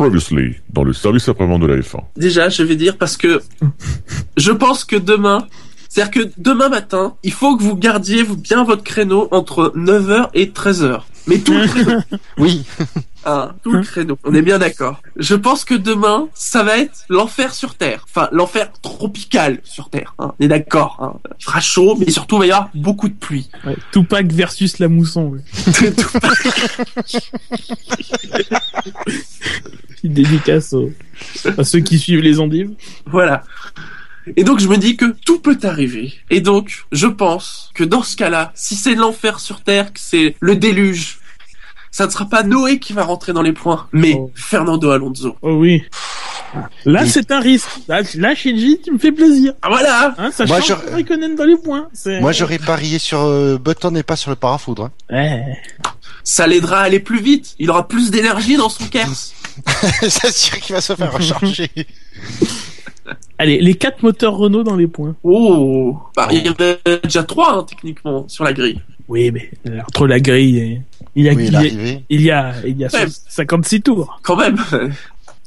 Previously, dans le service après-vente de la F1. Déjà, je vais dire parce que je pense que demain, c'est-à-dire que demain matin, il faut que vous gardiez vous bien votre créneau entre 9h et 13h. Mais tout le créneau. Oui. Hein, tout le créneau. On est bien d'accord. Je pense que demain, ça va être l'enfer sur Terre. Enfin, l'enfer tropical sur Terre. hein. On est d'accord. Hein. Il fera chaud, mais surtout, il va y avoir beaucoup de pluie. Ouais, Tupac versus la mousson. Ouais. Petite dédicace aux- à ceux qui suivent les endives. Voilà. Et donc je me dis que tout peut arriver. Et donc je pense que dans ce cas-là, si c'est l'enfer sur Terre, que c'est le déluge, ça ne sera pas Noé qui va rentrer dans les points, mais Oh. Fernando Alonso. Oh oui. Là, c'est un risque. Là, là, Shinji, tu me fais plaisir. Ah voilà Hein, ça Moi, change je- Raikkonen dans les points. C'est- Moi, j'aurais parié sur euh, Button et pas sur le parafoudre. hein. Ouais. Ça l'aidera à aller plus vite. Il aura plus d'énergie dans son Kers. C'est sûr qu'il va se faire recharger. Allez, les quatre moteurs Renault dans les points. Oh bah, Il y en a déjà trois hein, techniquement sur la grille. Oui, mais euh, entre la grille et... Il y a, Oui, il y a, il y a, il y a Ouais. 56 tours. Quand même.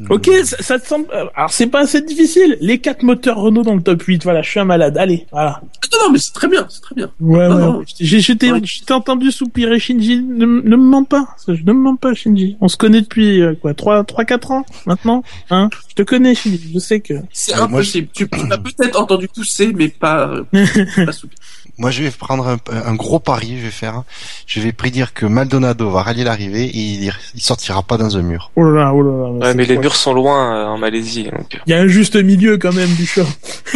Ok, ça, ça te semble... euh, Alors, c'est pas assez difficile. Les quatre moteurs Renault dans le top 8. Voilà, je suis un malade. Allez, voilà. Non, non, mais c'est très bien, c'est très bien. Ouais, Non, ouais. non. J'ai je t'ai Ouais. je t'ai entendu soupirer, Shinji. Ne, ne me mens pas. Je ne me mens pas, Shinji. On se connaît depuis, euh, quoi, 3, 3, 4 ans, maintenant? Hein? Je te connais, Shinji. Je sais que... C'est moi, impossible. Tu, tu m'as peut-être entendu pousser, mais pas, euh, pas souper. Moi, je vais prendre un, un gros pari. Je vais faire. Je vais prédire que Maldonado va rallier l'arrivée et il, il sortira pas dans un mur. Oh là là, oh là là. Ouais, mais les quoi murs sont loin euh, en Malaisie. Donc... Il y a un juste milieu, quand même, du chat.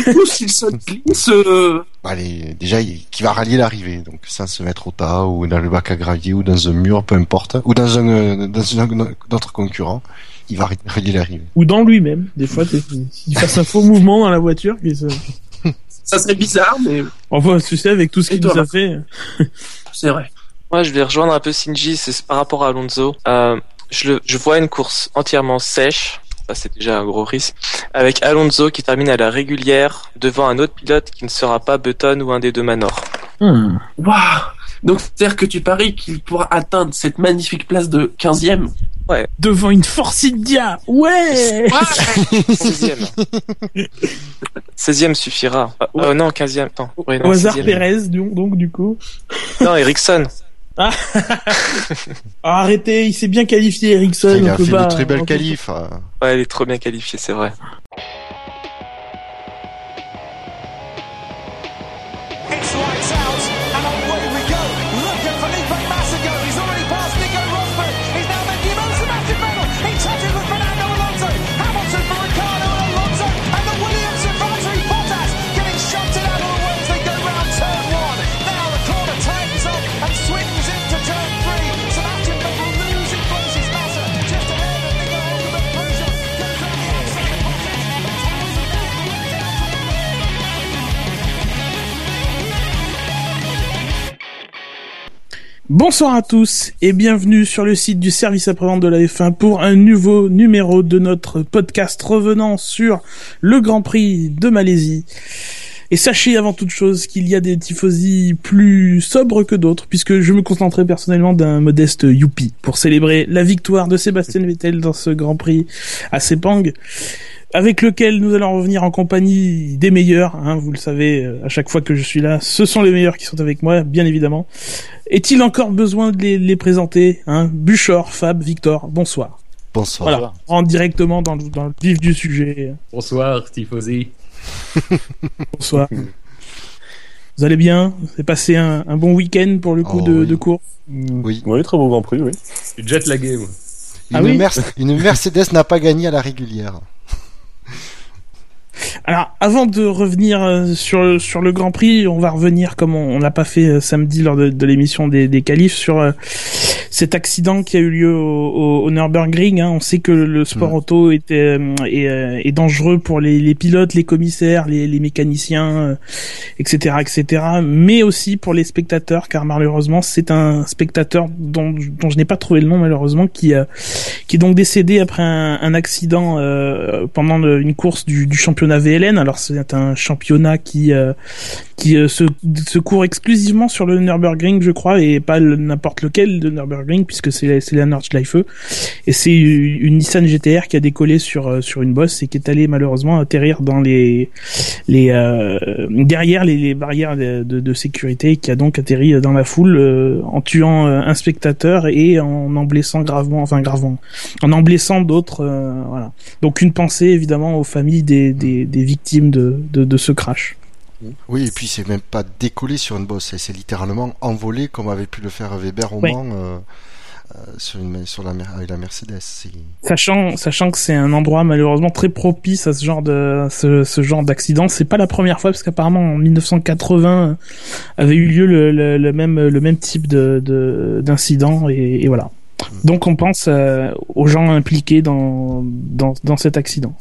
Ou s'il se glisse, euh, Allez, déjà, il, qui va rallier l'arrivée, donc sans se mettre au tas ou dans le bac à gravier ou dans un mur, peu importe, ou dans un euh, dans un autre concurrent, il va rallier l'arrivée. Ou dans lui-même. Des fois, il fasse un faux mouvement dans la voiture. Ça serait bizarre, mais Enfin, tu sais, avec tout ce qu'il nous a fait. c'est vrai. Moi, je vais rejoindre un peu Shinji, c'est par rapport à Alonso. Euh, je, le, je vois une course entièrement sèche. Ça, c'est déjà un gros risque. Avec Alonso qui termine à la régulière devant un autre pilote qui ne sera pas Button ou un des deux Manor. Hmm. Waouh Donc, c'est-à-dire que tu paries qu'il pourra atteindre cette magnifique place de 15e Devant une Forsythia. Ouais! 16e. 16e suffira. Ah, euh, non, 15e. Attends. Ouais, non, Au hasard 16e. Pérez, donc, donc, du coup. Non, Ericsson. Ah, arrêtez, il s'est bien qualifié, Ericsson. il a fait pas- de très peut- qualifs. euh. Ouais, il est trop bien qualifié, c'est vrai. Bonsoir à tous et bienvenue sur le site du service après-vente de la F1 pour un nouveau numéro de notre podcast revenant sur le Grand Prix de Malaisie. Et sachez avant toute chose qu'il y a des tifosi plus sobres que d'autres puisque je me concentrais personnellement d'un modeste youpi pour célébrer la victoire de Sébastien Vettel dans ce Grand Prix à Sepang avec lequel nous allons revenir en compagnie des meilleurs. Hein, vous le savez, euh, à chaque fois que je suis là, ce sont les meilleurs qui sont avec moi, bien évidemment. Est-il encore besoin de les, les présenter hein? Buchor, Fab, Victor, bonsoir. Bonsoir. Voilà, rentre directement dans le, dans le vif du sujet. Bonsoir, Tifosi. Bonsoir. Vous allez bien? Vous avez passé un, un bon week-end pour le coup Oh, de, oui. de cours? Oui. Oui, très beau Grand Prix, oui. Je suis jet lagué, moi. Ah une, oui? Une Mercedes n'a pas gagné à la régulière. Alors, avant de revenir euh, sur sur le Grand Prix, on va revenir comme on, l'a pas fait euh, samedi lors de, de l'émission des, des qualifs sur euh, cet accident qui a eu lieu au, au, au Nürburgring. Hein. On sait que le sport auto était est, euh, est dangereux pour les, les pilotes, les commissaires, les, les mécaniciens, etc., etc. Mais aussi pour les spectateurs, car malheureusement c'est un spectateur dont dont je n'ai pas trouvé le nom malheureusement qui euh, qui est donc décédé après un, un accident euh, pendant le- une course du, du championnat VLN. Alors c'est un championnat qui euh, qui euh, se, se court exclusivement sur le Nürburgring, je crois, et pas n'importe lequel de Nürburgring, puisque c'est c'est la Nordschleife. Et c'est une Nissan GTR qui a décollé sur euh, sur une bosse et qui est allée malheureusement atterrir dans les les euh, derrière les, les barrières de, de, de sécurité, qui a donc atterri dans la foule en tuant un spectateur et en en blessant gravement, enfin gravement, en en blessant d'autres. euh, voilà. Donc une pensée évidemment aux familles des des, des victimes de, de de ce crash. Oui, et puis c'est même pas décollé sur une bosse, c'est littéralement envolé comme avait pu le faire Weber au Oui. Mans euh, euh, sur, une, sur la, avec la Mercedes. Sachant, sachant que c'est un endroit malheureusement très propice à ce genre de ce, ce genre d'accident, c'est pas la première fois parce qu'apparemment en 1980 euh, avait eu lieu le, le, le même le même type de de- d'incident et, et voilà. Donc on pense euh, aux gens impliqués dans dans dans cet accident.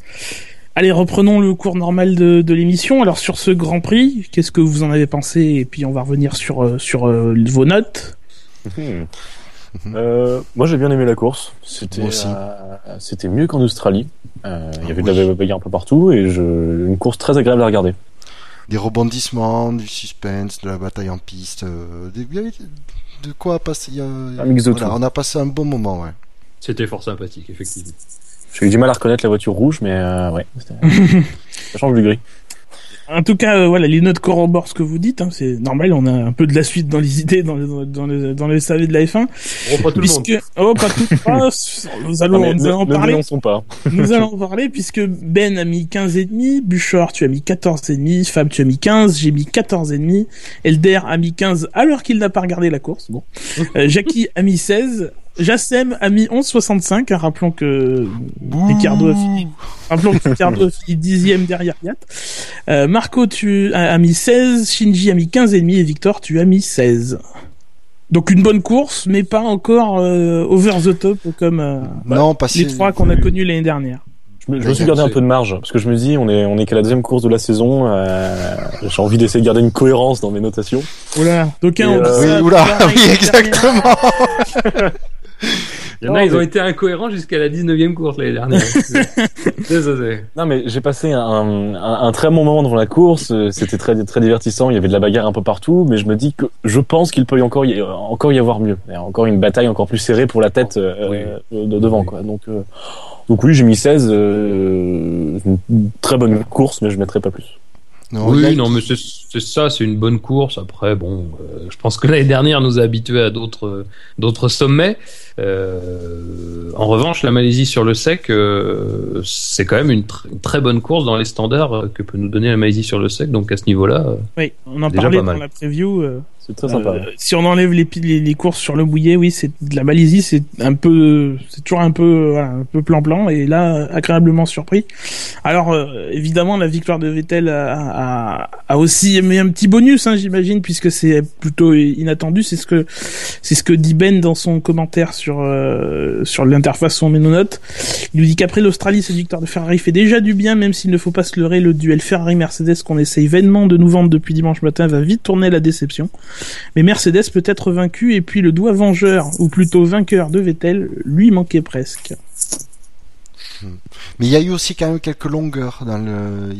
Allez, reprenons le cours normal de, de l'émission. Alors sur ce Grand Prix, qu'est-ce que vous en avez pensé? Et puis on va revenir sur euh, sur euh, vos notes. Mhm. Euh, moi j'ai bien aimé la course. C'était Moi aussi. euh, c'était mieux qu'en Australie. Euh, Il y avait de la bagarre un peu partout et je, une course très agréable à regarder. Des rebondissements, du suspense, de la bataille en piste, euh, des- il y avait de quoi passer. il y a- Un mix de voilà, tout. on a passé un bon moment, ouais. C'était fort sympathique, effectivement. J'ai eu du mal à reconnaître la voiture rouge, mais euh, ouais, ça change du gris. En tout cas, euh, voilà, les notes corroborent ce que vous dites. Hein, c'est normal, on a un peu de la suite dans les idées, dans les, dans les, dans les SAV de la F1. Oh, pas tout le monde. puisque, oh, pas tout. Ah, nous allons, Non, mais nous ne- allons ne parler. pas. Nous allons en parler puisque Ben a mis 15 et demi, Buchor tu as mis 14 et demi, Fab tu as mis 15, j'ai mis 14 et demi, Elder a mis 15 alors qu'il n'a pas regardé la course. Bon. Euh, Jackie a mis 16, Jassem a mis 11,65. hein, rappelons que Ricardo a fini, rappelons que Ricardo a fini dixième derrière Yacht. Euh, Marco tu as, a mis 16, Shinji a mis 15 et demi et Victor tu as mis 16. Donc une bonne course, mais pas encore euh, over the top comme euh, non, passer. les trois qu'on a connus l'année dernière. Je me, je me suis gardé un peu de marge parce que je me dis on est on est qu'à la deuxième course de la saison. euh, J'ai envie d'essayer de garder une cohérence dans mes notations. Oula, d'aucuns Et, ont dit euh, Oui, oula, oui, exactement. Il y en a, ils ont été incohérents jusqu'à la 19e course l'année dernière. Désolé. Non mais j'ai passé un, un, un très bon moment devant la course. euh, C'était très très divertissant. Il y avait de la bagarre un peu partout, mais je me dis que je pense qu'il peut y encore y, encore y avoir mieux. Encore une bataille encore plus serrée pour la tête euh, Oui. euh, de devant quoi. Donc euh, donc oui j'ai mis 16. euh, une très bonne course, mais je mettrai pas plus. Non, Oui, non, mais c'est c'est ça, c'est une bonne course. Après, bon, euh, je pense que l'année dernière nous a habitués à d'autres d'autres sommets. Euh, en revanche, la Malaisie sur le sec, euh, c'est quand même une, tr- une très bonne course dans les standards que peut nous donner la Malaisie sur le sec. Donc à ce niveau-là, Oui, on en parlait pas dans la preview. Euh, C'est très sympa. euh, si on enlève les, les, les courses sur le bouillet, oui, c'est de la Malaisie, c'est un peu, c'est toujours un peu, voilà, un peu plan-plan, et là, agréablement surpris. Alors, euh, évidemment, la victoire de Vettel a, a, a aussi mis un petit bonus, hein, j'imagine, puisque c'est plutôt inattendu. C'est ce que, c'est ce que dit Ben dans son commentaire sur euh, sur l'interface son ménonote. Il nous dit qu'après l'Australie, cette victoire de Ferrari fait déjà du bien, même s'il ne faut pas se leurrer, le duel Ferrari-Mercedes qu'on essaye vainement de nous vendre depuis dimanche matin va vite tourner la déception. Mais Mercedes peut être vaincu et puis le doigt vengeur, ou plutôt vainqueur de Vettel, lui manquait presque. Mais il y a eu aussi quand même quelques longueurs dans le.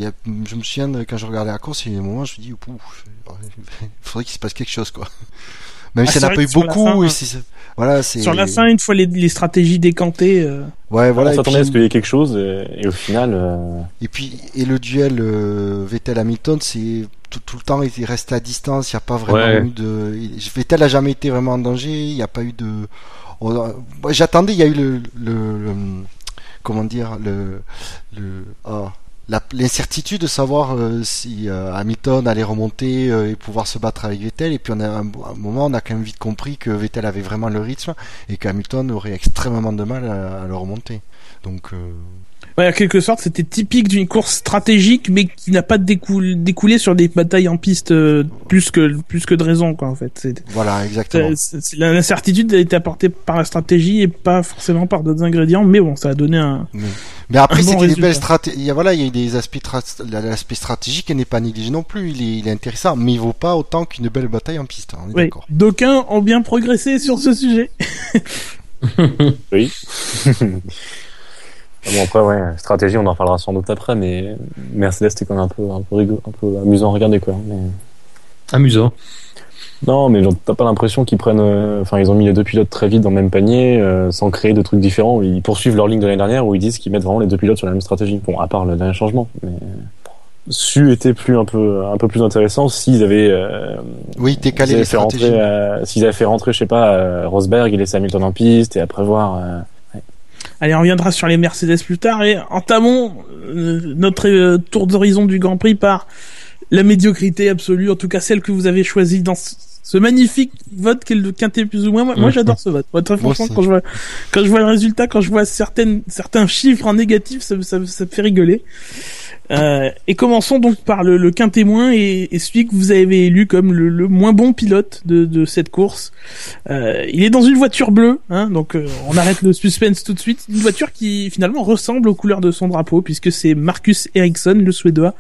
Je me souviens quand je regardais la course, il y a des moments où je me dis, il faudrait qu'il se passe quelque chose, quoi. Même Ah, si c'est ça n'a pas eu que sur la beaucoup, fin, et hein. c'est- voilà, c'est. Sur la fin, une fois les, les stratégies décantées, euh, Ouais, voilà. on s'attendait à ce qu'il y ait quelque chose et, et au final. euh, Et puis, et le duel euh, Vettel-Hamilton, c'est tout, tout le temps, il reste à distance, il n'y a pas vraiment Ouais. eu de. Vettel a jamais été vraiment en danger, il n'y a pas eu de. J'attendais, il y a eu le. le, le- comment dire Le. le ah, la- L'incertitude de savoir euh, si euh, Hamilton allait remonter euh, et pouvoir se battre avec Vettel. Et puis, on a, un, moment, on a quand même vite compris que Vettel avait vraiment le rythme et qu'Hamilton aurait extrêmement de mal à, à le remonter. Donc. Ouais, en quelque sorte, c'était typique d'une course stratégique, mais qui n'a pas découlé, découlé sur des batailles en piste euh, plus que plus que de raison, quoi, en fait. Voilà, exactement. l'incertitude a été apportée par la stratégie et pas forcément par d'autres ingrédients, mais bon, ça a donné un. Mais, mais après, bon c'était des belles stratégies. Voilà, il y a eu des aspects, l'aspect stratégique qui n'est pas négligé non plus. Il est, il est intéressant, mais il vaut pas autant qu'une belle bataille en piste. hein, On est Oui, d'accord. d'aucuns ont bien progressé sur ce sujet. Oui. bon après ouais, stratégie on en reparlera sans doute après, mais Mercedes c'était quand même un peu un peu rigolo, un peu amusant à regarder quoi. Mais... Amusant. Non, mais genre, t'as pas l'impression qu'ils prennent. euh, Enfin, ils ont mis les deux pilotes très vite dans le même panier, euh, sans créer de trucs différents. Ils poursuivent leur ligne de l'année dernière où ils disent qu'ils mettent vraiment les deux pilotes sur la même stratégie. Bon, à part le dernier changement. Mais su était plus un peu un peu plus intéressant s'ils avaient euh, Oui, s'ils décaler avaient les fait rentrer stratégies. euh, s'ils avaient fait rentrer je sais pas euh, Rosberg et laisser Hamilton en piste et après voir euh, Allez, on reviendra sur les Mercedes plus tard et entamons euh, notre euh, tour d'horizon du Grand Prix par la médiocrité absolue, en tout cas celle que vous avez choisie dans ce, magnifique vote qu'est le quintet plus ou moins. Moi, moi, Mhm. j'adore ce vote. Moi, très franchement, quand je vois quand je vois le résultat, quand je vois certaines certains chiffres en négatif, ça, me- ça, ça me fait rigoler. Euh, et commençons donc par le, le quintet moins et, et celui que vous avez élu comme le, le moins bon pilote de, de cette course. Euh, il est dans une voiture bleue, hein, donc euh, on arrête le suspense tout de suite. Une voiture qui finalement ressemble aux couleurs de son drapeau, puisque c'est Marcus Ericsson, le Suédois,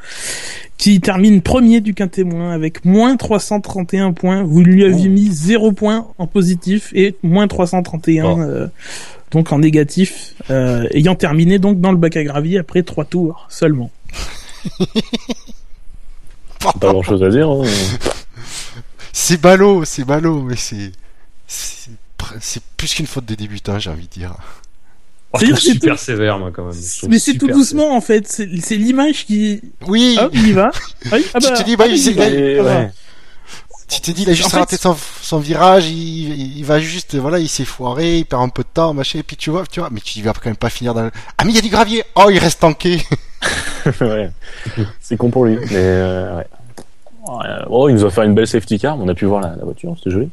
qui termine premier du quintet moins avec moins 331 points. Vous lui aviez mis 0 points en positif et moins 331 Oh. euh, donc en négatif, euh, ayant terminé donc dans le bac à gravier après trois tours seulement. Pas grand chose à dire hein. C'est ballot, c'est ballot, mais c'est c'est plus qu'une faute des débutants, j'ai envie de dire. Oh, c'est super tout- sévère, moi, quand même. Mais c'est tout doucement en fait, c'est l'image qui... Oui, Hop, il y va. Ah oui, ah Tu bah, te dis, bah, ah, il il va. Ah bah. ouais. tu te dis, il a juste En fait, raté son, son virage, il, il va juste, voilà, il s'est foiré, il perd un peu de temps, machin, et puis tu vois, tu vois, mais tu vas quand même pas finir dans le... Ah, mais il y a du gravier! Oh, il reste tanké! ouais. C'est con pour lui. Mais euh, ouais. Oh, il nous a fait une belle safety car, on a pu voir la, la voiture, c'était joli.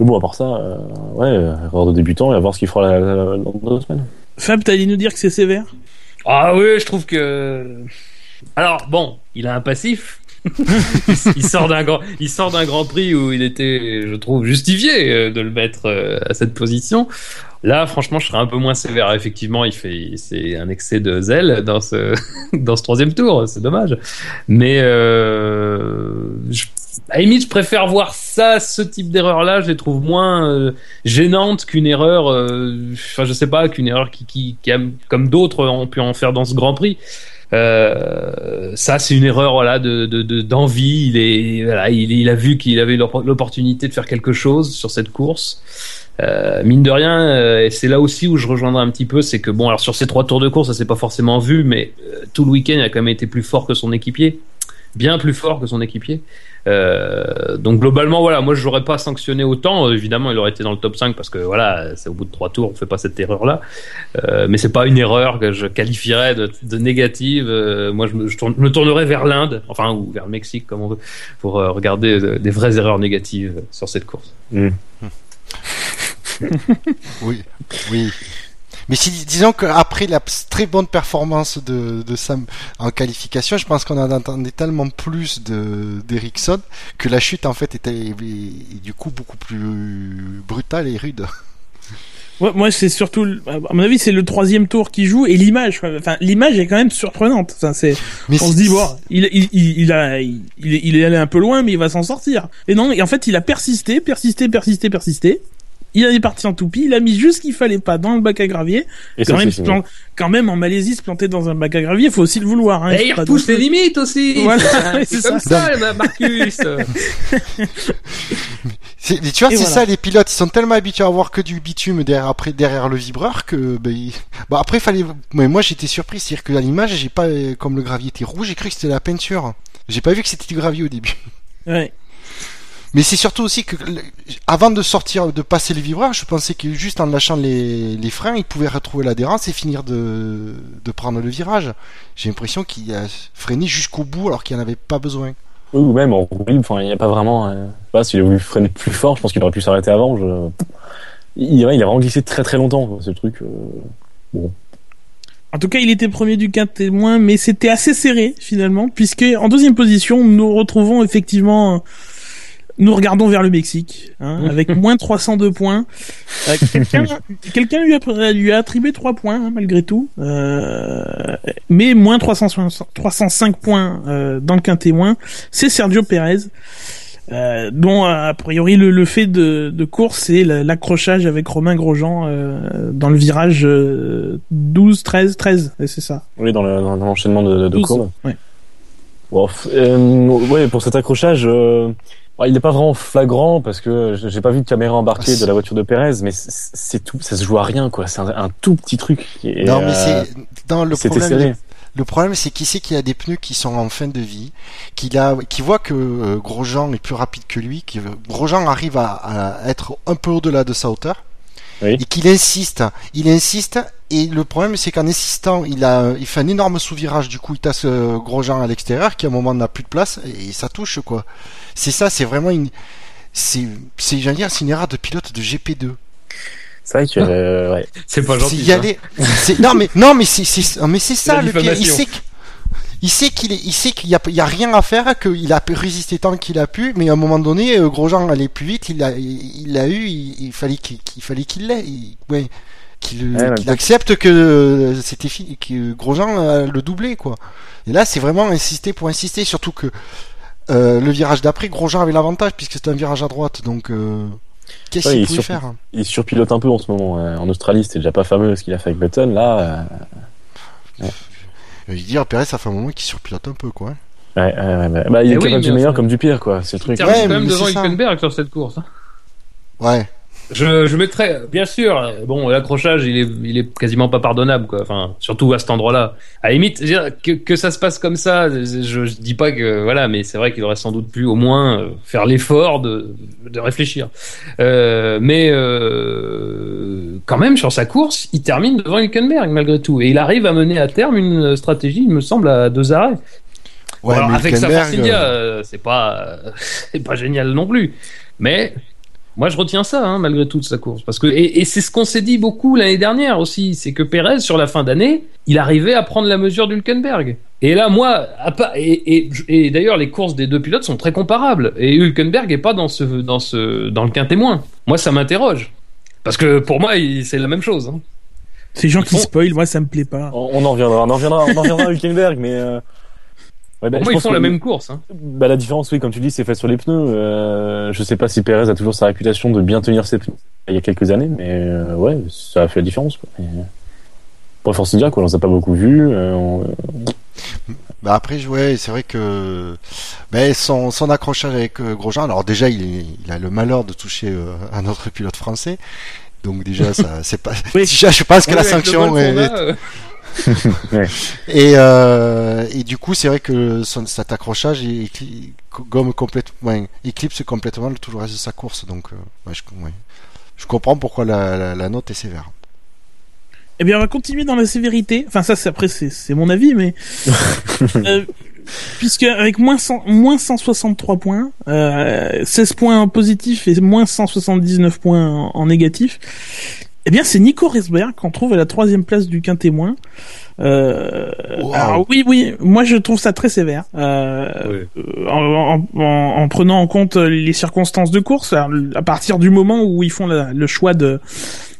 Mais bon, à part ça, euh, ouais, erreur de débutant et à voir ce qu'il fera la, la- dans deux semaines. Fab, t'allais nous dire que c'est sévère? Ah oui, je trouve que. Alors bon, il a un passif. il, il sort d'un grand, il sort d'un Grand Prix où il était, je trouve, justifié euh, de le mettre euh, à cette position. Là, franchement, je serais un peu moins sévère. Effectivement, il fait, c'est un excès de zèle dans ce, dans ce troisième tour. C'est dommage. Mais euh, je- à je préfère voir ça, ce type d'erreur-là. Je les trouve moins euh, gênantes qu'une erreur. euh, Enfin, je sais pas, qu'une erreur qui, qui, qui comme d'autres ont pu en faire dans ce Grand Prix. Euh, ça, c'est une erreur voilà de de- de- d'envie. il est voilà, il, il a vu qu'il avait l'opp- l'opportunité de faire quelque chose sur cette course. Euh, mine de rien, euh, et c'est là aussi où je rejoindrai un petit peu, c'est que bon, alors sur ces trois tours de course, ça s'est pas forcément vu, mais euh, tout le week-end, il a quand même été plus fort que son équipier, bien plus fort que son équipier. Donc globalement, voilà, moi je l'aurais pas sanctionné autant. Évidemment, il aurait été dans le top 5 parce que voilà, c'est au bout de trois tours, on fait pas cette erreur-là. Euh, mais c'est pas une erreur que je qualifierais de, négative. Moi, je me, tournerais vers l'Inde, enfin ou vers le Mexique, comme on veut, pour regarder des vraies erreurs négatives sur cette course. Oui, oui. Mais si, disons qu'après la très bonne performance de, de Sam en qualification, je pense qu'on en attendait tellement plus de d'Ericsson que la chute en fait était du coup beaucoup plus brutale et rude. Ouais, moi, c'est surtout, à mon avis, c'est le troisième tour qui joue et l'image. Enfin, l'image est quand même surprenante. Enfin, c'est, on se dit bon, il, il, a, il est allé un peu loin, mais il va s'en sortir. Et non, et en fait, il a persisté, persisté, persisté, persisté. Il est parti en toupie, il a mis juste ce qu'il fallait pas dans le bac à gravier. Et Quand ça, même, c'est se plan- quand même, en Malaisie, se planter dans un bac à gravier, faut aussi le vouloir. Hein, Et il repousse les limites aussi. Voilà, c'est comme ça. ça, Marcus. Tu vois, c'est voilà. ça, les pilotes, ils sont tellement habitués à avoir que du bitume derrière, après, derrière le vibreur que, ils- bon, après, fallait, mais moi, j'étais surpris, c'est-à-dire que à l'image, j'ai pas, comme le gravier était rouge, j'ai cru que c'était la peinture. J'ai pas vu que c'était du gravier au début. Ouais. Mais c'est surtout aussi que, avant de sortir, de passer le vibreur, je pensais que juste en lâchant les, les freins, il pouvait retrouver l'adhérence et finir de, de prendre le virage. J'ai l'impression qu'il a freiné jusqu'au bout alors qu'il en avait pas besoin. Oui, ou même en roue libre, enfin, il n'y a pas vraiment. Euh, je sais pas, s'il a voulu freiner plus fort, je pense qu'il aurait pu s'arrêter avant. Je... Il, ouais, il a vraiment glissé très très longtemps, quoi, ce truc. euh. En tout cas, il était premier du quart témoin, mais c'était assez serré finalement, puisque en deuxième position, nous retrouvons effectivement, euh, nous regardons vers le Mexique, hein, avec moins 302 points. Euh, Quelqu'un quelqu'un lui, a, lui a attribué 3 points hein, malgré tout, euh, mais moins 360 305 points euh, dans le quint témoin, c'est Sergio Pérez. Euh, dont a priori le, le fait de, de course c'est la- l'accrochage avec Romain Grosjean euh, dans le virage euh, 12, 13, 13, et c'est ça. Oui, dans le- dans l'enchaînement de, de 12, courbes. ouais. Euh, ouais, pour cet accrochage, euh, il n'est pas vraiment flagrant parce que j'ai pas vu de caméra embarquée Ah, de la voiture de Pérez, mais c'est- tout, ça se joue à rien, quoi. C'est un, un tout petit truc. Et, non, mais euh, c'est dans le problème. serré. Le problème, c'est qui sait qu'il y a des pneus qui sont en fin de vie, qu'il a, qui voit que euh, Grosjean est plus rapide que lui, que Grosjean arrive à, à être un peu au-delà de sa hauteur, Oui. et qu'il insiste, il insiste, et le problème, c'est qu'en insistant, il a, il fait un énorme sous-virage, du coup, il tasse euh, Grosjean à l'extérieur, qui à un moment n'a plus de place, et ça touche, quoi. C'est ça, c'est vraiment une, c'est, c'est, j'allais dire, c'est une erreur de pilote de GP2. C'est vrai que, euh, ouais. C'est pas C'est gentil. y ça. aller. c'est- Non mais non mais c'est c'est mais c'est ça le pire. Il sait que- il sait qu'il est, il sait qu'il y a, il y a rien à faire, qu'il a pu résister tant qu'il a pu, mais à un moment donné, euh, Grosjean allait plus vite, il l'a, il il l'a eu, il, il fallait qu'il, qu'il fallait qu'il l'ait, il- ouais, qu'il, Ouais, peut- accepte que euh, c'était fini, que Grosjean le doublé quoi. Et là, c'est vraiment insister pour insister, surtout que euh, le virage d'après, Grosjean avait l'avantage puisque c'était un virage à droite, donc euh, qu'est-ce Ouais, qu'il il pouvait faire hein Il surpilote un peu en ce moment. En Australie, c'était déjà pas fameux ce qu'il a fait avec Button. Là, euh, Je veux dire, Perez, ça fait un moment qu'il surpilote un peu quoi. hein. ouais, ouais, ouais, ouais. Bah, il Eh est oui, capable du meilleur comme du pire, quoi. C'est le Il truc. termine Ouais, quand même devant. Hülkenberg sur cette course. hein. Ouais. Je, je mettrais, bien sûr, bon, l'accrochage, il est, il est quasiment pas pardonnable, quoi. Enfin, surtout à cet endroit-là. À la limite, dire, que, que ça se passe comme ça, je, je dis pas que, voilà, mais c'est vrai qu'il aurait sans doute pu au moins euh, faire l'effort de, de réfléchir. Euh, mais euh, quand même, sur sa course, il termine devant Hülkenberg malgré tout, et il arrive à mener à terme une stratégie, il me semble, à deux arrêts. Ouais, alors, avec sa Force euh, euh, c'est pas, c'est pas génial non plus. Mais moi, je retiens ça, hein, malgré tout, de sa course. Parce que, et, et c'est ce qu'on s'est dit beaucoup l'année dernière aussi, c'est que Pérez, sur la fin d'année, il arrivait à prendre la mesure d'Hülkenberg. Et là, moi, à pas, et, et, et d'ailleurs, les courses des deux pilotes sont très comparables. Et Hülkenberg est pas dans ce, dans ce, dans le quin témoin. Moi, ça m'interroge. Parce que pour moi, il- c'est la même chose. Hein. Ces gens Ils qui font- spoilent, moi ça me plaît pas. On, on en reviendra, on en reviendra, on en reviendra à Hülkenberg, mais. Euh... ouais, bah, ils pense font que- la même course. Hein. Bah, la différence, oui, comme tu dis, c'est fait sur les pneus. Euh, je sais pas si Perez a toujours sa réputation de bien tenir ses pneus il y a quelques années, mais euh, ouais, ça a fait la différence. Quoi. Mais, euh, pour Force India, quoi, on s'est pas beaucoup vu. euh, on- Bah après, ouais, c'est vrai que mais son, son accrochage avec euh, Grosjean, alors déjà, il, a le malheur de toucher euh, un autre pilote français. Donc déjà, ça, c'est pas. Oui. Déjà, je pense que Oui, la sanction est, a, euh, et euh, et du coup, c'est vrai que son, cet accrochage il, gomme complètement, ouais, éclipse complètement le tout le reste de sa course. Donc, euh, ouais, je, ouais. je comprends pourquoi la, la, la note est sévère. Eh bien, on va continuer dans la sévérité. Enfin, ça, c'est après, c'est c'est mon avis, mais euh, puisque avec moins 100 moins 163 points, euh, 16 points en positif et moins 179 points en, en négatif, eh bien, c'est Nico Rosberg qu'on trouve à la troisième place du quintémoin. Euh, Wow. alors oui, oui, moi je trouve ça très sévère. Euh, euh, en, en- en- en prenant en compte les circonstances de course, alors, à partir du moment où ils font la- le choix de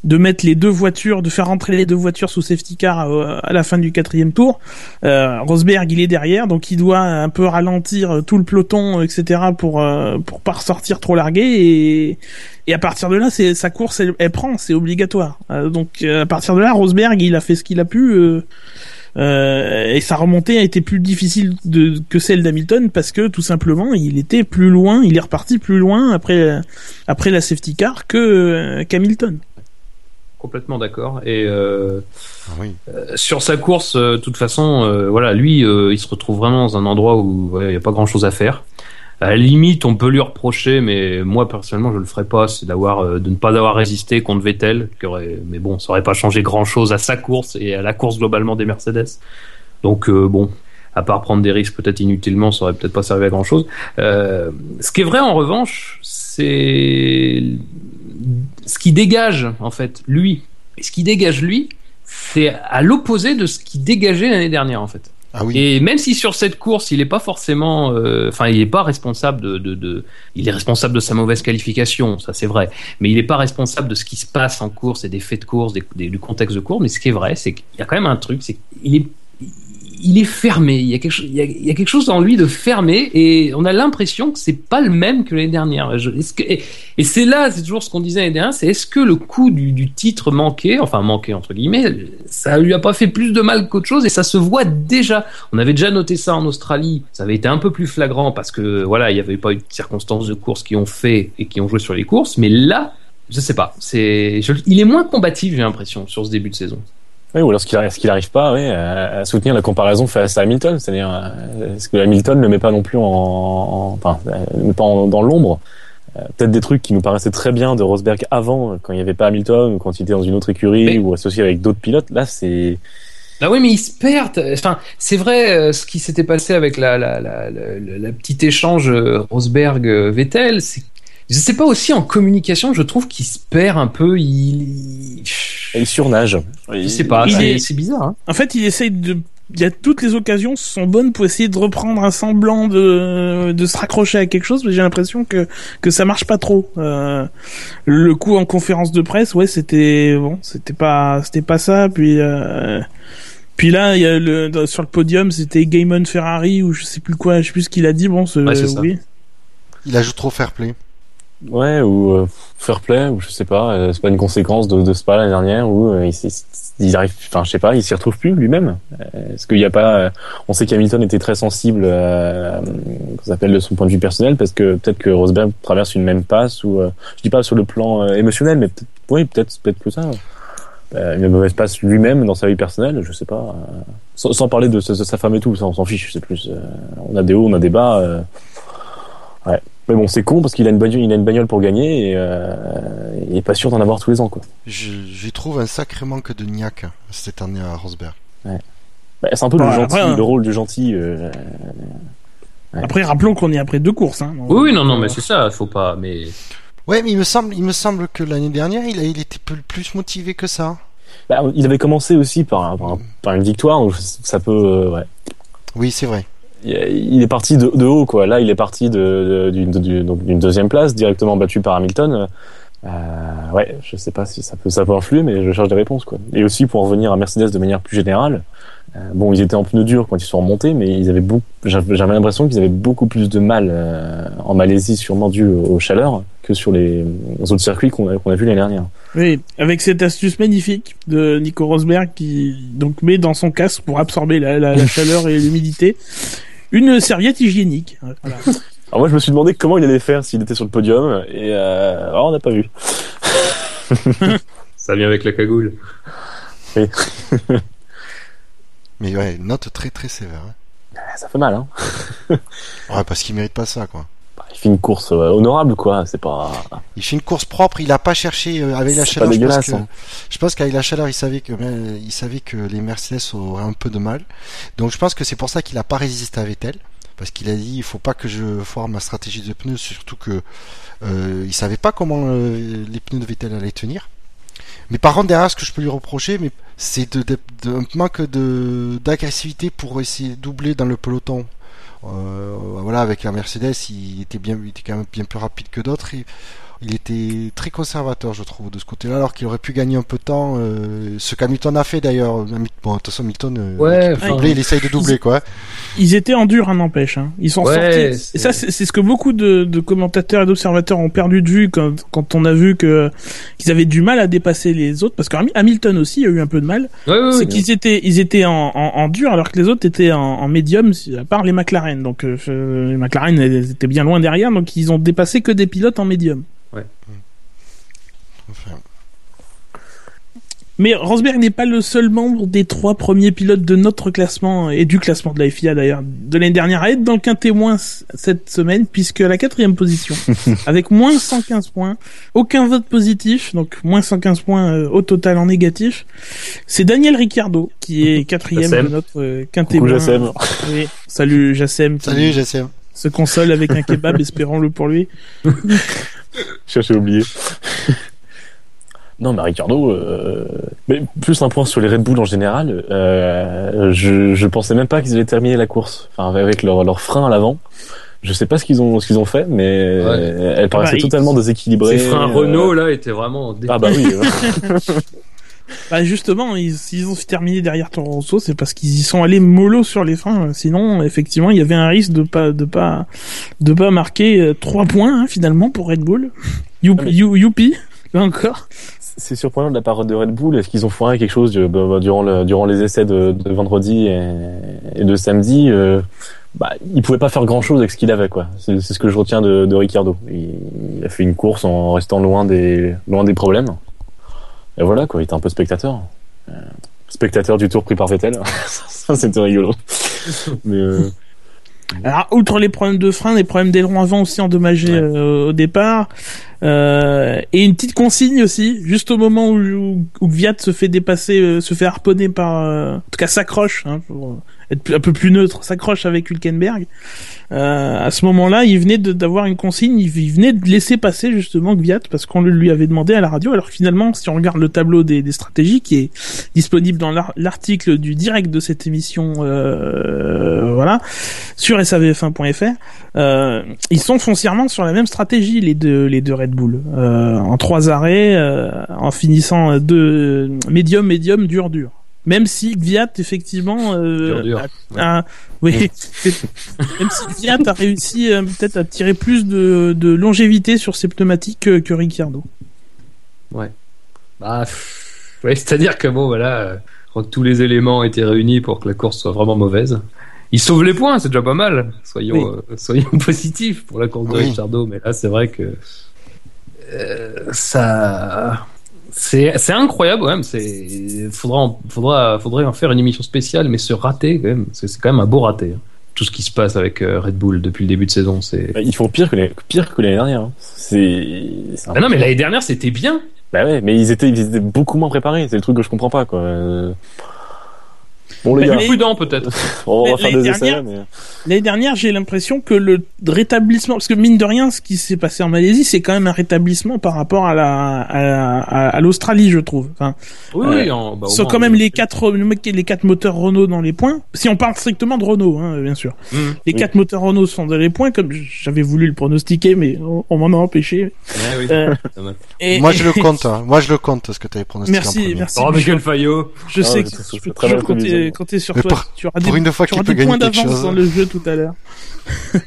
de mettre les deux voitures, de faire rentrer les deux voitures sous safety car euh, à la fin du quatrième tour. Euh, Rosberg, il est derrière, donc il doit un peu ralentir tout le peloton, etc. pour euh, pour pas ressortir trop largué et et à partir de là, c'est sa course, elle, prend, c'est obligatoire. Euh, donc euh, à partir de là, Rosberg, il a fait ce qu'il a pu. euh, euh, et sa remontée a été plus difficile de, que celle d'Hamilton parce que tout simplement il était plus loin, il est reparti plus loin après après la safety car que euh, qu'Hamilton. Complètement d'accord. Et euh, Ah oui. sur sa course, euh, de toute façon, euh, voilà, lui, euh, il se retrouve vraiment dans un endroit où ouais, il n'y a pas grand-chose à faire. À la limite, on peut lui reprocher, mais moi personnellement, je le ferais pas, c'est d'avoir, euh, de ne pas avoir résisté contre Vettel, qui aurait, mais bon, ça aurait pas changé grand-chose à sa course et à la course globalement des Mercedes. Donc euh, bon, à part prendre des risques peut-être inutilement, ça aurait peut-être pas servi à grand-chose. Euh, ce qui est vrai en revanche, c'est ce qui dégage en fait lui. Et ce qui dégage lui, c'est à l'opposé de ce qui dégageait l'année dernière en fait. Ah oui. Et même si sur cette course, il n'est pas forcément, euh, enfin, il n'est pas responsable de, de, de- il est responsable de sa mauvaise qualification, ça c'est vrai, mais il n'est pas responsable de ce qui se passe en course et des faits de course, des, des- du contexte de course. Mais ce qui est vrai, c'est qu'il y a quand même un truc, c'est qu'il est, il est fermé. Il y a quelque chose, en lui de fermé et on a l'impression que c'est pas le même que l'année dernière. Et c'est là, c'est toujours ce qu'on disait l'année dernière, c'est est-ce que le coup du, titre manqué, enfin manqué entre guillemets, ça lui a pas fait plus de mal qu'autre chose et ça se voit déjà. On avait déjà noté ça en Australie, ça avait été un peu plus flagrant parce que voilà, il y avait pas eu de circonstances de course qui ont fait et qui ont joué sur les courses, mais là, je sais pas, c'est, il est moins combatif, j'ai l'impression, sur ce début de saison. Oui, ou alors est-ce qu'il est-ce qu'il arrive pas ouais, à, à soutenir la comparaison face à Hamilton C'est-à-dire, euh, est-ce que Hamilton ne met pas non plus en, en- enfin, euh, met pas en- dans l'ombre Euh, Peut-être des trucs qui nous paraissaient très bien de Rosberg avant, quand il n'y avait pas Hamilton, ou quand il était dans une autre écurie Mais- ou associé avec d'autres pilotes. Là, c'est Ah oui, mais ils se perdent. Enfin, c'est vrai ce qui s'était passé avec la, la, la, la, la- la petite échange Rosberg-Vettel. C'est, je sais pas aussi en communication, je trouve qu'il se perd un peu. Il, il- il surnage. je sais pas, c'est, est- c'est bizarre. Hein. En fait, il essaye de. Il y a toutes les occasions sont bonnes pour essayer de reprendre un semblant de de se raccrocher à quelque chose, mais j'ai l'impression que que ça marche pas trop. Euh, le coup en conférence de presse, ouais, c'était bon, c'était pas c'était pas ça. Puis euh, puis là, il y a le sur le podium, c'était Gaimon Ferrari ou je sais plus quoi, je sais plus ce qu'il a dit. Bon, ce, Ouais, c'est ça. oui. Il ajoute trop fair play. Ouais, ou euh, fair play, ou je sais pas, euh, c'est pas une conséquence de, de pas l'année dernière, où euh, il, il arrive, enfin je sais pas, il s'y retrouve plus lui-même. Est-ce qu'il y a pas, on sait qu'Hamilton était très sensible, euh, qu'on s'appelle de son point de vue personnel, parce que peut-être que Rosberg traverse une même passe, ou je dis pas sur le plan émotionnel, mais peut-être, oui, peut-être, peut-être que ça. Une mauvaise passe lui-même dans sa vie personnelle, je sais pas. sans, sans parler de, sa- de sa femme et tout, ça on s'en fiche, c'est plus. on a des hauts, on a des bas. ouais. Mais bon, c'est con parce qu'il a une bagnole, il a une bagnole pour gagner et euh, il est pas sûr d'en avoir tous les ans, quoi. Je, j'y trouve un sacré manque de niaque cette année à Rosberg. Bah, c'est un peu le après, gentil, hein. le rôle du gentil. euh, Après, rappelons qu'on est après deux courses. Hein, Donc, Oui, oui, non, non, mais euh, c'est ça, faut pas. Mais Ouais, mais il me semble, il me semble que l'année dernière, il a, il était peu- plus motivé que ça. bah, il avait commencé aussi par, un- par, un- par une victoire, donc ça peut. euh, ouais. Oui, c'est vrai. Il est parti de, haut, quoi. Là, il est parti d'une, deuxième place, directement battu par Hamilton. Euh, ouais, je sais pas si ça peut, ça peut influer, mais je cherche des réponses, quoi. Et aussi pour en revenir à Mercedes de manière plus générale. euh, bon, ils étaient en pneus durs quand ils sont remontés, mais ils avaient j'avais l'impression qu'ils avaient beaucoup plus de mal euh, en Malaisie, sûrement dû aux chaleurs, que sur les, autres circuits qu'on a, a vu l'année dernière. Oui, avec cette astuce magnifique de Nico Rosberg qui donc met dans son casque pour absorber la chaleur et l'humidité une serviette hygiénique. Voilà. Alors moi, je me suis demandé comment il allait faire s'il était sur le podium, et euh, alors, on n'a pas vu. ça vient avec la cagoule. Mais ouais, note très très sévère. hein. Ça fait mal, hein. Ouais, parce qu'il mérite pas ça, quoi. Il fait une course euh, honorable, quoi. C'est pas. Il fait une course propre, il a pas cherché euh, avec la C'est chaleur. pas je pense que- hein. Je pense qu'avec la chaleur, il savait que euh, il savait que les Mercedes auraient un peu de mal. Donc je pense que c'est pour ça qu'il a pas résisté à Vettel, parce qu'il a dit il faut pas que je foire ma stratégie de pneus, surtout que euh, il savait pas comment euh, les pneus de Vettel allaient tenir. Mais par contre derrière, ce que je peux lui reprocher, mais c'est de, de- de- un manque de d'agressivité pour essayer de doubler dans le peloton. Euh, voilà, avec la Mercedes, il était bien, il était quand même bien plus rapide que d'autres. Il était très conservateur, je trouve, de ce côté-là, alors qu'il aurait pu gagner un peu de temps. euh, ce qu'Hamilton a fait d'ailleurs. Hamilton- Bon, de toute façon, Hamilton, euh, Ouais, il peut enfin, doubler, il essaye de doubler, quoi. Ils étaient en dur, hein, n'empêche. Hein. Ils sont Ouais, sortis. c'est- Et ça, c'est ce que beaucoup de, de commentateurs et d'observateurs ont perdu de vue quand, quand on a vu que qu'ils avaient du mal à dépasser les autres. Parce que Hamilton aussi a eu un peu de mal. Ouais, ouais, c'est ouais. qu'ils étaient, ils étaient en, en, en dur alors que les autres étaient en, en médium, à part les McLaren. Donc euh, les McLaren étaient bien loin derrière, donc ils ont dépassé que des pilotes en médium. Enfin, Mais Rosberg n'est pas le seul membre des trois premiers pilotes de notre classement et du classement de la FIA d'ailleurs de l'année dernière à être dans le quintet moins cette semaine puisque à la quatrième position avec moins 115 points, aucun vote positif donc moins 115 points euh, au total en négatif. C'est Daniel Ricciardo qui est quatrième de notre euh, quintet Coucou, moins. Oui. Salut Jassem. qui Salut, JSM. Se console avec un kebab, espérons-le pour lui. Cherchez à oublier. Non, mais Ricardo, euh, mais plus un point sur les Red Bull en général. Euh, je, je pensais même pas qu'ils allaient terminer la course, enfin avec leur, leur frein à l'avant. Je sais pas ce qu'ils ont ce qu'ils ont fait, mais elle paraissait Bah, ils- totalement déséquilibrée. Ces freins euh, Renault là étaient vraiment. Ah bah oui. Bah justement, ils, s'ils ont terminé derrière Toro Rosso, c'est parce qu'ils y sont allés mollo sur les freins. Sinon, effectivement, il y avait un risque de pas de pas de pas marquer euh, trois points hein, finalement pour Red Bull. Youpi, Ah, mais- you- youpi, là encore. C'est surprenant de la part de Red Bull. Est-ce qu'ils ont foiré quelque chose euh, bah, bah, durant, le, durant les essais de, de vendredi et, et de samedi euh, bah, Il pouvait pas faire grand chose avec ce qu'il avait, quoi. C'est ce que je retiens de, de Ricciardo. Il, il a fait une course en restant loin des, loin des problèmes. Et voilà, quoi. Il était un peu spectateur. Euh, spectateur du tour pris par Vettel. Ça, c'était rigolo. Mais euh, Alors, outre les problèmes de frein, les problèmes d'aileron avant aussi endommagés Ouais. euh, au départ. Euh, et une petite consigne aussi, juste au moment où, où, où Gviat se fait dépasser, euh, se fait harponner par, euh, en tout cas s'accroche, hein, pour être un peu plus neutre, s'accroche avec Hülkenberg. Euh, à ce moment-là, il venait d'avoir une consigne, il, venait de laisser passer justement Gviat parce qu'on lui avait demandé à la radio. Alors finalement, si on regarde le tableau des, des stratégies qui est disponible dans l'ar- l'article du direct de cette émission, euh, voilà, sur savf1.fr, euh, ils sont foncièrement sur la même stratégie les deux les deux Red Bull euh, en trois arrêts euh, en finissant deux médium médium dur dur même si Gviat effectivement euh, Dur, dur. a- a- oui même si Gviat a réussi euh, peut-être à tirer plus de, de longévité sur ses pneumatiques que, que Ricciardo Bah, pff, ouais, c'est-à-dire que bon, voilà, euh, que tous les éléments étaient réunis pour que la course soit vraiment mauvaise. Il sauve les points, c'est déjà pas mal. Soyons, Oui. euh, soyons positifs pour la course de Oui. Ricciardo, mais là, c'est vrai que euh, ça, c'est, incroyable, quand même. C'est, faudra, en- faudra, faudrait en faire une émission spéciale, mais ce raté, quand même, c'est, quand même un beau raté. hein. Tout ce qui se passe avec euh, Red Bull depuis le début de saison, c'est. bah, ils font pire que les- pire que l'année dernière. hein. C'est. c'est Ah non, mais l'année dernière, c'était bien. Bah ouais, mais ils étaient, ils étaient beaucoup moins préparés. C'est le truc que je comprends pas, quoi. Euh, Bon, les gars, les- Prudent, peut-être. on va faire l'année des essais, dernière- mais... L'année dernière, j'ai l'impression que le rétablissement, parce que mine de rien, ce qui s'est passé en Malaisie, c'est quand même un rétablissement par rapport à la à, à- à l'Australie, je trouve. Enfin, Oui, Euh, oui, en- bah, sont moins, quand même les quatre les quatre moteurs Renault dans les points. Si on parle strictement de Renault, hein, bien sûr. Mhm. Les Oui. quatre moteurs Renault sont dans les points, comme j'avais voulu le pronostiquer, mais on, on m'en a empêché. Ouais, oui, Euh. Et, Moi je le compte, hein. moi je le compte ce que tu avais pronostiqué Merci, merci. Oh, Michel. Fayot. Je Ah sais que je peux très toujours compter, prévision. compter sur toi. tu auras pour des, une fois tu auras qu'il peut des points d'avance dans le jeu tout à l'heure.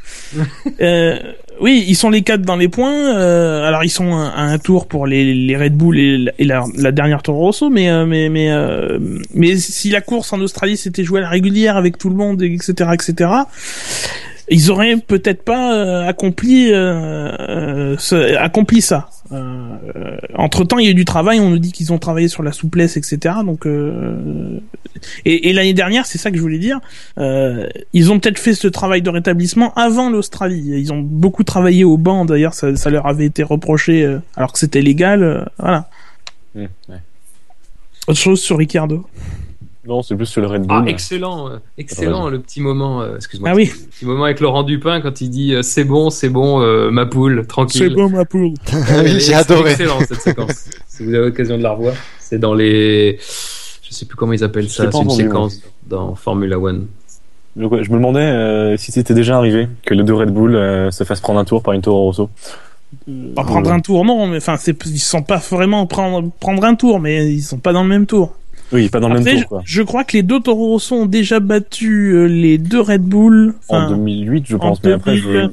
Euh, oui, ils sont les quatre dans les points. euh, alors ils sont à un tour pour les, les Red Bull et, la- et la, la dernière Toro Rosso, mais euh, mais mais euh, mais si la course en Australie s'était jouée à la régulière avec tout le monde, etc., etc. Ils auraient peut-être pas euh, accompli euh, euh, ce- accompli ça. entre temps, il y a eu du travail. On nous dit qu'ils ont travaillé sur la souplesse, etc. Donc, euh, et, et l'année dernière, c'est ça que je voulais dire. euh, ils ont peut-être fait ce travail de rétablissement avant l'Australie. Ils ont beaucoup travaillé au banc. D'ailleurs, ça, ça leur avait été reproché euh, alors que c'était légal. euh, voilà. Mmh, ouais. Autre chose sur Ricardo. Non, c'est plus sur le Red Ah, Bull. excellent, euh, excellent le petit moment. euh, excuse-moi. Ah oui. Le petit moment avec Laurent Dupin quand il dit euh, c'est bon, c'est bon, euh, ma poule, tranquille. C'est bon ma poule. oui, j'ai adoré. Excellent cette séquence. si vous avez l'occasion de la revoir, c'est dans les, je sais plus comment ils appellent ça, c'est une séquence dans Formula One. Donc, ouais, je me demandais euh, si c'était déjà arrivé que les deux Red Bull euh, se fassent prendre un tour par une Toro Rosso. Pas prendre un tour, non, mais enfin, ils sont pas vraiment prendre, prendre un tour, mais ils sont pas dans le même tour. Oui, pas dans le même je, tour, quoi. je crois que les deux Toro Rosso ont déjà battu euh, les deux Red Bull. En Enfin, 2008, je en pense, mais après, je...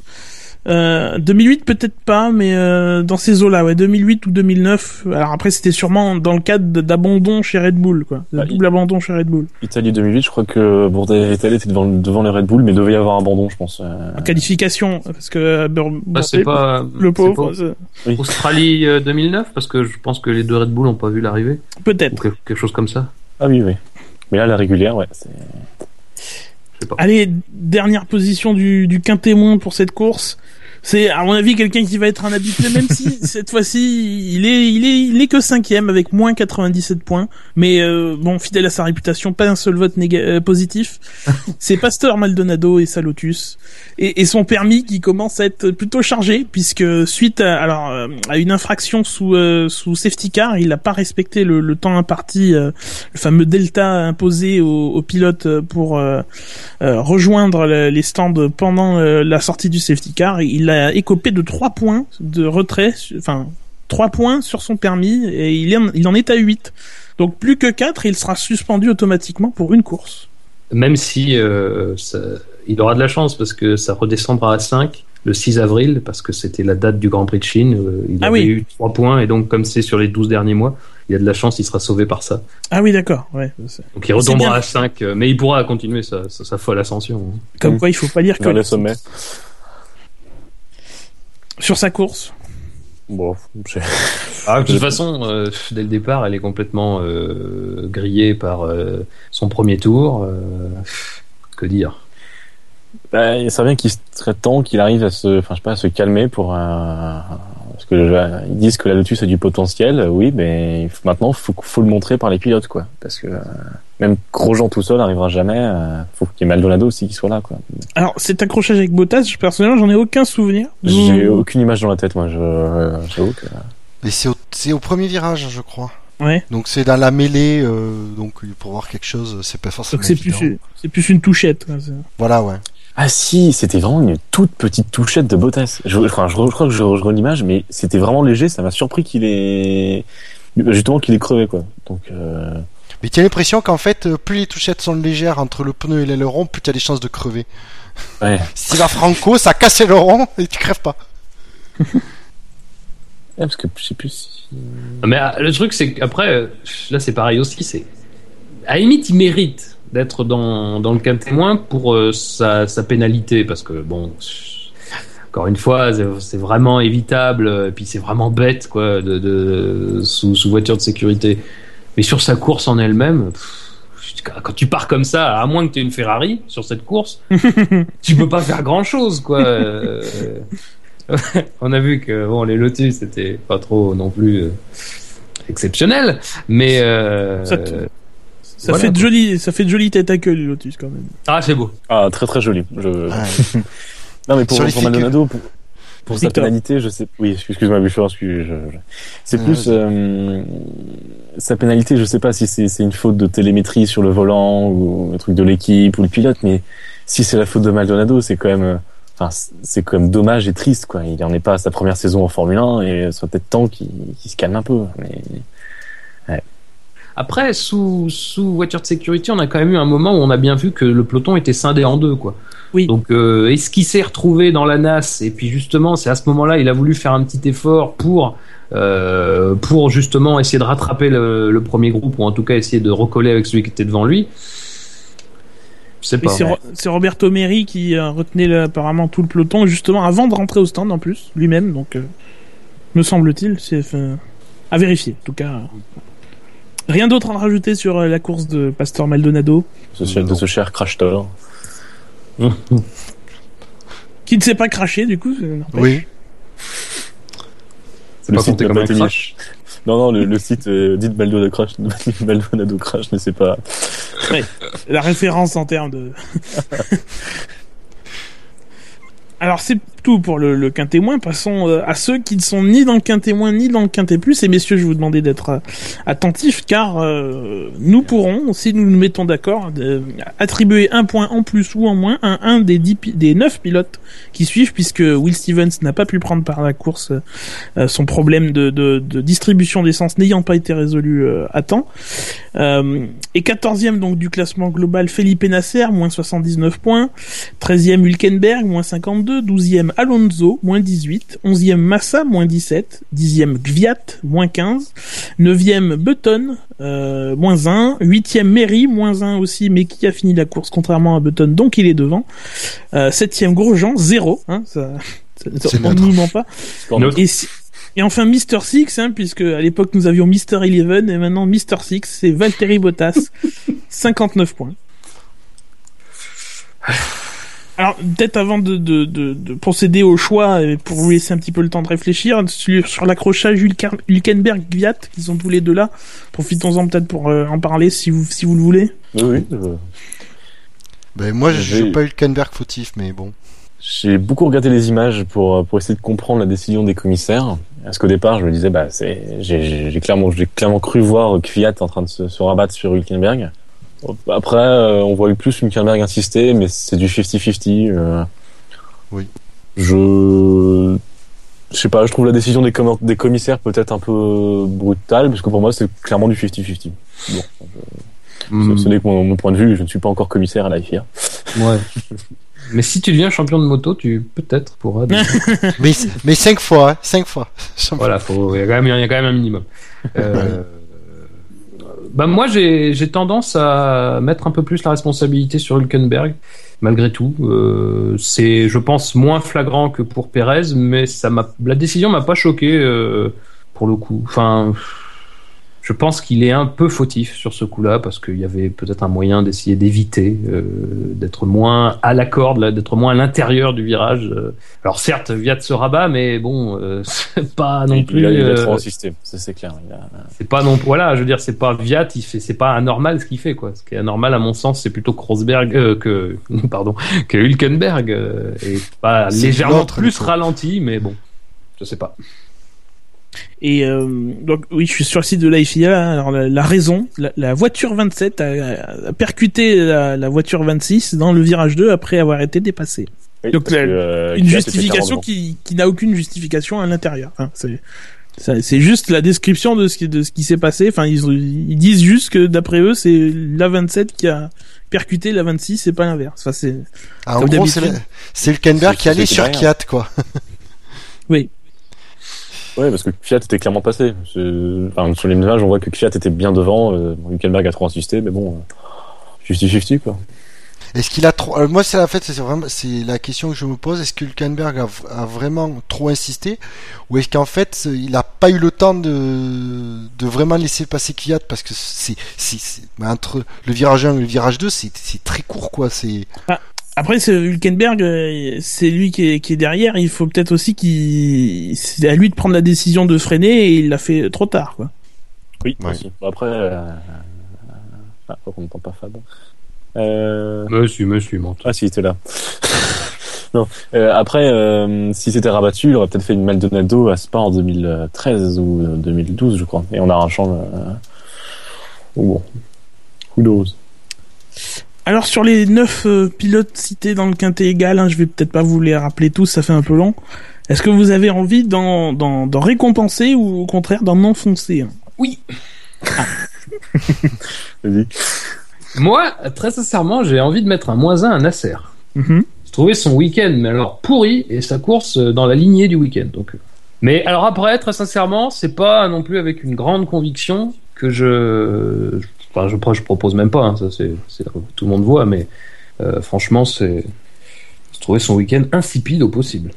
2000, euh, 2008 peut-être pas, mais euh, dans ces eaux-là, ouais, 2008 ou 2009. Alors après, c'était sûrement dans le cadre d'abandon chez Red Bull, quoi, de Bah, double abandon chez Red Bull. Italie 2008, je crois que Bourdais et Vettel étaient devant, devant les Red Bull, mais devait y avoir un abandon, je pense. euh. En qualification, parce que euh, Bah, c'est pas le pauvre, pas Australie euh, 2009 parce que je pense que les deux Red Bull n'ont pas vu l'arrivée peut-être. quelque, quelque chose comme ça. Ah oui, oui. Mais là, la régulière, ouais. c'est- Je sais pas. Allez, dernière position du, du quintémoin pour cette course. C'est à mon avis quelqu'un qui va être un habitué, même si cette fois-ci il est il est il est que cinquième avec moins 97 points. Mais euh, bon, fidèle à sa réputation, pas un seul vote néga- euh, positif. C'est Pasteur Maldonado et sa Lotus et, et son permis qui commence à être plutôt chargé puisque suite à alors euh, à une infraction sous euh, sous safety car, il n'a pas respecté le, le temps imparti, euh, le fameux delta imposé aux, pilotes pour rejoindre le- les stands pendant la sortie du safety car. Il a écopé de 3 points de retrait, enfin 3 points sur son permis et il, en, il en est à 8. Donc plus que 4, il sera suspendu automatiquement pour une course. Même si euh, ça- il aura de la chance parce que ça redescendra à 5 le 6 avril parce que c'était la date du Grand Prix de Chine. euh, il Ah avait oui. eu 3 points et donc comme c'est sur les 12 derniers mois, il y a de la chance, il sera sauvé par ça. Ah oui, d'accord. Ouais. Donc il retombera à 5, euh, mais il pourra continuer sa, sa, sa folle ascension. hein. Comme Mm. quoi, il faut pas lire que les-. Sur sa course. Bon, je- Ah, de toute façon, euh, dès le départ, elle est complètement euh, grillée par euh, son premier tour. euh, que dire bah, il serait bien qu'il serait temps qu'il arrive à se, enfin, je sais pas, à se calmer pour un, parce que euh, ils disent que la Lotus a du potentiel, euh, oui, mais maintenant, faut, faut le montrer par les pilotes, quoi. Parce que euh, même Grosjean tout seul n'arrivera jamais. euh, faut qu'il y ait Maldonado aussi qui soit là, quoi. Alors, cet accrochage avec Bottas, je- personnellement, j'en ai aucun souvenir. J'ai Mmh. aucune image dans la tête, moi. Je, euh, j'avoue que. Et c'est au, premier virage, je crois. Ouais. Donc c'est dans la mêlée, euh, donc pour voir quelque chose, c'est pas forcément Donc c'est plus, c'est plus une touchette. quoi, Voilà, ouais. Ah si, c'était vraiment une toute petite touchette de Bottas. Je, enfin, je, je crois que je, je l'image, mais c'était vraiment léger. Ça m'a surpris qu'il est justement qu'il est crevé quoi. Donc euh... Mais tu as l'impression qu'en fait, euh, plus les touchettes sont légères entre le pneu et l'aileron, plus tu as des chances de crever. ouais. Si tu vas franco, ça casse l'aileron et tu crèves pas. Ouais, parce que je sais plus. Si... Mais euh, le truc, c'est qu'après, là, c'est pareil aussi. C'est à la limite, il mérite d'être dans, dans le cas témoin pour euh, sa, sa pénalité, parce que bon, encore une fois, c'est- vraiment évitable, et puis c'est vraiment bête, quoi, de, de sous, sous voiture de sécurité. Mais sur sa course en elle-même. Quand tu pars comme ça, à moins que tu aies une Ferrari sur cette course, tu peux pas faire grand chose, quoi. Euh, On a vu que bon, les Lotus c'était pas trop non plus euh, exceptionnel, mais euh, Ça Voilà, fait de jolies, ça fait de jolies têtes à queue, le Lotus, quand même. ah c'est beau. Ah très très joli. Je... Ouais. Non mais pour. Maldonado, pour, pour sa pénalité, je sais. Oui, excuse-moi, Bouchard, excuse. Je... je- C'est Ouais, plus euh, sa pénalité. Je sais pas si c'est une faute de télémétrie sur le volant ou un truc de l'équipe ou le pilote, mais si c'est la faute de Maldonado, c'est quand même. euh, Enfin, c'est quand même dommage et triste, quoi. Il en est pas à sa première saison en Formule 1 et ça peut-être temps qu'il se calme un peu. Mais... Après sous sous voiture de sécurité, on a quand même eu un moment où on a bien vu que le peloton était scindé en deux, quoi. Oui. Donc euh, est-ce qu'il s'est retrouvé dans la NAS et puis justement c'est à ce moment-là il a voulu faire un petit effort pour euh, pour justement essayer de rattraper le, le premier groupe ou en tout cas essayer de recoller avec celui qui était devant lui. Je sais Et pas. c'est Ro- Roberto Meri qui euh, retenait le- apparemment tout le peloton, justement, avant de rentrer au stand, en plus, lui-même, donc, euh, me semble-t-il, c'est à vérifier, en tout cas. Euh. Rien d'autre à rajouter sur euh, la course de Pastor Maldonado, Ce cher- de ce cher Crash qui ne s'est pas craché, du coup. c'est- n'empêche. Oui. C'est Le pas site comme un crash. Non, non, le, le site euh, dit Maldonado Crash, Maldonado Crash ne sait pas. La référence en termes de. Alors c'est tout pour le, le moins. Passons euh, à ceux qui ne sont ni dans le quintet moins ni dans le quintet plus. Et messieurs, je vous demandais d'être euh, attentifs car euh, nous pourrons, si nous nous mettons d'accord, de- attribuer un point en plus ou en moins à un des, dix des neuf pilotes qui suivent puisque Will Stevens n'a pas pu prendre par la course euh, son problème de, de, de distribution d'essence n'ayant pas été résolu euh, à temps. Euh, et 14e donc du classement global Felipe Nasser, moins 79 points. 13e Hülkenberg, moins 52. 12e Alonso, moins 18. 11e Massa, moins 17. 10e Gviat, moins 15. 9e Button, euh, moins 1. 8e Meri, moins 1 aussi, mais qui a fini la course contrairement à Button, donc il est devant. Euh, 7e Grosjean, 0. Hein, ça, ça, on n'y ment pas. Neutre. Et, si- et enfin Mister Six, hein, puisque à l'époque nous avions Mister Eleven et maintenant Mister Six, c'est Valtteri Bottas, 59 points. Alors peut-être avant de, de, de, de procéder au choix et pour vous laisser un petit peu le temps de réfléchir sur, sur l'accrochage Hülken- Hülkenberg-Gviat qui sont tous les deux là, profitons-en peut-être pour euh, en parler si vous si vous le voulez. Oui, oui. euh, Ben, moi, je n'ai pas eu le Kenberg fautif, mais bon. J'ai beaucoup regardé les images pour, pour essayer de comprendre la décision des commissaires. Parce qu'au départ, je me disais, bah, c'est, j'ai, clairement, j'ai clairement cru voir Kvyat en train de se, se rabattre sur Hülkenberg. Après, euh, on voit plus Hülkenberg insister, mais c'est du 50-50. euh. Oui. Je, Je sais pas, je trouve la décision des, des commissaires peut-être un peu brutale, parce que pour moi, c'est clairement du 50-50. Bon, ce n'est que mon, mon point de vue, je ne suis pas encore commissaire à la FIA. Ouais. Mais si tu deviens champion de moto, tu peut-être pourras. mais, mais cinq fois, hein, cinq fois. Voilà, faut, il y a quand même, il y a quand même un minimum. Euh, bah moi, j'ai, tendance à mettre un peu plus la responsabilité sur Hülkenberg, malgré tout. Euh, c'est, je pense, moins flagrant que pour Perez, mais ça m'a, la décision m'a pas choqué euh, pour le coup. Enfin, je pense qu'il est un peu fautif sur ce coup-là parce qu'il y avait peut-être un moyen d'essayer d'éviter euh, d'être moins à la corde, là, d'être moins à l'intérieur du virage. euh. Alors certes, Viat se rabat, mais bon, euh, c'est pas non il, plus. il a, il a trop insisté, ça c'est clair. A- c'est pas non voilà je veux dire c'est pas Viat il fait c'est pas anormal ce qu'il fait quoi ce qui est anormal à mon sens c'est plutôt Krosberg euh, que pardon que Hülkenberg euh, et pas légèrement plus ralenti mais bon je sais pas Et euh, donc oui, je suis sur le site de la FIA. Alors la, la raison, la, la voiture 27 a, a percuté la, la voiture 26 dans le virage 2 après avoir été dépassée. Oui, Donc, parce la- que, euh, Une justification qui, qui n'a aucune justification à l'intérieur. Hein, c'est c'est juste la description de ce qui de ce qui s'est passé. Enfin, ils, ils disent juste que d'après eux, c'est la 27 qui a percuté la 26 et pas l'inverse. Enfin, c'est Ah, en gros, c'est le- Hülkenberg C'est- qui allait sur. Kiat, quoi. oui. Ouais, parce que Fiat était clairement passé. Enfin, sur les images, on voit que Fiat était bien devant. Euh, Hülkenberg a trop insisté, mais bon, euh, 50-50 quoi. Est-ce qu'il a trop euh, Moi, c'est en fait, c'est vraiment, c'est la question que je me pose. Est-ce que Hülkenberg a, a vraiment trop insisté, ou est-ce qu'en fait, il n'a pas eu le temps de, de vraiment laisser passer Kvyat parce que c'est, entre le virage 1 et le virage 2, c'est, c'est très court, quoi. C'est Après, c'est Hülkenberg, euh, c'est lui qui est, qui est derrière. Il faut peut-être aussi qu'il, c'est à lui de prendre la décision de freiner et il l'a fait trop tard, quoi. Oui, Ouais. aussi. Après, euh... ah, pourquoi on n'entend pas Fab euh... monsieur monsieur monte Ah, si, il était là. non. Euh, après, euh, si c'était rabattu, il aurait peut-être fait une Maldonado à Spa en 2013 ou euh, 2012, je crois. Et on arrachant le. Ou bon. Who knows Alors sur les neuf euh, pilotes cités dans le quintet égal, hein, je vais peut-être pas vous les rappeler tous, ça fait un peu long. Est-ce que vous avez envie d'en, d'en, d'en récompenser ou au contraire d'en enfoncer un? Vas-y. moi très sincèrement j'ai envie de mettre un moins 1 à Nasser Mhm. j'ai trouvé son week-end mais alors pourri et sa course euh, dans la lignée du week-end donc euh. mais alors après très sincèrement c'est pas non plus avec une grande conviction que je enfin je, je propose même pas hein, ça c'est c'est- tout le monde voit mais euh, franchement c'est j'ai trouvé son week-end insipide au possible.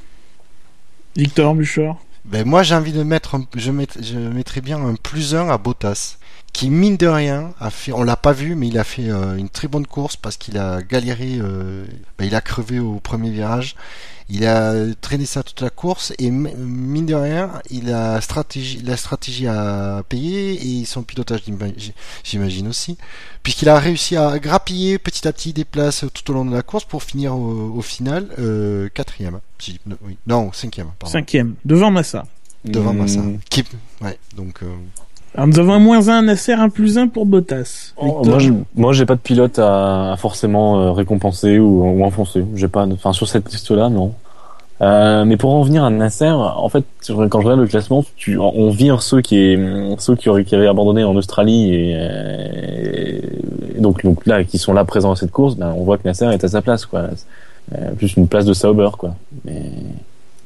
Victor Bouchard Ben moi j'ai envie de mettre, un- je, mettrais bien un plus un à Bottas, qui mine de rien a fait, on l'a pas vu, mais il a fait euh, une très bonne course parce qu'il a galéré, euh, ben, il a crevé au premier virage, il a traîné ça toute la course et m- mine de rien, il a stratégie, la stratégie à payer et son pilotage j'ima- j'imagine aussi, puisqu'il a réussi à grappiller petit à petit des places tout au long de la course pour finir au, au final euh, quatrième, si- oui, non cinquième, pardon Cinquième, devant Massa. devant. Massa. Qui... Ouais, donc euh, Alors nous avons un moins 1 Nasser, un plus 1 pour Bottas. Oh, moi, je, moi, j'ai pas de pilote à, à forcément euh, récompenser ou, ou enfoncer. J'ai pas, enfin, sur cette liste-là, non. Euh, mais pour en venir à Nasser, en fait, quand je regarde le classement, tu, on vire ceux qui, est, ceux qui, auraient, qui avaient abandonné en Australie et, euh, et donc, donc là, qui sont là présents à cette course, ben, on voit que Nasser est à sa place, quoi. Euh, plus une place de Sauber, quoi. Mais,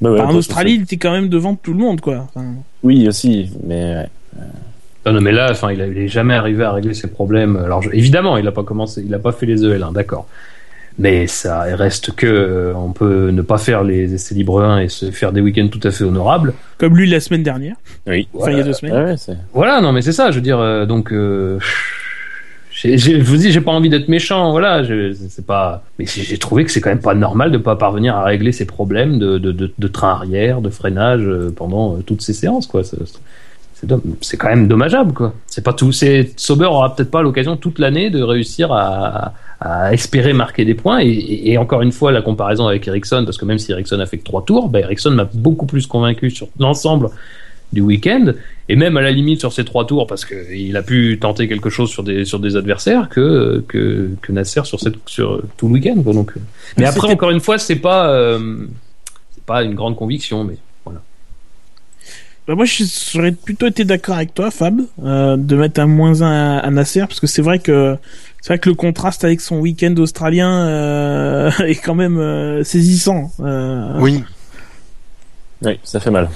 bah ouais, en Australie, il était quand même devant tout le monde, quoi. Enfin, Oui, aussi, mais ouais. Non, non, mais là, enfin, il, a- il est jamais arrivé à régler ses problèmes. Alors, je- évidemment, il a pas commencé, il a pas fait les EL1, d'accord. Mais ça il reste que euh, on peut ne pas faire les essais libres 1 et se faire des week-ends tout à fait honorables. comme lui la semaine dernière. oui. Enfin, il y a deux semaines. Ouais, Voilà, non, mais c'est ça. Je veux dire, euh, donc, euh, je vous dis, j'ai pas envie d'être méchant. Voilà, je- c'est pas. Mais j'ai trouvé que c'est quand même pas normal de pas parvenir à régler ses problèmes de, de, de, de train arrière, de freinage euh, pendant euh, toutes ces séances, quoi. C'est quand même dommageable, quoi. C'est pas tout. C'est Sauber aura peut-être pas l'occasion toute l'année de réussir à, à espérer marquer des points. Et, encore une fois, la comparaison avec Ericsson, parce que même si Ericsson a fait que trois tours, bah, Ericsson m'a beaucoup plus convaincu sur l'ensemble du week-end et même à la limite sur ces trois tours parce qu'il a pu tenter quelque chose sur des sur des adversaires que que, que Nasser sur cette sur tout le week-end donc euh. mais Mais après encore une fois c'est pas euh, c'est pas une grande conviction mais Bah, moi, je- j'aurais plutôt été d'accord avec toi, Fab, euh, de mettre un moins 1 à, à Nasser, parce que c'est vrai que c'est vrai que le contraste avec son week-end australien euh, est quand même euh, saisissant. Euh, Oui, Oui, ça fait mal.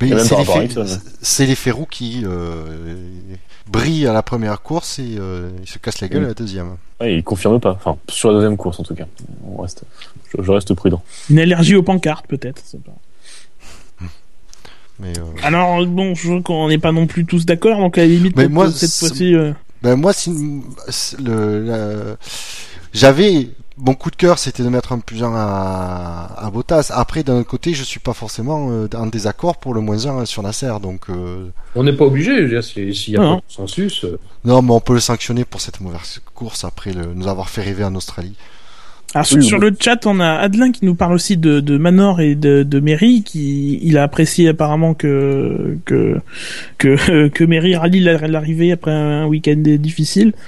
mais c'est c'est l'effet roux qui euh, brille à la première course et euh, il se casse la gueule Oui. à la deuxième. Ouais, il confirme pas. Enfin, sur la deuxième course en tout cas. On reste, je, je reste prudent. Une allergie aux pancartes, peut-être. c'est pas- Mais euh, Alors, bon, je vois qu'on n'est pas non plus tous d'accord, donc à la limite, Mais moi, cette fois-ci... euh, Ben moi, le, la- j'avais mon coup de cœur, c'était de mettre un plus 1 à, à Bottas. Après, d'un autre côté, je suis pas forcément euh, en désaccord pour le moins 1 sur Nasser. Donc, euh, On n'est pas obligé, s'il y a Non. pas de consensus. euh, non, mais on peut le sanctionner pour cette mauvaise course après le, nous avoir fait rêver en Australie. Alors, sur, Oui, sur le chat, on a Adelin qui nous parle aussi de, de Manor et de, de Mary, qui il a apprécié apparemment que que que, que Mary rallie la- l'arrivée après un week-end difficile.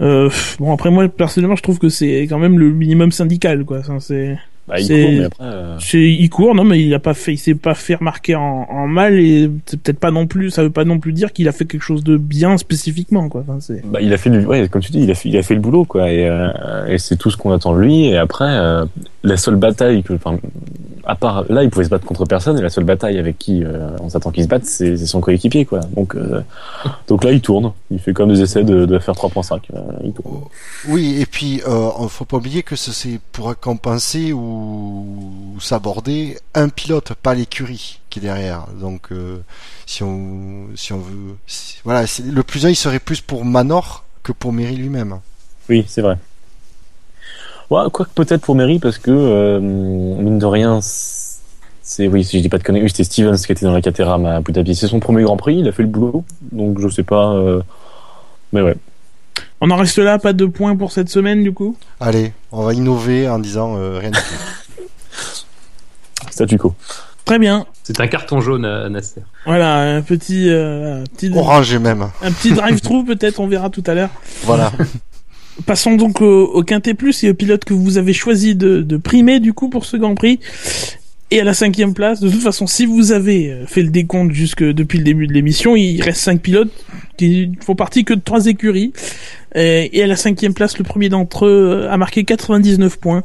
Euh, bon, après moi personnellement, je trouve que c'est quand même le minimum syndical, quoi. C'est Bah, il C'est- court, mais après. euh, il court, non, mais il a pas fait, il s'est pas fait remarquer en, en mal et c'est peut-être pas non plus, ça veut pas non plus dire qu'il a fait quelque chose de bien spécifiquement, quoi. Enfin, c'est Bah, il a fait du, ouais, comme tu dis, il a fait, il a fait le boulot, quoi, et, euh, et c'est tout ce qu'on attend de lui. Et après, euh, la seule bataille que, enfin, à part là, il pouvait se battre contre personne, et la seule bataille avec qui euh, on s'attend qu'il se batte, c'est son coéquipier, quoi. Donc, euh, donc là, il tourne, il fait comme des essais de, de faire 3.5. euh, il tourne. Oui, et puis, euh, faut pas oublier que ce- c'est pour compenser ou, ou s'aborder un pilote, pas l'écurie qui est derrière. Donc, euh, si on, si on veut, si- voilà, le plus 1 il serait plus pour Manor que pour Mary lui-même. Oui, c'est vrai. Ouais, quoique peut-être pour Mary, parce que, euh, mine de rien, c'est, oui, si je dis pas de conneries, c'était Stevens qui était dans la Caterham à Abu. C'est son premier Grand Prix, il a fait le boulot, donc je sais pas, euh, mais ouais. On en reste là, pas de points pour cette semaine du coup. Allez, on va innover en disant euh, rien du tout. Statu quo. Très bien. C'est un carton jaune à Nasser. Voilà, un petit, euh, petit, Orange même. un petit drive-through peut-être, on verra tout à l'heure. Voilà. Passons donc au, au Quintet Plus et au pilote que vous avez choisi de, de primer du coup pour ce Grand Prix. Et à la cinquième place, de toute façon, si vous avez euh, fait le décompte jusque depuis le début de l'émission, il reste cinq pilotes qui font partie que de trois écuries. Euh, Et à la cinquième place, le premier d'entre eux a marqué 99 points.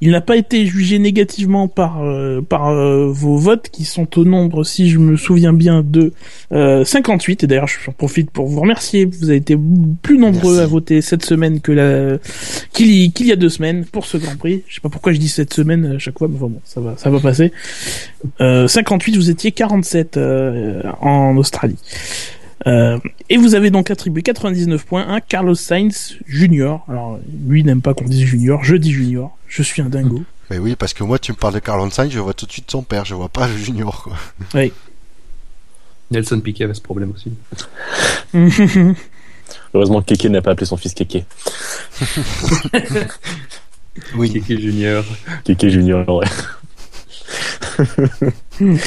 Il n'a pas été jugé négativement par euh, par euh, vos votes qui sont au nombre, si je me souviens bien, de euh, 58. Et d'ailleurs, j'en profite pour vous remercier. Vous avez été plus nombreux Merci. à voter cette semaine que la qu'il y, a deux semaines pour ce Grand Prix. Je sais pas pourquoi je dis cette semaine à chaque fois, mais bon, ça va, ça va passer. Euh, 58, vous étiez 47 euh, en Australie. Euh, et vous avez donc attribué 99 points à Carlos Sainz Junior. Alors lui n'aime pas qu'on dise Junior, je dis Junior. Je suis un dingo. Mais oui, parce que moi, tu me parles de Carl Sainz, je vois tout de suite son père, je vois pas le junior. Quoi. Nelson Piquet avait ce problème aussi. Heureusement que Keke n'a pas appelé son fils Keke. Oui. Piquet Junior. Keke Junior, ouais.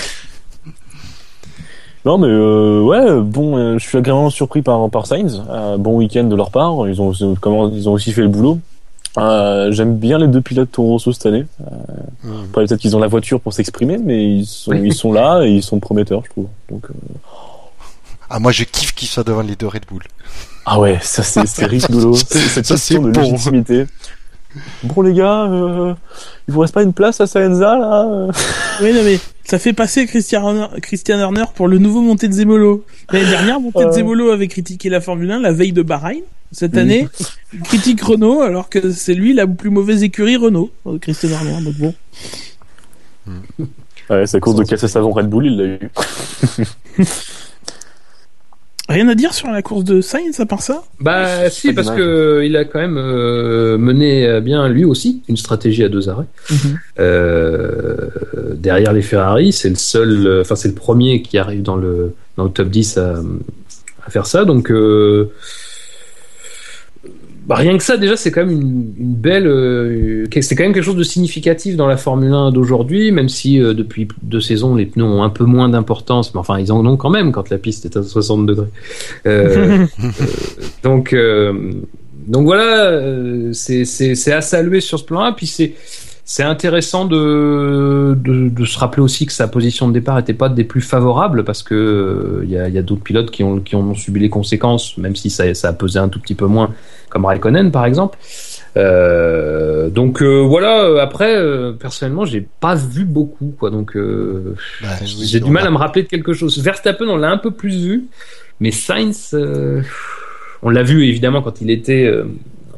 non, mais euh, ouais, bon, euh, je suis agréablement surpris par, par Sainz. Euh, bon week-end de leur part. Ils ont, comment, ils ont aussi fait le boulot. Euh, J'aime bien les deux pilotes Toro Rosso cette année. Mm. Après, Peut-être qu'ils ont la voiture pour s'exprimer, mais ils sont, ils sont là et ils sont prometteurs, je trouve. Donc, euh, Ah, moi, je kiffe qu'il soit devant les deux Red Bull. Ah ouais, ça c'est c'est rigolo. C'est- Cette Ça, c'est question de bon. légitimité. Bon les gars, euh, il vous reste pas une place à Saenza là? Oui, non mais ça fait passer Christian Horner, Christian Horner pour le nouveau monté de Zemolo. L'année dernière, monté de Euh. Zemolo avait critiqué la Formule 1 la veille de Bahreïn. Cette année, il critique Renault alors que c'est lui la plus mauvaise écurie Renault, euh, Christian Horner. Donc bon. Ouais, c'est à cause de casser savon Red Bull, il l'a eu. Rien à dire sur la course de Sainz à part ça? Bah si, parce d'image. que il a quand même euh, mené bien lui aussi une stratégie à deux arrêts. Euh, derrière les Ferrari, c'est le seul, euh, enfin c'est le premier qui arrive dans le dans le top 10 à, à faire ça. Donc euh, bah, rien que ça, déjà, c'est quand même une, une belle. euh, c'est quand même quelque chose de significatif dans la Formule 1 d'aujourd'hui, même si euh, depuis deux saisons, les pneus ont un peu moins d'importance, mais enfin, ils en ont quand même quand la piste est à 60 degrés. Euh, euh, donc, euh, donc voilà, euh, c'est c'est- c'est à saluer sur ce plan-là. Puis c'est C'est intéressant de, de, de se rappeler aussi que sa position de départ n'était pas des plus favorables parce que euh, il y a, il y a d'autres pilotes qui ont, qui ont subi les conséquences, même si ça, ça a pesé un tout petit peu moins, comme Raikkonen par exemple. Euh, donc euh, voilà. euh, Après, euh, personnellement, j'ai pas vu beaucoup, quoi. Donc euh, Bah, j'ai du mal a- à me rappeler de quelque chose. Verstappen, on l'a un peu plus vu, mais Sainz, euh, on l'a vu évidemment quand il était euh,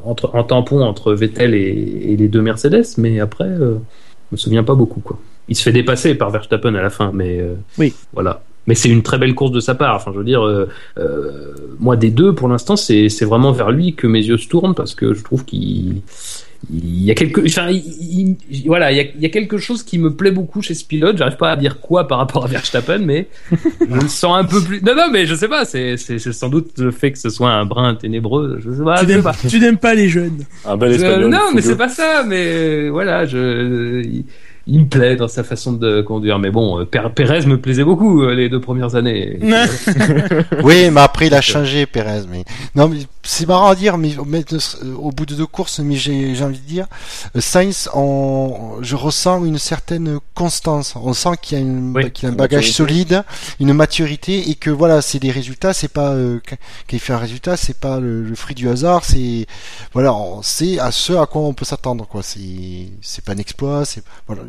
entre, en tampon entre Vettel et, et les deux Mercedes, mais après, euh, je me souviens pas beaucoup, quoi. Il se fait dépasser par Verstappen à la fin, mais euh, Oui. voilà. Mais c'est une très belle course de sa part. Enfin, je veux dire, euh, euh, moi des deux, pour l'instant, c'est c'est vraiment vers lui que mes yeux se tournent parce que je trouve qu'il il y a quelque, enfin, il- il- il- voilà, il y, a, il y a quelque chose qui me plaît beaucoup chez ce pilote. J'arrive pas à dire quoi par rapport à Verstappen, mais je le sens un peu plus. Non, non, mais je sais pas. C'est c'est c'est sans doute le fait que ce soit un brin ténébreux. Je sais pas. tu n'aimes pas. tu n'aimes pas les jeunes. Un bel Je- espagnol. non, mais c'est pas ça. Mais euh, voilà, je. Il, me plaît dans sa façon de conduire. Mais bon, euh, Pérez me plaisait beaucoup euh, les deux premières années. Oui, mais après il a changé Perez. Mais non, mais c'est marrant à dire, mais, mais, au bout de deux courses, mais j'ai j'ai envie de dire, euh, Sainz, on, je ressens une certaine constance. On sent qu'il y a, une, Oui, qu'il a un bagage maturité. solide, une maturité, et que voilà, c'est des résultats. C'est pas euh, qu- qu'il fait un résultat, c'est pas le, le fruit du hasard. C'est voilà, on sait à ce à quoi on peut s'attendre. Quoi, c'est c'est pas un exploit. C'est voilà.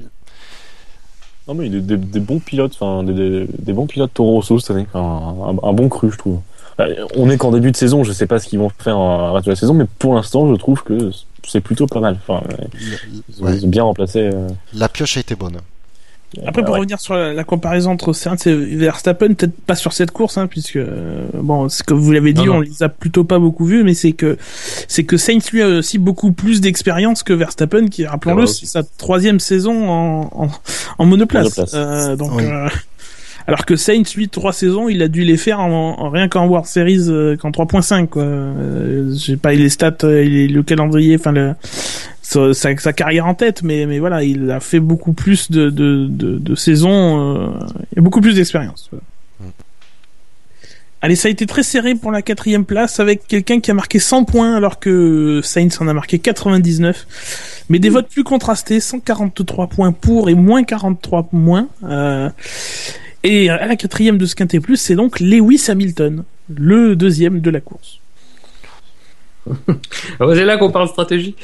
Non, mais il y a des, des bons pilotes, enfin, des, des, des bons pilotes Toro Rosso cette année. Un, un bon cru, je trouve. Euh, On est qu'en début de saison, je sais pas ce qu'ils vont faire à reste de la saison, mais pour l'instant, je trouve que c'est plutôt pas mal. Enfin, ils ont, Ouais. ils ont bien remplacé. euh, La pioche a été bonne. Après, pour ouais. revenir sur la, la comparaison entre Sainz et Verstappen, peut-être pas sur cette course, hein, puisque euh, bon, ce que vous l'avez dit, Non, non. on les a plutôt pas beaucoup vus, mais c'est que c'est que Sainz lui a aussi beaucoup plus d'expérience que Verstappen, qui rappelons-le, Ah, c'est sa troisième saison en, en, en monoplace. Monoplace. Euh, donc, Oui. euh, alors que Sainz, lui, trois saisons, il a dû les faire en, en- rien qu'en World Series euh, qu'en 3.5. Quoi. Euh, J'ai pas les stats, euh, le calendrier, enfin le sa, carrière en tête, mais mais voilà, il a fait beaucoup plus de de de, de saisons euh, et beaucoup plus d'expérience. Voilà. Allez, ça a été très serré pour la quatrième place avec quelqu'un qui a marqué 100 points alors que Sainz en a marqué 99. Mais des votes plus contrastés, 143 points pour et moins 43 moins. Euh, et à la quatrième de ce quintet plus, c'est donc Lewis Hamilton, le deuxième de la course. C'est là qu'on parle stratégie.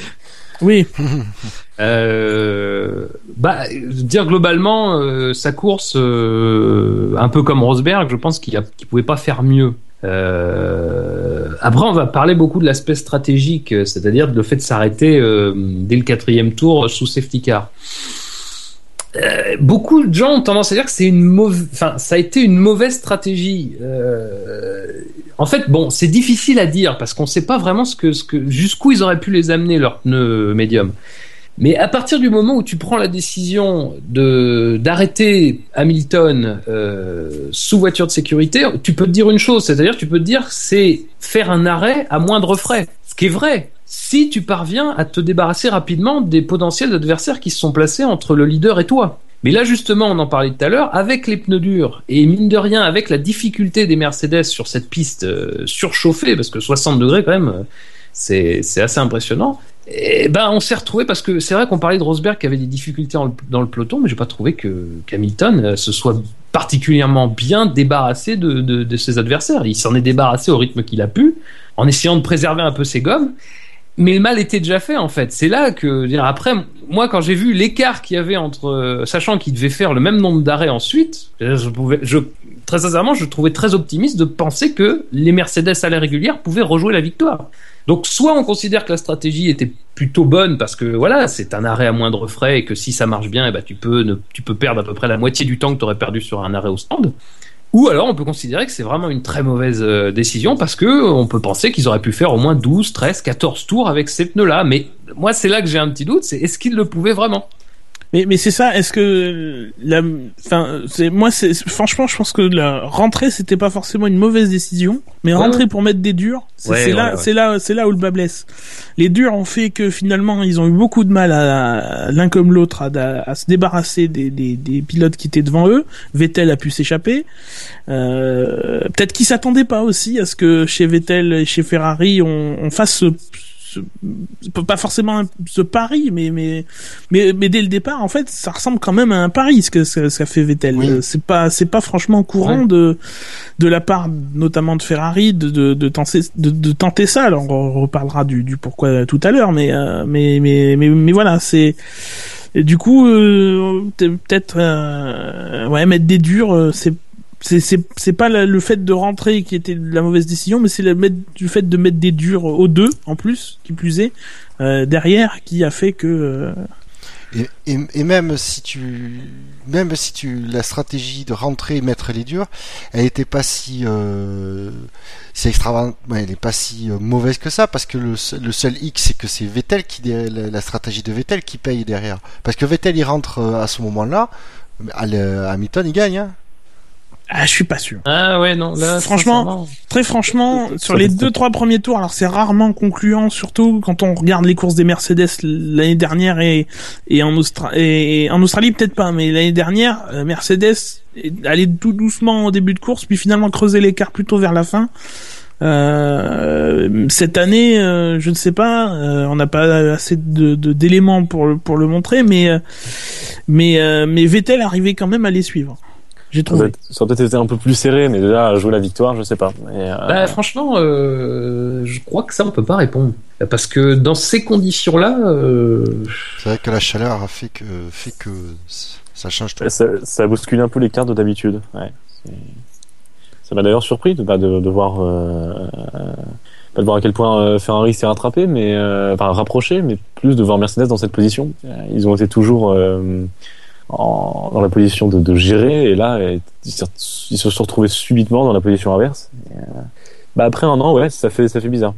Oui, Euh, bah, dire globalement, euh, sa course, euh, un peu comme Rosberg, je pense qu'il qu'il pouvait pas faire mieux. Euh, après, on va parler beaucoup de l'aspect stratégique, c'est-à-dire le fait de s'arrêter dès le quatrième tour sous safety car. Euh, beaucoup de gens ont tendance à dire que c'est une mauvaise, enfin, ça a été une mauvaise stratégie. Euh, en fait, bon, c'est difficile à dire parce qu'on sait pas vraiment ce que, jusqu'où ils auraient pu les amener leurs pneus médiums. Mais à partir du moment où tu prends la décision de d'arrêter Hamilton euh, sous voiture de sécurité, tu peux te dire une chose, c'est-à-dire tu peux te dire c'est faire un arrêt à moindre frais, ce qui est vrai. Si tu parviens à te débarrasser rapidement des potentiels adversaires qui se sont placés entre le leader et toi. Mais là justement, on en parlait tout à l'heure, avec les pneus durs et mine de rien avec la difficulté des Mercedes sur cette piste euh, surchauffée, parce que 60 degrés quand même, euh, c'est assez impressionnant. Et ben, on s'est retrouvé parce que c'est vrai qu'on parlait de Rosberg qui avait des difficultés dans le, dans le peloton, mais j'ai pas trouvé que qu'Hamilton euh, se soit particulièrement bien débarrassé de, de ses adversaires. Il s'en est débarrassé au rythme qu'il a pu, en essayant de préserver un peu ses gommes. Mais le mal était déjà fait en fait. C'est là que dire, après, moi quand j'ai vu l'écart qu'il y avait entre, euh, sachant qu'il devait faire le même nombre d'arrêts ensuite, je pouvais, je, très sincèrement, je trouvais très optimiste de penser que les Mercedes à la régulière pouvaient rejouer la victoire. Donc soit on considère que la stratégie était plutôt bonne parce que voilà, c'est un arrêt à moindre frais et que si ça marche bien, eh ben, tu peux ne, tu peux perdre à peu près la moitié du temps que tu aurais perdu sur un arrêt au stand. Ou alors on peut considérer que c'est vraiment une très mauvaise euh, décision parce que on peut penser qu'ils auraient pu faire au moins 12, 13, 14 tours avec ces pneus-là. Mais moi c'est là que j'ai un petit doute, c'est est-ce qu'ils le pouvaient vraiment? Mais, mais c'est ça, est-ce que la, enfin, c'est, moi, c'est, franchement, je pense que la rentrée, c'était pas forcément une mauvaise décision, mais Ouais, rentrer ouais. pour mettre des durs, c'est, Ouais, c'est ouais, là, c'est là, c'est là où le bas blesse. Les durs ont fait que finalement, ils ont eu beaucoup de mal à, l'un comme l'autre, à, à se débarrasser des, des, des pilotes qui étaient devant eux. Vettel a pu s'échapper. Euh, peut-être qu'ils s'attendaient pas aussi à ce que chez Vettel et chez Ferrari, on, on fasse ce, pas forcément un- ce pari, mais mais mais mais dès le départ, en fait, ça ressemble quand même à un pari ce que qu'a fait Vettel. Oui. C'est pas c'est pas franchement courant Ouais. de de la part notamment de Ferrari de de, de tenter de, de tenter ça. Alors on reparlera du du pourquoi tout à l'heure, mais euh, mais mais mais mais voilà, c'est et du coup euh, peut- peut-être euh, ouais mettre des durs, c'est c'est pas le fait de rentrer qui était la mauvaise décision mais c'est le fait de mettre des durs aux deux en plus qui plus est euh, derrière qui a fait que euh, Et, même si tu, même si tu, la stratégie de rentrer et mettre les durs, elle était pas si, euh, elle est pas si mauvaise que ça, parce que le, seul- X, c'est que c'est Vettel qui, la, stratégie de Vettel qui paye derrière. Parce que Vettel, il rentre à ce moment-là, Hamilton, il gagne, hein. Ah je suis pas sûr Ah ouais, non, là, Franchement, très franchement sur les deux trois premiers tours alors c'est rarement concluant surtout quand on regarde les courses des Mercedes l'année dernière et et en Austra- et en Australie peut-être pas mais l'année dernière euh, Mercedes allait tout doucement au début de course puis finalement creuser l'écart plutôt vers la fin Euh, cette année, euh, je ne sais pas, euh, on n'a pas assez de d'éléments pour le- pour le montrer, mais mais mais Vettel arrivait quand même à les suivre. J'ai Ça aurait trouvé. ça aurait peut-être été un peu plus serré, mais déjà jouer la victoire, je sais pas. Et, euh, Bah, franchement, euh, je crois que ça, on peut pas répondre. Parce que dans ces conditions-là, euh, C'est vrai que la chaleur a fait que, fait que ça change tout. ça, bousculé un peu les cartes de d'habitude. Ouais. Ça m'a d'ailleurs surpris de, bah, de, de voir, euh, pas de voir à quel point euh, Ferrari s'est rattrapé, mais euh, enfin rapproché, mais plus de voir Mercedes dans cette position. Ils ont été toujours euh, en, dans la position de, de gérer, et là, ils se ils se sont retrouvés subitement dans la position inverse. Et, euh, bah après un an, ouais, ça fait ça fait bizarre.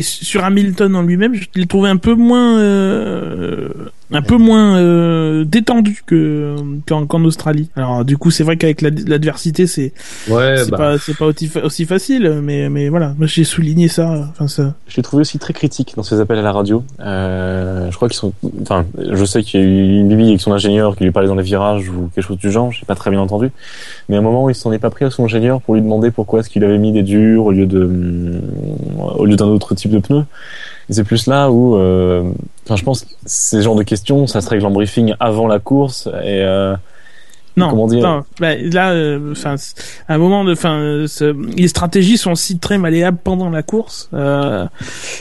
Et sur Hamilton en lui-même, je l'ai trouvé un peu moins, euh, un peu moins euh, détendu que qu'en qu'en Australie. Alors du coup, c'est vrai qu'avec la- l'adversité, c'est ouais, c'est bah, pas c'est pas aussi, fa- aussi facile, mais mais voilà, moi j'ai souligné ça. Enfin ça. Je l'ai trouvé aussi très critique dans ses appels à la radio. Euh, je crois qu'ils sont. Enfin, je sais qu'il y a eu une bibi avec son ingénieur qui lui parlait dans les virages ou quelque chose du genre. J'ai pas très bien entendu. Mais à un moment, il s'en est pas pris à son ingénieur pour lui demander pourquoi est-ce qu'il avait mis des durs au lieu de au lieu d'un autre type de pneu. Et c'est plus là où, euh, enfin, je pense que ces genres de questions, ça se règle en briefing avant la course et. Non, Comment dire non, bah, là, euh, à un moment de, enfin, euh, ce- les stratégies sont aussi très malléables pendant la course. Euh,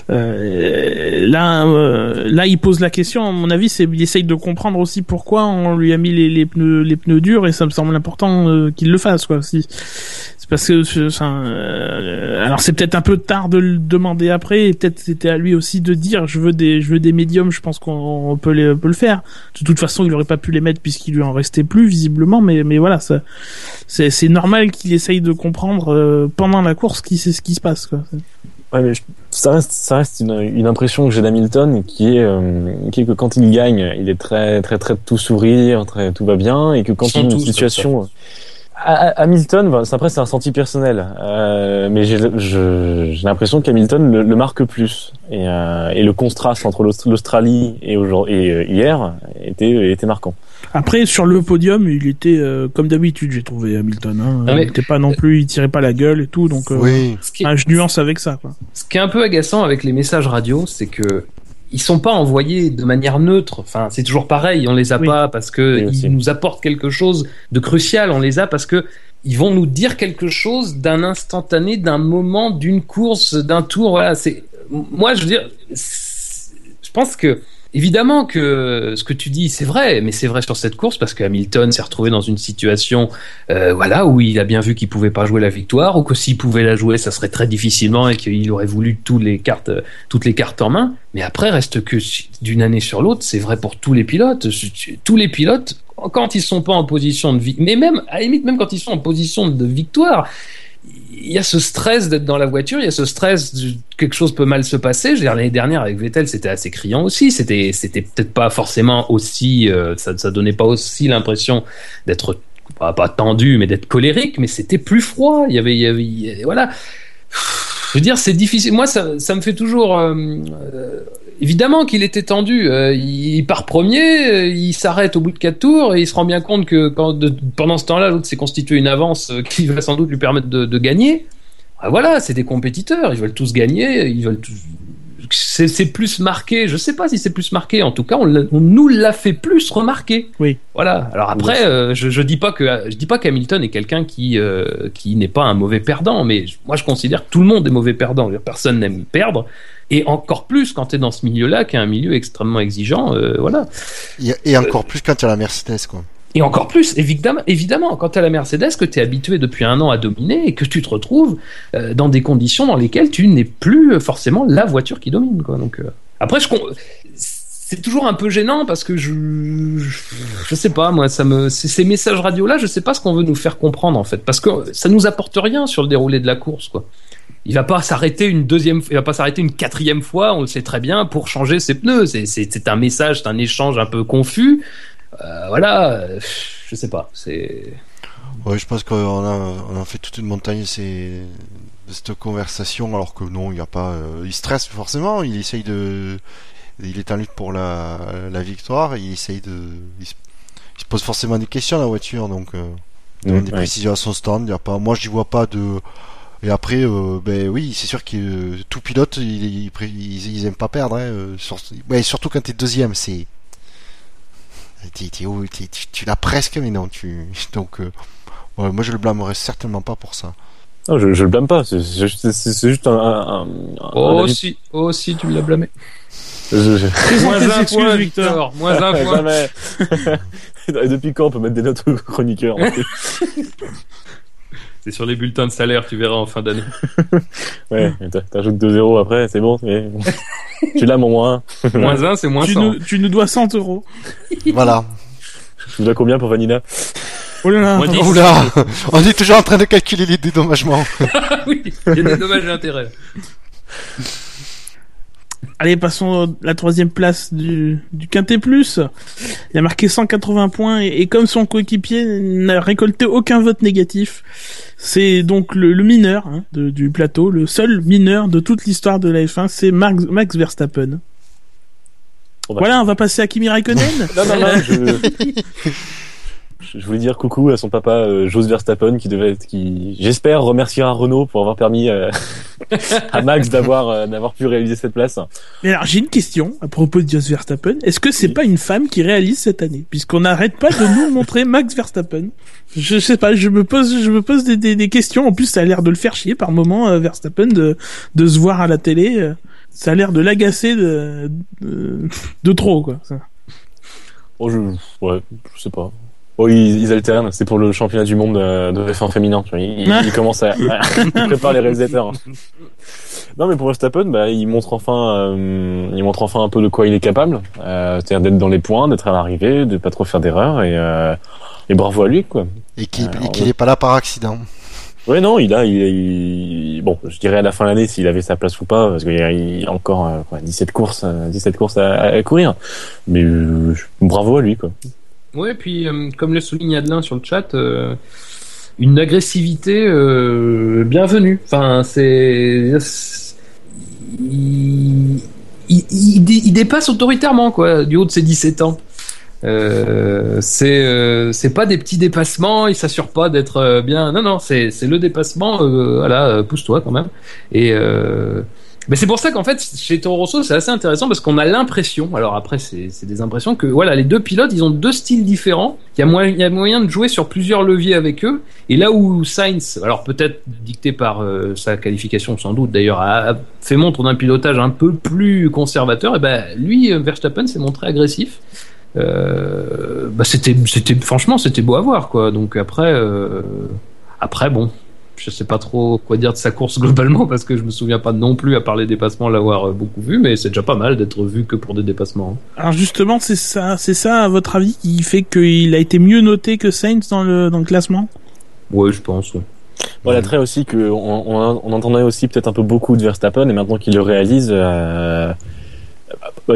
euh, là, euh, là, il pose la question. À mon avis, c'est, il essaye de comprendre aussi pourquoi on lui a mis les, les pneus, les pneus durs, et ça me semble important euh, qu'il le fasse, quoi. Si, c'est parce que, enfin, euh, alors c'est peut-être un peu tard de le demander après, et peut-être c'était à lui aussi de dire, je veux des, je veux des médiums. Je pense qu'on on peut, les, peut le faire. De toute façon, il aurait pas pu les mettre puisqu'il lui en restait plus visiblement, mais mais voilà, c'est normal qu'il essaye de comprendre euh, pendant la course qui c'est ce qui se passe quoi. Ouais, mais je- ça reste, ça reste une, une impression que j'ai d'Hamilton qui est, euh, qui est que quand il gagne, il est très, très, très tout sourire, très, tout va bien, et que quand il y a une situation, À- à- Hamilton, c'est après c'est un ressenti personnel, euh, mais j'ai l'impression qu'Hamilton le, le marque plus, et, euh, et le contraste entre l'Aust- l'Australie et, euh, hier était, était marquant. Après sur le podium, il était euh, comme d'habitude, j'ai trouvé Hamilton. Hein. Ah, mais- Il était pas non plus, il tirait pas la gueule et tout, donc euh, Oui. ce qui est- ah, je nuance avec ça quoi. Ce qui est un peu agaçant avec les messages radio, c'est que ils sont pas envoyés de manière neutre. Enfin, c'est toujours pareil. On les a Oui. pas parce que Oui, ils nous apportent quelque chose de crucial. On les a parce que ils vont nous dire quelque chose d'un instantané, d'un moment, d'une course, d'un tour. Voilà. C'est moi, je veux dire, je pense que Évidemment que ce que tu dis, c'est vrai, mais c'est vrai sur cette course parce que Hamilton s'est retrouvé dans une situation, euh, voilà, où il a bien vu qu'il pouvait pas jouer la victoire, ou que s'il pouvait la jouer, ça serait très difficilement et qu'il aurait voulu tous les cartes, toutes les cartes en main. Mais après, reste que d'une année sur l'autre, c'est vrai pour tous les pilotes. Tous les pilotes, quand ils sont pas en position de vie, mais même à la limite, même quand ils sont en position de victoire, il y a ce stress d'être dans la voiture, il y a ce stress de quelque chose peut mal se passer. Je veux dire, l'année dernière avec Vettel, c'était assez criant aussi. C'était, c'était peut-être pas forcément aussi, euh, ça, ça donnait pas aussi l'impression d'être pas, tendu, mais d'être colérique, mais c'était plus froid. Il y avait- voilà. Je veux dire, c'est difficile. Moi, ça, ça me fait toujours. euh, euh, évidemment qu'il était tendu. Euh, il part premier, euh, il s'arrête au bout de quatre tours et il se rend bien compte que quand de- pendant ce temps-là, l'autre s'est constitué une avance euh, qui va sans doute lui permettre de, de gagner. Ah, voilà, c'est des compétiteurs. Ils veulent tous gagner. Ils veulent tous. c'est plus marqué. Je sais pas si c'est plus marqué. En tout cas, on, nous l'a fait plus remarquer. Oui. Voilà. Alors après, euh, je, je dis pas que je dis pas qu'Hamilton est quelqu'un qui euh, qui n'est pas un mauvais perdant, mais moi je considère que tout le monde est mauvais perdant. Personne n'aime perdre. Et encore plus quand tu es dans ce milieu-là, qui est un milieu extrêmement exigeant, euh, voilà. Et, encore plus quand il y a la Mercedes, quoi. Et encore plus, évidemment, évidemment quand tu as la Mercedes, que tu es habitué depuis un an à dominer et que tu te retrouves euh, dans des conditions dans lesquelles tu n'es plus forcément la voiture qui domine. Quoi. Donc, euh, après, je, con- c'est toujours un peu gênant parce que je, je, sais pas, moi, ça me, ces messages radio là, je sais pas ce qu'on veut nous faire comprendre en fait, parce que ça nous apporte rien sur le déroulé de la course, quoi. Il va pas s'arrêter une deuxième, il va pas s'arrêter une quatrième fois, on le sait très bien, pour changer ses pneus. C'est, un message, c'est un échange un peu confus. Euh, voilà, euh, je sais pas, c'est. Ouais, je pense qu'on a, on a fait toute une montagne de cette conversation, alors que non, il n'y a pas. euh, il stresse forcément, il essaye de. Il est en lutte pour la, la victoire, il essaye de. Il se, il se pose forcément des questions la voiture, donc. Euh, il demande Mmh, des ouais. précisions à son stand, il y a pas. Moi, je vois pas de. Et après, euh, ben oui, c'est sûr que euh, tout pilote, il, il, ils, ils aiment pas perdre. Hein, euh, sur- ouais, surtout quand t'es deuxième, c'est. t'es- t'es où- t'es- tu, tu l'as presque, mais non, tu. Donc, euh, ouais, moi je le blâmerais certainement pas pour ça. Non, je, je le blâme pas. C'est c'est juste, c'est- c'est juste un. un, un- Oh si, oh si, tu me l'as blâmé. Je- je- Présente Moins un point, Victor. Victor. Moins un point. Jamais. Et Depuis quand on peut mettre des notes aux chroniqueurs C'est sur les bulletins de salaire, tu verras en fin d'année. Ouais, t'ajoutes 2-0 après, c'est bon. mais- tu l'as mon moins. Moins un, c'est moins Tu 100. nous, tu nous dois 100 euros. Voilà. Je vous dois combien pour Vanilla Oh là là. Moins 10. Oula, on est toujours en train de calculer les dédommagements. Ah oui, il y a des dommages et intérêts. Allez, passons à la troisième place du, du Quintet Plus. Il a marqué 180 points et, et comme son coéquipier n'a récolté aucun vote négatif, c'est donc le, le mineur hein, de- du plateau, le seul mineur de toute l'histoire de la F1, c'est Max, Max Verstappen. Bon, bah, Voilà, on va passer à Kimi Raikkonen. Non, non, non, je... je voulais dire coucou à son papa euh, Jos Verstappen qui devait être, qui j'espère remerciera Renault pour avoir permis euh, à Max d'avoir euh, d'avoir pu réaliser cette place. Mais alors, j'ai une question à propos de Jos Verstappen. Est-ce que c'est Oui. pas une femme qui réalise cette année? Puisqu'on n'arrête pas de nous montrer Max Verstappen. Je sais pas, je me pose, je me pose des, des, des questions. En plus, ça a l'air de le faire chier par moment, euh, Verstappen, de, de se voir à la télé. euh, Ça a l'air de l'agacer de, de, de trop, quoi. ça. Oh, je ouais, je sais pas. Oh, ils, ils alternent, c'est pour le championnat du monde euh, de F1 féminin. Tu vois, ils, ils- ils commencent à, à préparer les réalisateurs. Non, mais pour Verstappen, bah, il montre enfin, euh, il montre enfin un peu de quoi il est capable. Euh, C'est-à-dire d'être dans les points, d'être à l'arrivée, de pas trop faire d'erreurs et, euh, et bravo à lui, quoi. Et qu'il Alors, et qu'il est pas là par accident. Ouais, non, il a, il, il- bon, je dirais à la fin de l'année s'il avait sa place ou pas, parce qu'il y a, il y a encore euh, quoi, 17 courses, euh, 17 courses à, à courir. Mais euh, bravo à lui, quoi. Ouais, puis euh, comme le souligne Adelin sur le chat, euh, une agressivité euh, bienvenue. Enfin, c'est il, il, il dé- il dépasse autoritairement quoi, du haut de ses 17 ans. C'est c'est pas des petits dépassements, il s'assure pas d'être bien. Non non, c'est le dépassement. Voilà, pousse-toi quand même. Et mais c'est pour ça qu'en fait, chez Toro Rosso, c'est assez intéressant parce qu'on a l'impression, alors après, c'est des impressions que voilà, les deux pilotes, ils ont deux styles différents. Il y a moyen, de jouer sur plusieurs leviers avec eux. Et là où Sainz, alors peut-être dicté par euh, sa qualification sans doute d'ailleurs, a, fait montre d'un pilotage un peu plus conservateur, et ben lui, Verstappen, s'est montré agressif. Euh, bah c'était, franchement, c'était beau à voir quoi. Donc après, euh, après bon, je sais pas trop quoi dire de sa course globalement parce que je me souviens pas non plus à part les dépassements l'avoir euh, beaucoup vu, mais c'est déjà pas mal d'être vu que pour des dépassements. hein. Alors justement, c'est ça, c'est ça, à votre avis, qui fait qu'il a été mieux noté que Sainz dans le, dans le classement? Ouais, je pense. ouais. Bon, l'attrait aussi que on, on, on entendait aussi peut-être un peu beaucoup de Verstappen et maintenant qu'il le réalise, euh,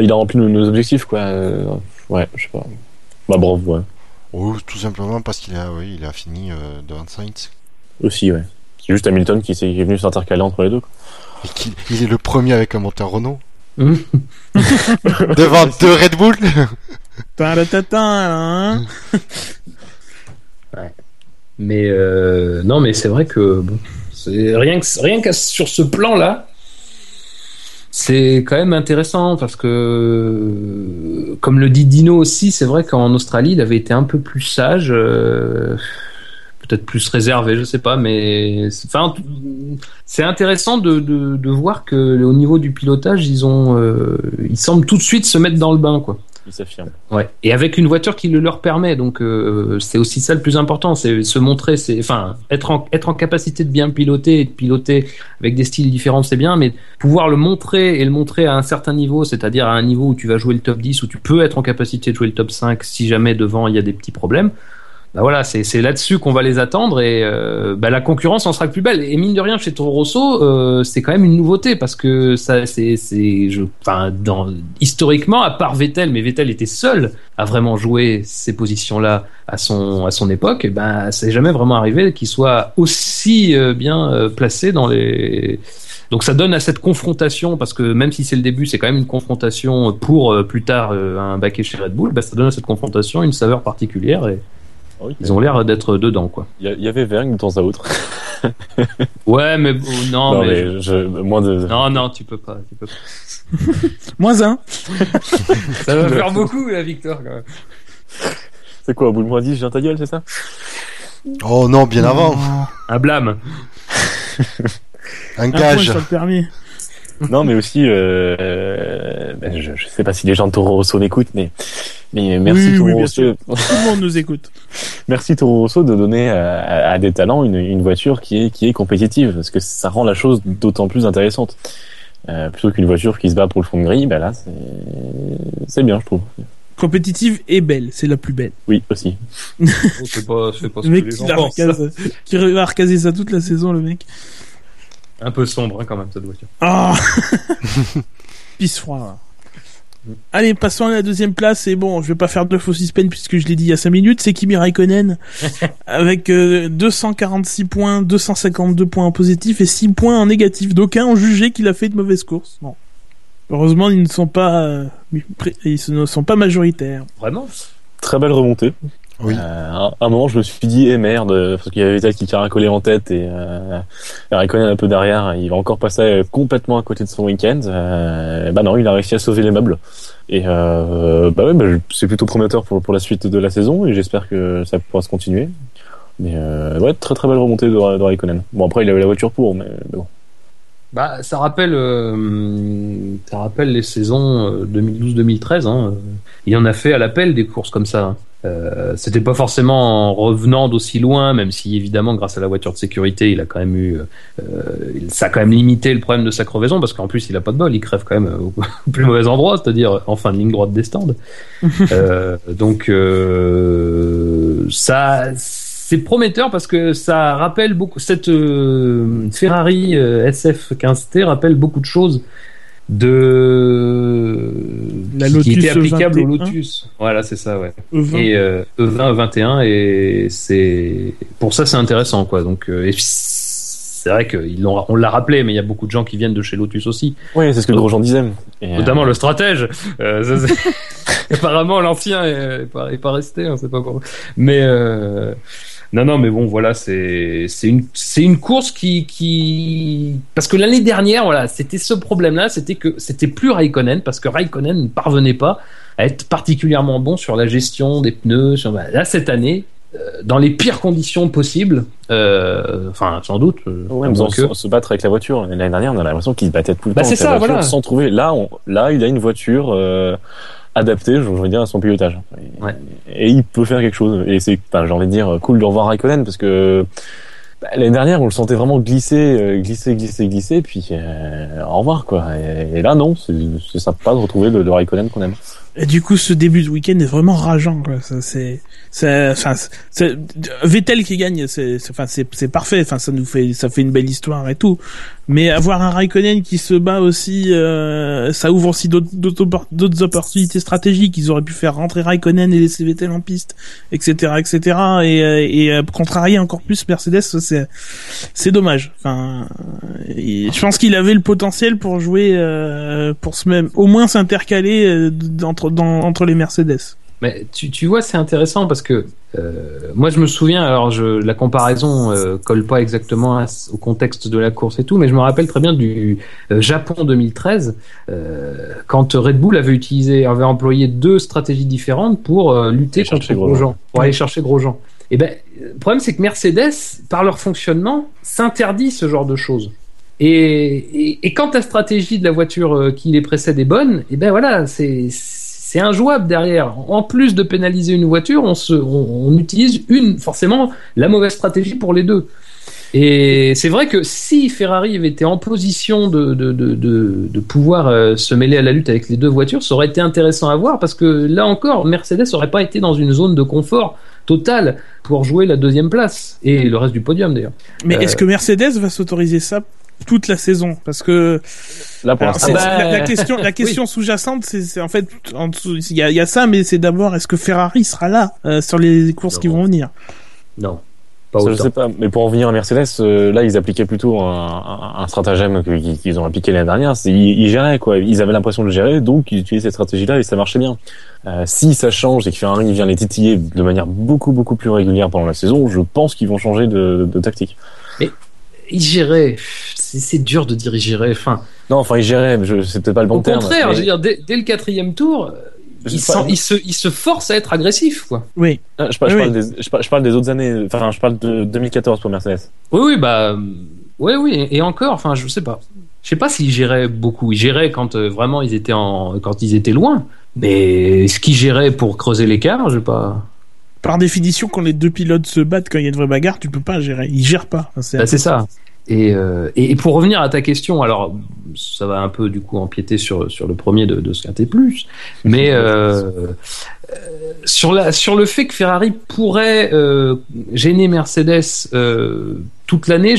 il a rempli nos, nos objectifs, quoi. Euh, ouais, je sais pas. Bah bravo, ouais. Oh, tout simplement parce qu'il a, oui, il a fini euh, devant Sainz. Aussi, ouais. C'est juste Hamilton qui, s'est- qui est venu s'intercaler entre les deux. Et il est le premier avec un moteur Renault. Mhm. Devant deux Red Bull. Hein Mais euh, non, mais c'est vrai que bon, c'est rien que rien qu'à sur ce plan-là, c'est quand même intéressant parce que, comme le dit Dino aussi, c'est vrai qu'en Australie, il avait été un peu plus sage, euh, peut-être plus réservé, je sais pas, mais c'est- enfin, c'est intéressant de, de, de voir que au niveau du pilotage, ils ont, euh, ils semblent tout de suite se mettre dans le bain, quoi. Il s'affirme. Ouais. Et avec une voiture qui le leur permet, donc euh, c'est aussi ça le plus important, c'est se montrer, c'est enfin être en être en capacité de bien piloter et de piloter avec des styles différents, c'est bien, mais pouvoir le montrer et le montrer à un certain niveau, c'est-à-dire à un niveau où tu vas jouer le top 10, où tu peux être en capacité de jouer le top 5 si jamais devant il y a des petits problèmes. Bah voilà, c'est là-dessus qu'on va les attendre et euh, bah la concurrence en sera plus belle. Et mine de rien, chez Toro Rosso, euh, c'est quand même une nouveauté parce que ça, c'est, je, enfin, dans historiquement, à part Vettel, mais Vettel était seul à vraiment jouer ces positions-là à son à son époque. Et ben, c'est jamais vraiment arrivé qu'il soit aussi euh, bien placé dans les. Donc ça donne à cette confrontation, parce que même si c'est le début, c'est quand même une confrontation pour plus tard un baquet chez Red Bull, bah, ça donne à cette confrontation une saveur particulière et Ah ils ont l'air d'être dedans, quoi. Il y, avait Vergne de temps à autre. Ouais, mais bon, non, Non, mais, mais je, moins de. non, non, tu peux pas, tu peux pas. Moins un. Ça va faire beaucoup la victoire quand même. C'est quoi, au bout de moins 10, je viens ta gueule, c'est ça? Oh non, bien avant. Un blâme. Un Un point gage. sur le permis. Non, mais aussi, euh, euh, ben, je, je sais pas si les gens de Toro Rosso m'écoutent, mais, mais merci Oui, Toro oui, Rosso. Tout le monde nous écoute. merci Toro Rosso de donner à, à- à des talents une, une voiture qui est, qui est compétitive, parce que ça rend la chose d'autant plus intéressante. Euh, plutôt qu'une voiture qui se bat pour le fond de grille, ben là, c'est, c'est bien, je trouve. Compétitive et belle, c'est la plus belle. Oui, aussi. C'est pas, pas ce Le que mec les qui, recase- qui va recaser ça toute la saison, le mec. Un peu sombre hein, quand même cette voiture. Ah Pisse froid. Allez, passons à la deuxième place. Et bon, je vais pas faire de faux suspense puisque je l'ai dit il y a 5 minutes. C'est Kimi Raikkonen avec euh, 246 points, 252 points en positif et 6 points en négatif. D'aucuns ont jugé qu'il a fait de mauvaises courses. Bon. Heureusement, ils ne sont pas, euh, ils ne sont pas majoritaires. Vraiment? Très belle remontée. Oui. Euh, à un moment, je me suis dit, eh merde, parce qu'il y avait Vettel qui caracolait en tête et euh, Raikkonen un peu derrière, il va encore passer complètement à côté de son week-end. Euh, bah non, il a réussi à sauver les meubles. Et euh, bah ouais, bah, c'est plutôt prometteur pour, pour la suite de la saison et j'espère que ça pourra se continuer. Mais euh, ouais, très très belle remontée de, de Raikkonen. Bon après, il avait la voiture pour, mais, mais bon. Bah, ça rappelle, euh, ça rappelle les saisons euh, 2012-2013. Hein. Il en a fait à l'appel des courses comme ça. Euh, C'était pas forcément en revenant d'aussi loin, même si évidemment grâce à la voiture de sécurité, il a quand même eu, euh, ça a quand même limité le problème de sa crevaison parce qu'en plus il a pas de bol, il crève quand même au, au plus mauvais endroit, c'est-à-dire en fin de ligne droite des stands. Euh, donc euh, ça c'est prometteur parce que ça rappelle beaucoup cette euh, Ferrari euh, SF15T rappelle beaucoup de choses de La qui- qui Lotus étaient applicables au 21. Lotus. Voilà, c'est ça, ouais. E20. Et euh, E20, E21 et c'est pour ça c'est intéressant quoi. Donc euh, c'est vrai qu'on l'a rappelé, mais il y a beaucoup de gens qui viennent de chez Lotus aussi, Ouais, c'est ce que Grosjean disait. Et, euh, notamment le stratège. Euh, ça, c'est- Apparemment l'ancien est, est pas, est pas resté, on sait pas pourquoi. Mais euh, non, non, mais bon, voilà, c'est une une course qui qui parce que l'année dernière, voilà, c'était ce problème-là, c'était que c'était plus Raikkonen parce que Raikkonen ne parvenait pas à être particulièrement bon sur la gestion des pneus. Sur... bah, Là, cette année, euh, dans les pires conditions possibles, euh, enfin, sans doute. euh, Ouais, sans, que- se battre avec la voiture. L'année dernière, on a l'impression qu'il se battait tout le Bah, temps c'est ça, voilà. sans trouver. Là, on, là, il a une voiture euh, adaptée, je veux dire, à son pilotage. Et, Ouais. et il peut faire quelque chose. Et c'est, enfin, j'ai envie de dire, cool de revoir Raikkonen parce que bah, l'année dernière, on le sentait vraiment glisser, euh, glisser, glisser, glisser, puis euh, au revoir quoi. Et, et là, non, c'est, c'est sympa de retrouver le, le Raikkonen qu'on aime. Et du coup, ce début de week-end est vraiment rageant. Quoi. Ça, c'est, enfin, Vettel qui gagne, c'est, enfin, c'est, parfait. Enfin, ça nous fait, ça fait une belle histoire et tout. Mais avoir un Raikkonen qui se bat aussi, euh, ça ouvre aussi d'autres, d'autres, oppor- d'autres opportunités stratégiques. Ils auraient pu faire rentrer Raikkonen et laisser Vettel en piste, etc., etc. Et, euh, et euh, contrarier encore plus Mercedes, c'est, c'est dommage. Enfin, et je pense qu'il avait le potentiel pour jouer, euh, pour se même, au moins s'intercaler euh, d- entre, dans, entre les Mercedes. Mais tu, tu vois, c'est intéressant parce que euh, moi, je me souviens, alors je, la comparaison euh, colle pas exactement à- au contexte de la course et tout, mais je me rappelle très bien du euh, Japon 2013, euh, quand Red Bull avait utilisé, avait employé deux stratégies différentes pour euh, lutter Aller contre chercher Grosjean, pour aller chercher Grosjean. Et ben, le problème, c'est que Mercedes, par leur fonctionnement, s'interdit ce genre de choses. Et, et, et quand la stratégie de la voiture qui les précède est bonne, et ben voilà, c'est c'est injouable derrière. En plus de pénaliser une voiture, on se on, on utilise une forcément la mauvaise stratégie pour les deux. Et c'est vrai que si Ferrari avait été en position de, de, de, de, de pouvoir euh, se mêler à la lutte avec les deux voitures, ça aurait été intéressant à voir parce que là encore, Mercedes n'aurait pas été dans une zone de confort total pour jouer la deuxième place et le reste du podium d'ailleurs. Mais Euh, est-ce que Mercedes va s'autoriser ça toute la saison Parce que Là, pour alors, l'instant, c'est- bah, la, la question, la question sous-jacente, c'est en fait, en dessous, il y a, il y a ça, mais c'est d'abord est-ce que Ferrari sera là euh, sur les courses Non. qui vont venir? Non, pas Ça, je sais pas, mais pour en venir à Mercedes, euh, là ils appliquaient plutôt un, un, un stratagème qu'ils ont appliqué l'année dernière. C'est ils, ils géraient quoi, ils avaient l'impression de gérer, donc ils utilisaient cette stratégie-là et ça marchait bien. Euh, si ça change et que Ferrari vient les titiller de manière beaucoup beaucoup plus régulière pendant la saison, je pense qu'ils vont changer de, de tactique. Il gérait. C'est c'est dur de dire il gérait. Enfin, Non, enfin ils géraient, mais c'est peut-être pas le bon au terme. contraire, mais- je veux dire, dès, dès le quatrième tour, Je il, sais pas. sent- il se, il se force à être agressif, quoi. Oui. Ah, je, parle, je, Oui, parle des, je, parle, je parle des autres années, enfin je parle de 2014 pour Mercedes. Oui, oui, bah, euh, oui, oui, et encore, enfin, je sais pas. Je sais pas s'ils géraient beaucoup. Ils géraient quand euh, vraiment ils étaient en, quand ils étaient loin. Mais ce qu'ils géraient pour creuser l'écart, je sais pas. Par définition, quand les deux pilotes se battent, quand il y a une vraie bagarre, tu peux pas gérer. Ils gèrent pas. Enfin, c'est- Bah, c'est ça. Et, euh, et pour revenir à ta question, alors ça va un peu du coup empiéter sur sur le premier de, de ce quintet plus, mais euh, euh, sur la sur le fait que Ferrari pourrait euh, gêner Mercedes euh, toute l'année,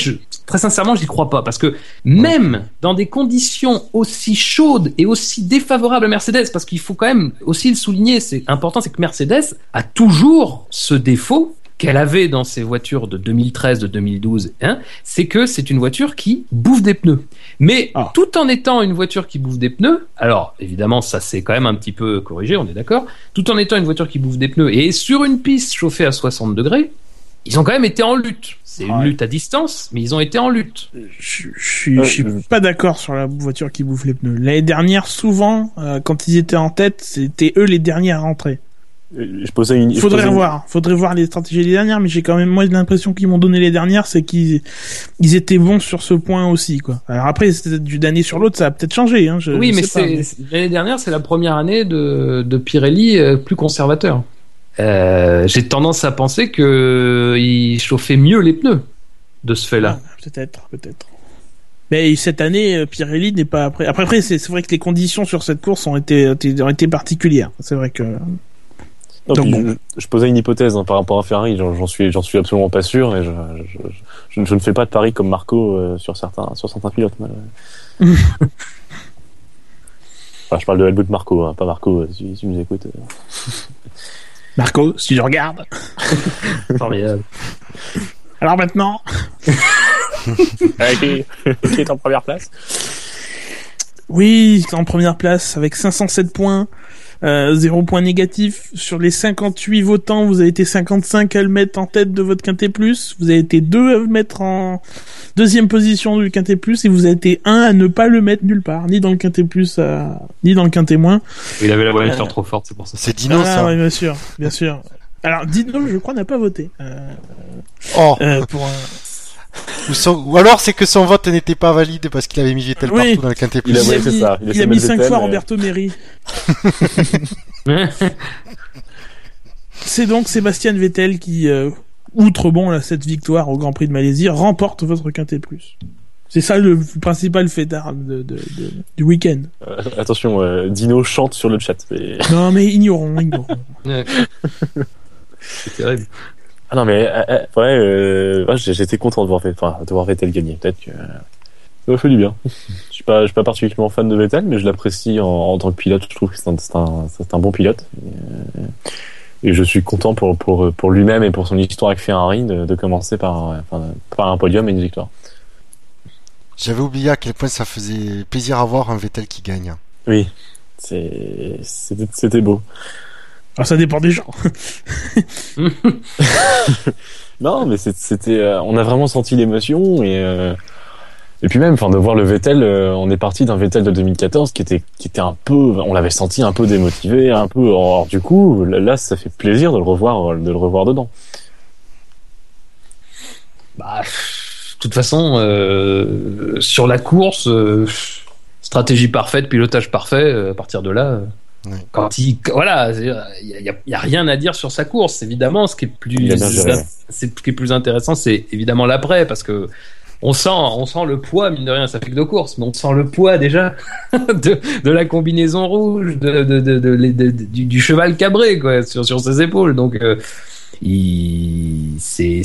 très sincèrement j'y crois pas. Parce que même dans des conditions aussi chaudes et aussi défavorables à Mercedes, parce qu'il faut quand même aussi le souligner, c'est important, c'est que Mercedes a toujours ce défaut qu'elle avait dans ses voitures de 2013, de 2012, hein, c'est que c'est une voiture qui bouffe des pneus. Mais Ah. tout en étant une voiture qui bouffe des pneus, alors évidemment ça c'est quand même un petit peu corrigé, on est d'accord, tout en étant une voiture qui bouffe des pneus et sur une piste chauffée à 60 degrés, ils ont quand même été en lutte. C'est une lutte à distance, mais ils ont été en lutte. Je, je suis, Euh, je suis je- pas d'accord sur la voiture qui bouffe les pneus. L'année dernière, souvent, euh, quand ils étaient en tête, c'était eux les derniers à rentrer. Je posais une. Faudrait posais une- voir, faudrait voir les stratégies des dernières, mais j'ai quand même moi l'impression qu'ils m'ont donné les dernières, c'est qu'ils ils étaient bons sur ce point aussi, quoi. Alors après, c'est d'une année sur l'autre, ça a peut-être changé. Hein, je, oui, je mais l'année dernière, c'est la première année de, de Pirelli euh, plus conservateur. Euh, J'ai tendance à penser que il chauffait mieux les pneus de ce fait-là. Ah, peut-être, peut-être. Mais cette année, euh, Pirelli n'est pas après. Après, après c'est vrai que les conditions sur cette course ont été, été- ont été particulières. C'est vrai que. Non, Donc bon. je, je posais une hypothèse hein, par rapport à Ferrari, j'en suis, j'en suis absolument pas sûr et je, je, je, ne fais pas de pari comme Marco euh, sur certains, sur certains pilotes. Enfin, je parle de Helmut Marco, hein, pas Marco, euh, si, si tu nous écoutes. euh. Marco, si tu regardes. Formidable. Alors maintenant. Ah, qui, qui est en première place? Oui, en première place avec 507 points, euh, 0 points négatifs. Sur les 58 votants, vous avez été 55 à le mettre en tête de votre Quintet Plus. Vous avez été 2 à le mettre en deuxième position du Quintet Plus et vous avez été 1 à ne pas le mettre nulle part, ni dans le Quintet Plus, euh, ni dans le Quintet Moins. Il avait la voiture trop forte, c'est pour ça. C'est Dino, ah, ça. ouais, bien sûr, bien sûr. Alors, Dino, je crois, n'a pas voté. Euh, Oh. euh, pour un... Ou, son- ou alors c'est que son vote n'était pas valide parce qu'il avait mis Vettel Oui. partout dans le quintet Il plus. a- ouais, mis, c'est ça. Il a il a fait mis mettre 5 Vettel, fois Roberto Meri. C'est donc Sébastien Vettel qui, euh, outre bon là, cette victoire au Grand Prix de Malaisie, remporte votre Quintet Plus. C'est ça le principal fait d'armes de, de- de- du week-end. Euh, Attention, euh, Dino chante sur le chat. mais- Non mais ignorons, ignorons. C'est terrible. Ah non, mais euh, euh, ouais, euh, ouais, j'étais content de voir, Vettel- enfin, de voir Vettel gagner. Peut-être que euh, ça fait du bien. Je suis pas, je suis pas particulièrement fan de Vettel, mais je l'apprécie en, en tant que pilote. Je trouve que c'est un, un, un bon pilote. Et, et je suis content pour, pour, pour lui-même et pour son histoire avec Ferrari de, de commencer par, enfin, par un podium et une victoire. J'avais oublié à quel point ça faisait plaisir à voir un Vettel qui gagne. Oui, c'était beau. Alors ça dépend des gens. Non, mais c'était, euh, on a vraiment senti l'émotion et euh, et puis même, enfin, de voir le Vettel, euh, on est parti d'un Vettel de 2014 qui était qui était un peu, on l'avait senti un peu démotivé, un peu hors du coup. Là, ça fait plaisir de le revoir, de le revoir dedans. Bah, de toute façon, euh, sur la course, euh, stratégie parfaite, pilotage parfait. À partir de là, euh, Ouais. quand il, voilà, il y a, rien à dire sur sa course. Évidemment, ce qui est plus, ce qui est plus intéressant, c'est évidemment l'après, parce que on sent, on sent le poids, mine de rien, ça fait que deux courses, mais on sent le poids déjà de, de la combinaison rouge, de, de, de, de- de- de- du, du cheval cabré quoi, sur, sur ses épaules. Donc, euh, il, c'est,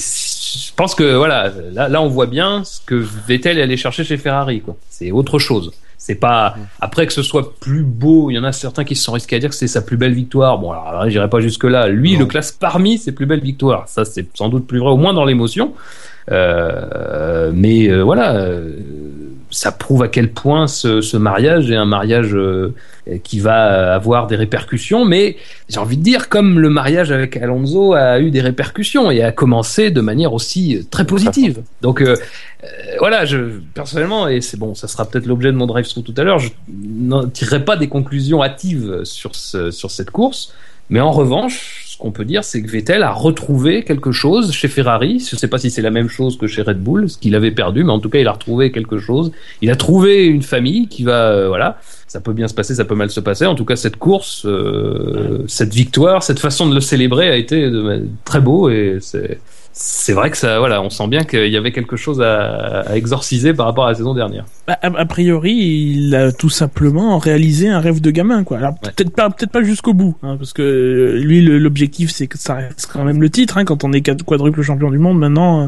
pense que voilà, là, là, on voit bien ce que Vettel est allé chercher chez Ferrari. Quoi. C'est autre chose. C'est pas après que ce soit plus beau. Il y en a certains qui se sont risqués à dire que c'est sa plus belle victoire. Bon, alors j'irai pas jusque là. Lui, Non. le classe parmi ses plus belles victoires. Ça, c'est sans doute plus vrai, au moins dans l'émotion. Euh, mais euh, voilà, euh, ça prouve à quel point ce, mariage est un mariage euh, qui va avoir des répercussions. Mais j'ai envie de dire, comme le mariage avec Alonso a eu des répercussions et a commencé de manière aussi euh, très positive. Donc euh, voilà, je personnellement, et c'est bon, ça sera peut-être l'objet de mon drive-through tout à l'heure, je n'en tirerai pas des conclusions hâtives sur, ce, sur cette course. Mais en revanche, ce qu'on peut dire, c'est que Vettel a retrouvé quelque chose chez Ferrari. Je ne sais pas si c'est la même chose que chez Red Bull, ce qu'il avait perdu, mais en tout cas, il a retrouvé quelque chose. Il a trouvé une famille qui va, euh, voilà, ça peut bien se passer, ça peut mal se passer. En tout cas, cette course, euh, cette victoire, cette façon de le célébrer a été de- très beau et c'est. C'est vrai que ça, voilà, on sent bien qu'il y avait quelque chose à, à exorciser par rapport à la saison dernière. Bah, A, a priori, il a tout simplement réalisé un rêve de gamin, quoi. Alors Ouais. peut-être pas, peut-être pas jusqu'au bout, hein, parce que euh, lui, l'objectif, c'est que ça reste quand même le titre. Hein, quand on est quad- quadruple champion du monde, maintenant, euh,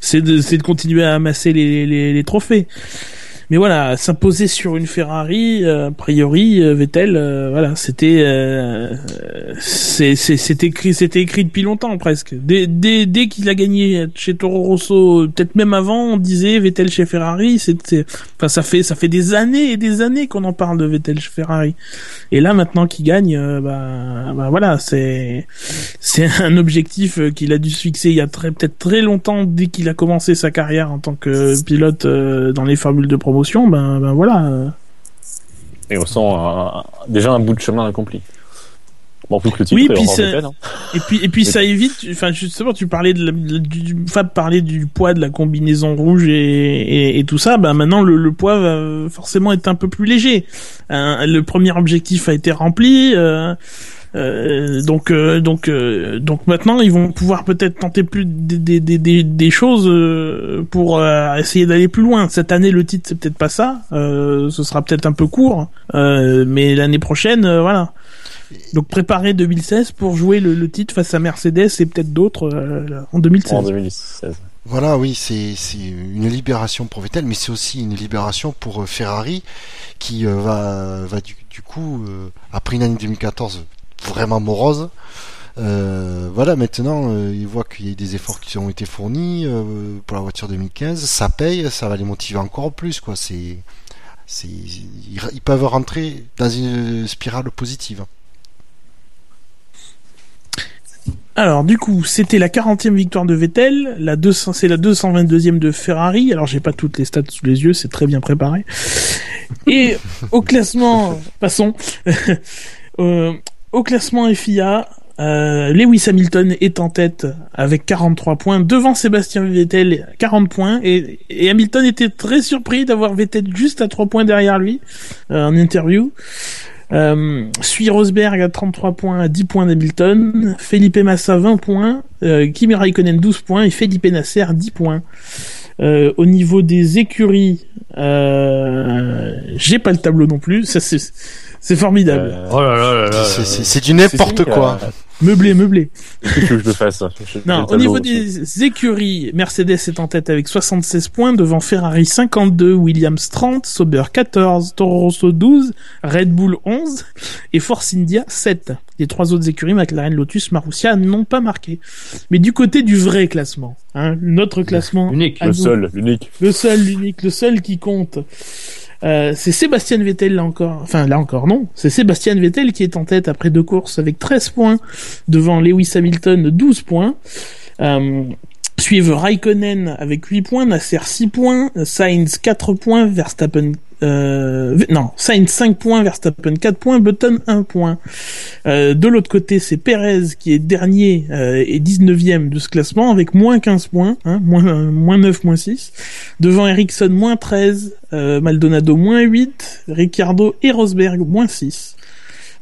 c'est de, de continuer à amasser les, les, les trophées. Mais voilà, s'imposer sur une Ferrari, euh, a priori, euh, Vettel, euh, voilà, c'était, c'était écrit, c'était écrit depuis longtemps presque. Dès, dès, dès qu'il a gagné chez Toro Rosso, peut-être même avant, on disait Vettel chez Ferrari. C'était, enfin, ça fait, ça fait des années et des années qu'on en parle de Vettel chez Ferrari. Et là, maintenant qu'il gagne, bah, bah voilà, c'est, c'est un objectif qu'il a dû se fixer il y a très, peut-être très longtemps dès qu'il a commencé sa carrière en tant que pilote dans les formules de promotion. Ben, ben voilà. euh, Et on sent un- déjà un bout de chemin accompli. Bon, plus que le titre, Oui, et puis hein. Et puis et puis ça évite, enfin justement tu parlais de la, du Fab parlait du poids de la combinaison rouge et, et, et tout ça, bah maintenant le, le poids va forcément être un peu plus léger. Hein, le premier objectif a été rempli. euh, euh, donc euh, donc euh, donc maintenant ils vont pouvoir peut-être tenter plus des, des, des, des, des choses euh, pour euh, essayer d'aller plus loin. Cette année le titre c'est peut-être pas ça, euh, ce sera peut-être un peu court, euh, mais l'année prochaine euh, voilà. Donc préparer 2016 pour jouer le, le titre face à Mercedes et peut-être d'autres euh, en 2016. en 2016. Voilà, oui, c'est c'est une libération pour Vettel, mais c'est aussi une libération pour Ferrari qui euh, va, va du, du coup, euh, après une année 2014 vraiment morose, euh, voilà, maintenant, euh, ils voient qu'il y a des efforts qui ont été fournis euh, pour la voiture 2015, ça paye, ça va les motiver encore plus, quoi. C'est, c'est, ils, peuvent rentrer dans une spirale positive. Alors du coup, c'était la 40e victoire de Vettel, la 200, c'est la 222e de Ferrari. Alors j'ai pas toutes les stats sous les yeux, c'est très bien préparé. Et au classement, passons. au classement FIA, euh, Lewis Hamilton est en tête avec 43 points. Devant Sébastien Vettel 40 points. Et, Hamilton était très surpris d'avoir Vettel juste à 3 points derrière lui euh, en interview. Euh, suit Rosberg à 33 points à 10 points d'Hamilton, Felipe Massa 20 points, euh, Kimi Raikkonen 12 points. Et Felipe Nasser 10 points. Euh, au niveau des écuries, euh, j'ai pas le tableau non plus, ça c'est formidable. Euh, Oh là là là là. C'est- du n'importe quoi. euh, Meublé, meublé. Qu'est-ce que je le fasse Je- Non, au niveau aussi. des écuries, Mercedes est en tête avec 76 points, devant Ferrari 52, Williams 30, Sauber 14, Toro Rosso 12, Red Bull 11 et Force India 7. Les trois autres écuries, McLaren, Lotus, Marussia, n'ont pas marqué. Mais du côté du vrai classement, hein, notre classement, Unique. Le nous, seul, l'unique. le seul, l'unique, le seul qui compte. Euh, c'est Sébastien Vettel là encore, enfin là encore non, c'est Sébastien Vettel qui est en tête après deux courses avec 13 points devant Lewis Hamilton 12 points. Euh, suivent Raikkonen avec 8 points, Nasser 6 points, Sainz 4 points, Verstappen euh, non, Sainz 5 points, Verstappen 4 points, Button 1 point. Euh, de l'autre côté, c'est Perez qui est dernier euh, et 19e de ce classement avec moins 15 points, hein, moins, moins 9, moins 6. Devant Ericsson, moins 13, euh, Maldonado, moins 8, Ricciardo et Rosberg, moins 6.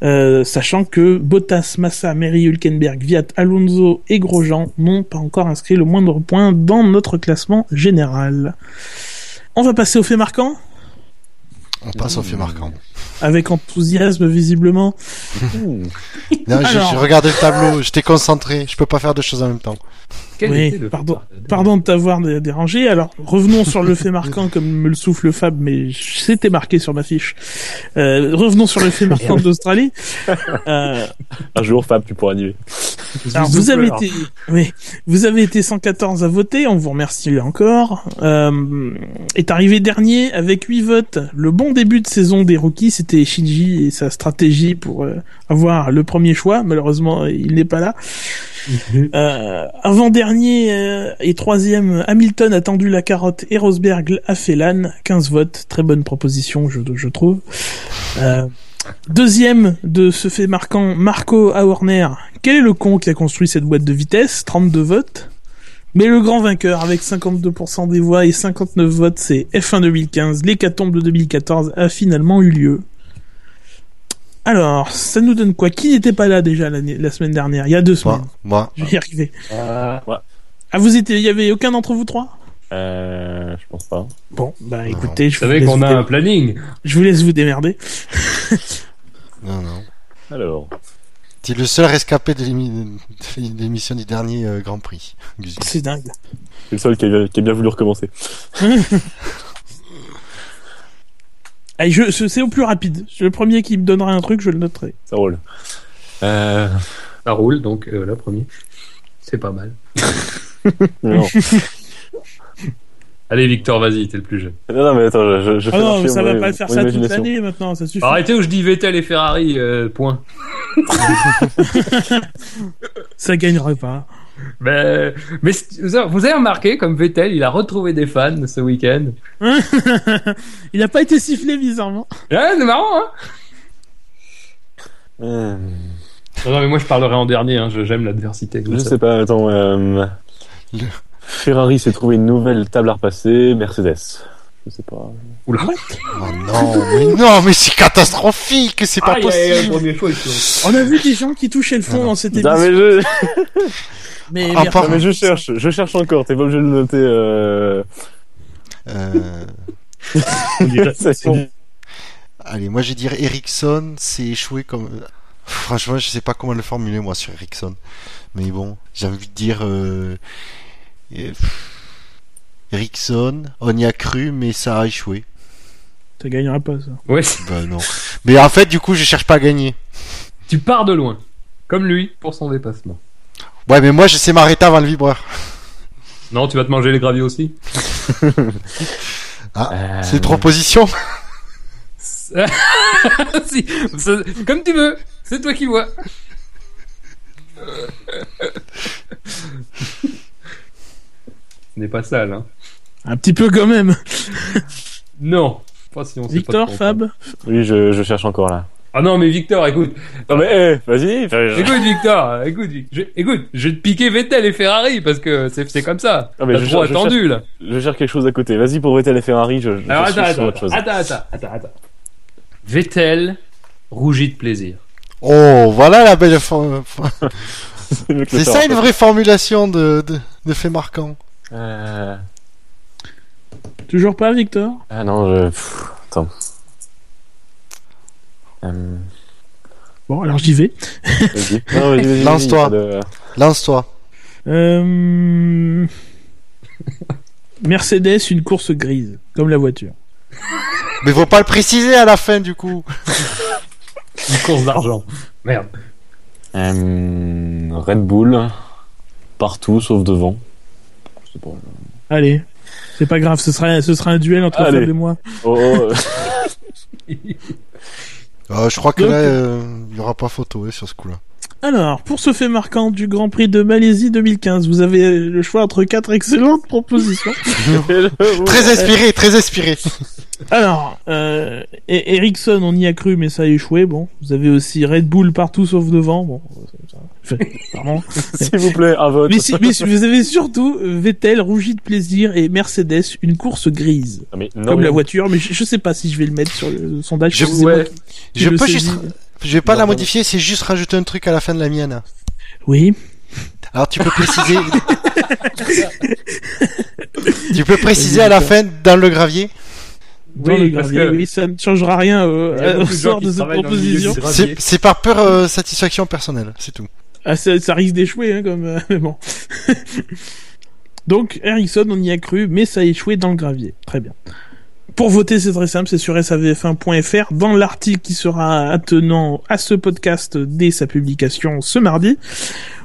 Euh, sachant que Bottas, Massa, Mary Hülkenberg, Viat, Alonso et Grosjean n'ont pas encore inscrit le moindre point dans notre classement général. On va passer au fait marquant On passe au fait marquant. avec enthousiasme visiblement. Non, je, Alors. je regardais le tableau, j'étais concentré, je peux pas faire deux choses en même temps. Quel Oui, était le pardon, pardon de t'avoir dé- dérangé. Alors revenons sur le fait marquant comme me le souffle Fab, mais c'était marqué sur ma fiche. Euh, revenons sur le fait marquant d'Australie. Euh, Un jour, Fab, tu pourras animer. alors vous avez été, oui, vous avez été 114 à voter. On vous remercie encore. Euh, est arrivé dernier avec 8 votes. Le bon début de saison des rookies, c'était Shinji et sa stratégie pour euh, avoir le premier choix. Malheureusement, il n'est pas là. Euh, avant-dernier euh, et troisième, Hamilton a tendu la carotte et Rosberg a fait l'âne. 15 votes, très bonne proposition, je, je trouve. Euh, deuxième de ce fait marquant, Marco Horner. Quel est le con qui a construit cette boîte de vitesse? 32 votes. Mais le grand vainqueur, avec 52% des voix et 59 votes, c'est F1 2015. L'hécatombe de 2014 a finalement eu lieu. Alors, ça nous donne quoi? Qui n'était pas là déjà la semaine dernière? Il y a deux semaines. Moi, moi, Je vais y arriver. Ouais. Ah, vous étiez, il y avait aucun d'entre vous trois? Euh, je pense pas. Bon, bah écoutez, je Vous vous, savez laisse qu'on vous a dé- un planning. je vous laisse vous démerder. non, non. Alors, T'es le seul rescapé de l'émi- de l'émission du dernier euh, Grand Prix. Guzi. C'est dingue. c'est le seul qui a, qui a bien voulu recommencer. Allez, je, ce- c'est au plus rapide. Le premier qui me donnera un truc, je le noterai. Ça roule. Euh, Ça roule, donc euh, la première. C'est pas mal. non. Allez, Victor, vas-y, t'es le plus jeune. non, non, mais attends, je, je, fais Ah non, marcher ça va pas le faire ça toute l'année maintenant, ça suffit. Arrêtez où je dis Vettel et Ferrari, euh, point. Ça gagnerait pas. Mais, mais c- vous avez remarqué, comme Vettel, il a retrouvé des fans ce week-end. il a pas été sifflé bizarrement. Ouais, c'est marrant, hein Euh, non, non, mais moi je parlerai en dernier, hein, je- j'aime l'adversité. Je ça. sais pas, attends. Euh... Ferrari s'est trouvé une nouvelle table à repasser. Mercedes. Je sais pas. Oula. Oh non, mais non, mais c'est catastrophique, c'est pas Aïe, aïe, aïe, possible. premier choix, On a vu des gens qui touchaient le fond dans cette Non, émission. mais je, Mais, Ah, mais- par- non, mais je cherche, je cherche encore. T'es pas obligé de le noter. Euh... Euh, c'est bon. allez, moi je vais dire Ericsson, c'est échoué comme. Franchement, je sais pas comment le formuler moi sur Ericsson. Mais bon, j'ai envie de dire. Euh... euh, pff, Ericsson, on y a cru, mais ça a échoué. ça gagnera pas ça. Ouais, Bah non. Mais en fait, du coup, je cherche pas à gagner. tu pars de loin. Comme lui, pour son dépassement. Ouais, mais moi je sais m'arrêter avant le vibreur. Non, tu vas te manger les graviers aussi Euh, C'est une proposition. Si, Comme tu veux, c'est toi qui vois. Ce n'est pas sale, hein. Un petit peu quand même. Non. Pas si on sait Victor, pas. Fab. Oui, je, je cherche encore là. Ah non, mais Victor, écoute. Non mais eh, vas-y. je- Écoute, Victor, écoute, Vic- je, écoute, je vais te piquer Vettel et Ferrari parce que c'est comme ça. Ah, mais je trop cherche- je attendu, là. Je cherche quelque chose à côté. Vas-y pour Vettel et Ferrari. Je, je, Alors je suis attends, sur attends, autre chose. attends, attends, attends, attends. Vettel rougit de plaisir. Oh, voilà la belle. C'est ça une vraie formulation de, de, de fait marquant. Euh, Toujours pas, Victor? Ah non, je. pff, attends. Euh, Bon, alors j'y vais. Lance-toi. de- Lance-toi. Euh... Mercedes, une course grise, comme la voiture. Mais faut pas le préciser à la fin du coup. Une course d'argent. Merde. Euh, Red Bull. Partout sauf devant. Pas. Allez. C'est pas grave, ce sera, ce sera un duel entre Allez. Fab et moi. Oh, oh, Euh, je crois que là, euh, il y aura pas photo hein, sur ce coup-là. Alors, pour ce fait marquant du Grand Prix de Malaisie 2015, vous avez le choix entre quatre excellentes propositions. Très inspiré, très inspiré. Alors, euh, E- Ericsson, on y a cru, mais ça a échoué. Bon, vous avez aussi Red Bull partout sauf devant. Bon, ça- pardon. S'il vous plaît, un vote. Mais, si- mais si- vous avez surtout euh, Vettel, rougi de plaisir, et Mercedes, une course grise. Ah, mais non, comme mais- la voiture, mais je, je sais pas si je vais le mettre sur le sondage. Je- ouais. Je le peux je vais pas Non, la non. modifier, c'est juste rajouter un truc à la fin de la mienne. Oui. Alors tu peux préciser. tu peux préciser à la fin dans le gravier. Dans Oui, le parce gravier, que- oui, ça ne changera rien euh, au sort de cette proposition. C'est c'est par peur euh, satisfaction personnelle, c'est tout. Ah, ça, ça risque d'échouer, hein, comme, euh, mais bon. Donc, Ericsson, on y a cru, mais ça a échoué dans le gravier. Très bien. Pour voter, c'est très simple, c'est sur savf1.fr, dans l'article qui sera attenant à ce podcast dès sa publication ce mardi,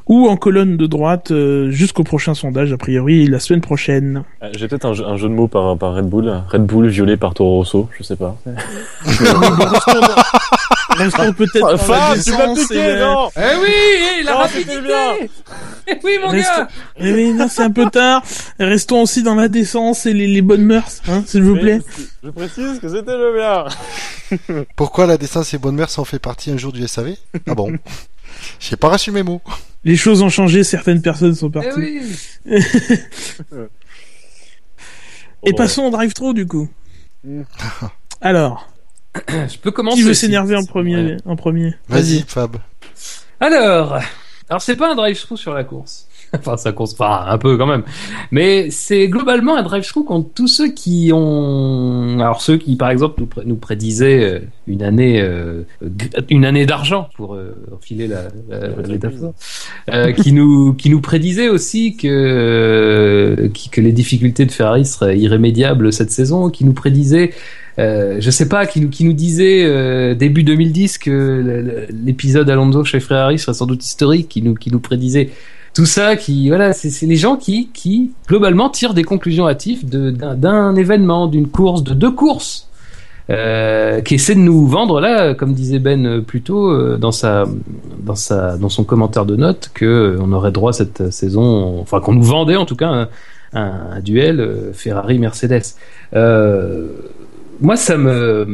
ou en colonne de droite euh, jusqu'au prochain sondage, a priori, la semaine prochaine. Euh, J'ai peut-être un, jeu- un jeu de mots par, par Red Bull. Red Bull violé par Toro Rosso, je sais pas. Restons peut-être Fab, tu m'as piqué, non Eh oui, la Non, rapidité oui, mon Restons- gars Eh oui, non, c'est un peu tard. Restons aussi dans la décence et les, les bonnes mœurs, hein, s'il vous plaît. Je précise que c'était le bien. Pourquoi la décence et bonne mère sont fait partie un jour du SAV Ah bon? J'ai pas reçu mes mots. Les choses ont changé, certaines personnes sont Eh parties. oui Et passons au drive-thru du coup. Alors, Je peux commencer. qui veut s'énerver en premier Ouais. En premier? Vas-y, Fab. Alors, alors c'est pas un drive-thru sur la course. Enfin, ça course pas un peu quand même. Mais c'est globalement un drive-thru contre tous ceux qui ont, alors ceux qui par exemple nous, pré- nous prédisaient euh, une année, euh, une année d'argent pour euh, enfiler la, la, métaphore, euh, qui nous, qui nous prédisaient aussi que, euh, qui- que les difficultés de Ferrari seraient irrémédiables cette saison, qui nous prédisaient euh, je sais pas, qui nous, qui nous disait euh, début 2010 que l'épisode Alonso chez Ferrari serait sans doute historique, qui nous, qui nous prédisait tout ça, qui voilà, c'est les gens qui, qui globalement tirent des conclusions hâtives d'un événement, d'une course, de deux courses. Euh, qui essaie de nous vendre là, comme disait Ben euh, plus tôt dans sa dans sa dans son commentaire de note, que on aurait droit cette saison, enfin qu'on nous vendait en tout cas un, duel Ferrari Mercedes. Moi, ça me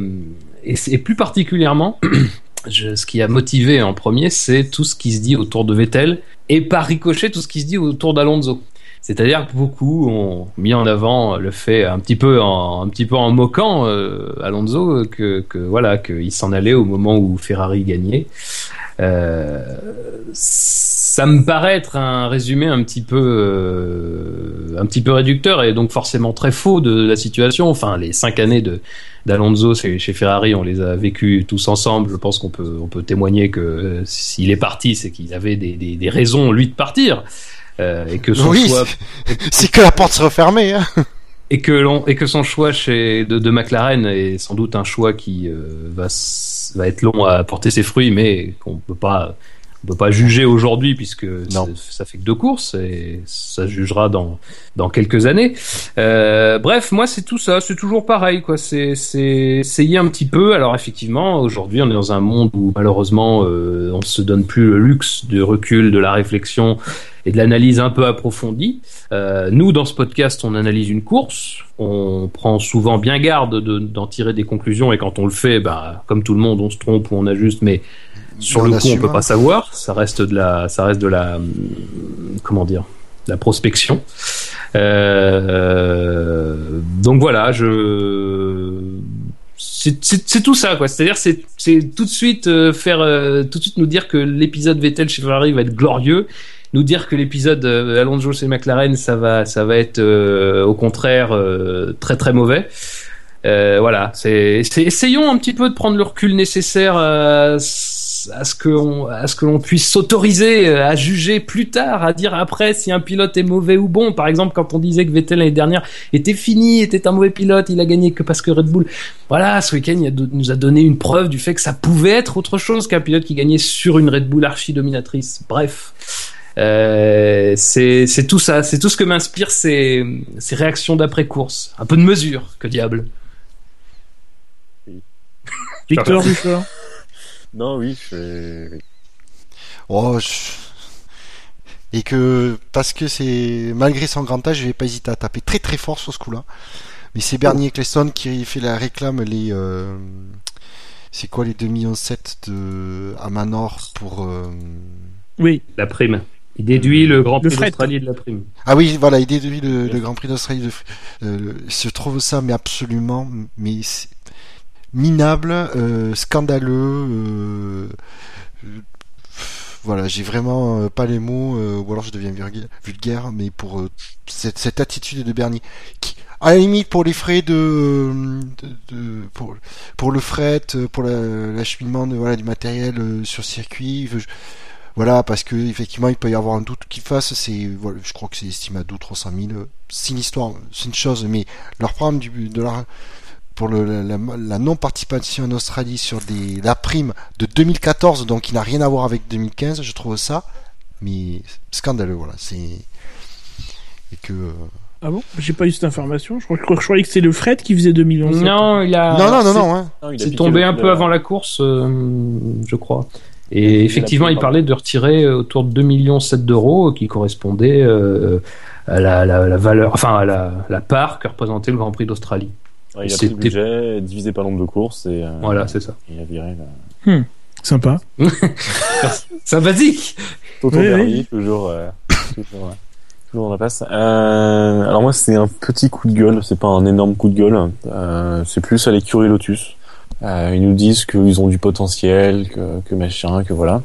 et, plus particulièrement, ce qui a motivé en premier, c'est tout ce qui se dit autour de Vettel et par ricochet tout ce qui se dit autour d'Alonso. C'est-à-dire que beaucoup ont mis en avant le fait un petit peu en un petit peu en moquant euh, Alonso que, que voilà qu'il s'en allait au moment où Ferrari gagnait. Euh, ça me paraît être un résumé un petit peu euh, un petit peu réducteur et donc forcément très faux de la situation. Enfin, les cinq années de d'Alonso chez, Ferrari, on les a vécues tous ensemble. Je pense qu'on peut on peut témoigner que euh, s'il est parti, c'est qu'il avait des, des, des raisons lui de partir. Euh, et que son Oui, choix C'est que la porte se refermait. Hein. et que l'on et que son choix chez de, de McLaren est sans doute un choix qui euh, va va être long à porter ses fruits mais qu'on peut pas on peut pas juger aujourd'hui puisque ça, fait que deux courses et ça jugera dans dans quelques années. Euh, bref, moi c'est tout ça, c'est toujours pareil quoi. C'est c'est essayer un petit peu. Alors effectivement, aujourd'hui on est dans un monde où malheureusement euh, on se donne plus le luxe du recul, de la réflexion et de l'analyse un peu approfondie. Euh, nous, dans ce podcast, on analyse une course, on prend souvent bien garde de- d'en tirer des conclusions, et quand on le fait, bah, comme tout le monde, on se trompe ou on ajuste, mais sur le coup, on peut pas savoir. Ça reste de la, ça reste de la, hum, comment dire, de la prospection. Euh, donc voilà, je, c'est tout ça quoi. C'est-à-dire c'est c'est tout de suite euh, faire euh, tout de suite nous dire que l'épisode Vettel chez Ferrari va être glorieux, nous dire que l'épisode euh, Alonso chez McLaren ça va ça va être euh, au contraire euh, très très mauvais. Euh, voilà, c'est c'est- essayons un petit peu de prendre le recul nécessaire à, à ce que on, à ce que l'on puisse s'autoriser euh, à juger plus tard, à dire après si un pilote est mauvais ou bon. Par exemple, quand on disait que Vettel l'année dernière était fini, était un mauvais pilote, il a gagné que parce que Red Bull. Voilà, ce week-end, il a do- nous a donné une preuve du fait que ça pouvait être autre chose qu'un pilote qui gagnait sur une Red Bull archi dominatrice. Bref. Euh, c'est c'est tout ça, c'est tout ce que m'inspire ces, ces réactions d'après course. Un peu de mesure, que diable. Victor Bouchard. Non, oui, je fais- Oh, je- Et que parce que c'est malgré son grand âge, je vais pas hésiter à taper très très fort sur ce coup-là. Mais c'est Bernie Eccleston qui fait la réclame les euh, c'est quoi les 2 millions 7 de à Manor pour euh, Oui. La prime. Il déduit le Grand Prix d'Australie de la prime. Ah oui, voilà, il déduit le, le Grand Prix d'Australie. De... Euh, je trouve ça, mais absolument, mais c'est minable, euh, scandaleux. euh, voilà, j'ai vraiment euh, pas les mots, ou alors je deviens vulga- vulgaire, mais pour cette, attitude de Bernie, qui, à la limite, pour les frais de, pour, le fret, pour la- l'acheminement de voilà du matériel sur circuit, voilà, parce que effectivement, il peut y avoir un doute qu'il fasse. C'est, je crois que c'est estimé à 2 300 000. euh, C'est une histoire, c'est une chose, mais leur prendre du, de leur, pour le, la, non-participation en Australie sur des, la prime de 2014, donc qui n'a rien à voir avec 2015, je trouve ça, mais scandaleux, voilà. C'est et que euh, Ah bon? J'ai pas eu cette information. Je crois, je crois- je croyais que c'est le fret qui faisait 2 millions. Non, il a. non, non, non, c'est- non, hein. Non, C'est tombé un peu avant la course, euh, je crois. Et effectivement, il parlait de retirer autour de 2 millions 7 d'euros, qui correspondait euh, à la, la, la valeur, enfin à la, la part que représentait le Grand Prix d'Australie. Ouais, il a pris le budget divisé par le nombre de courses et euh, Voilà, c'est ça. il a viré la... Sympa. C'est basique. Toto Oui, Bernie, oui. toujours, euh, toujours, euh, toujours la passe. Euh, alors moi, c'est un petit coup de gueule, c'est pas un énorme coup de gueule. Euh, c'est plus à l'écurie Lotus. Euh, ils nous disent qu'ils ont du potentiel, que, que machin, que voilà.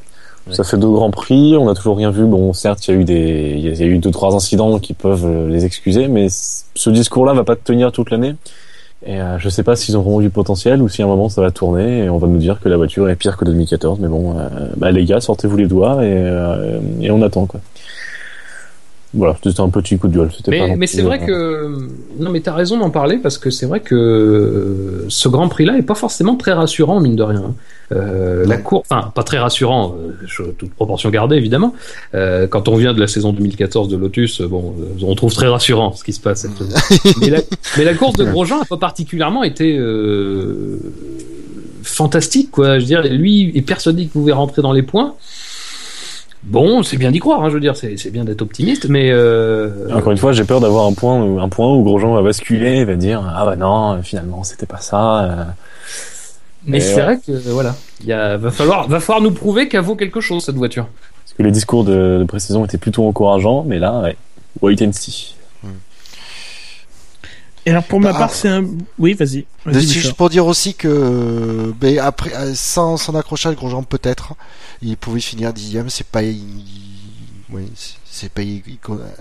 Ouais. Ça fait deux grands prix, on n'a toujours rien vu. Bon, certes, il y a eu des, il y a eu deux trois incidents qui peuvent euh, les excuser, mais ce discours-là va pas tenir toute l'année? Et euh, je sais pas s'ils ont vraiment du potentiel ou si à un moment ça va tourner et on va nous dire que la voiture est pire que 2014. Mais bon, euh, bah les gars, sortez-vous les doigts et, euh, et on attend quoi. Voilà, c'était un petit coup de gueule. c'était pas Mais, mais c'est vrai euh, que non, mais t'as raison d'en parler parce que c'est vrai que euh, ce Grand Prix-là est pas forcément très rassurant mine de rien. Euh, la course, enfin pas très rassurant, euh, toute proportion gardée évidemment. Euh, quand on vient de la saison 2014 de Lotus, euh, bon, euh, on trouve très rassurant ce qui se passe. mais, la, mais la course de Grosjean a pas particulièrement été euh, fantastique, quoi. Je veux dire, lui est persuadé qu'il pouvait rentrer dans les points. Bon, c'est bien d'y croire, hein, je veux dire, c'est bien d'être optimiste, mais euh, Encore une fois, j'ai peur d'avoir un point, où- un point où Grosjean va basculer et va dire ah bah non, finalement c'était pas ça. euh. Mais c'est ouais. vrai que voilà, il va falloir, va falloir nous prouver qu'elle vaut quelque chose cette voiture. Parce que les discours de, de pré-saison étaient plutôt encourageants, mais là, ouais, wait and see. Et alors pour ma Bah, part, c'est un. Oui, vas-y. C'est juste pour dire aussi que ben, après, euh, sans son accrochage, Grosjean peut-être, il pouvait finir dixième. C'est pas, oui, c'est- pas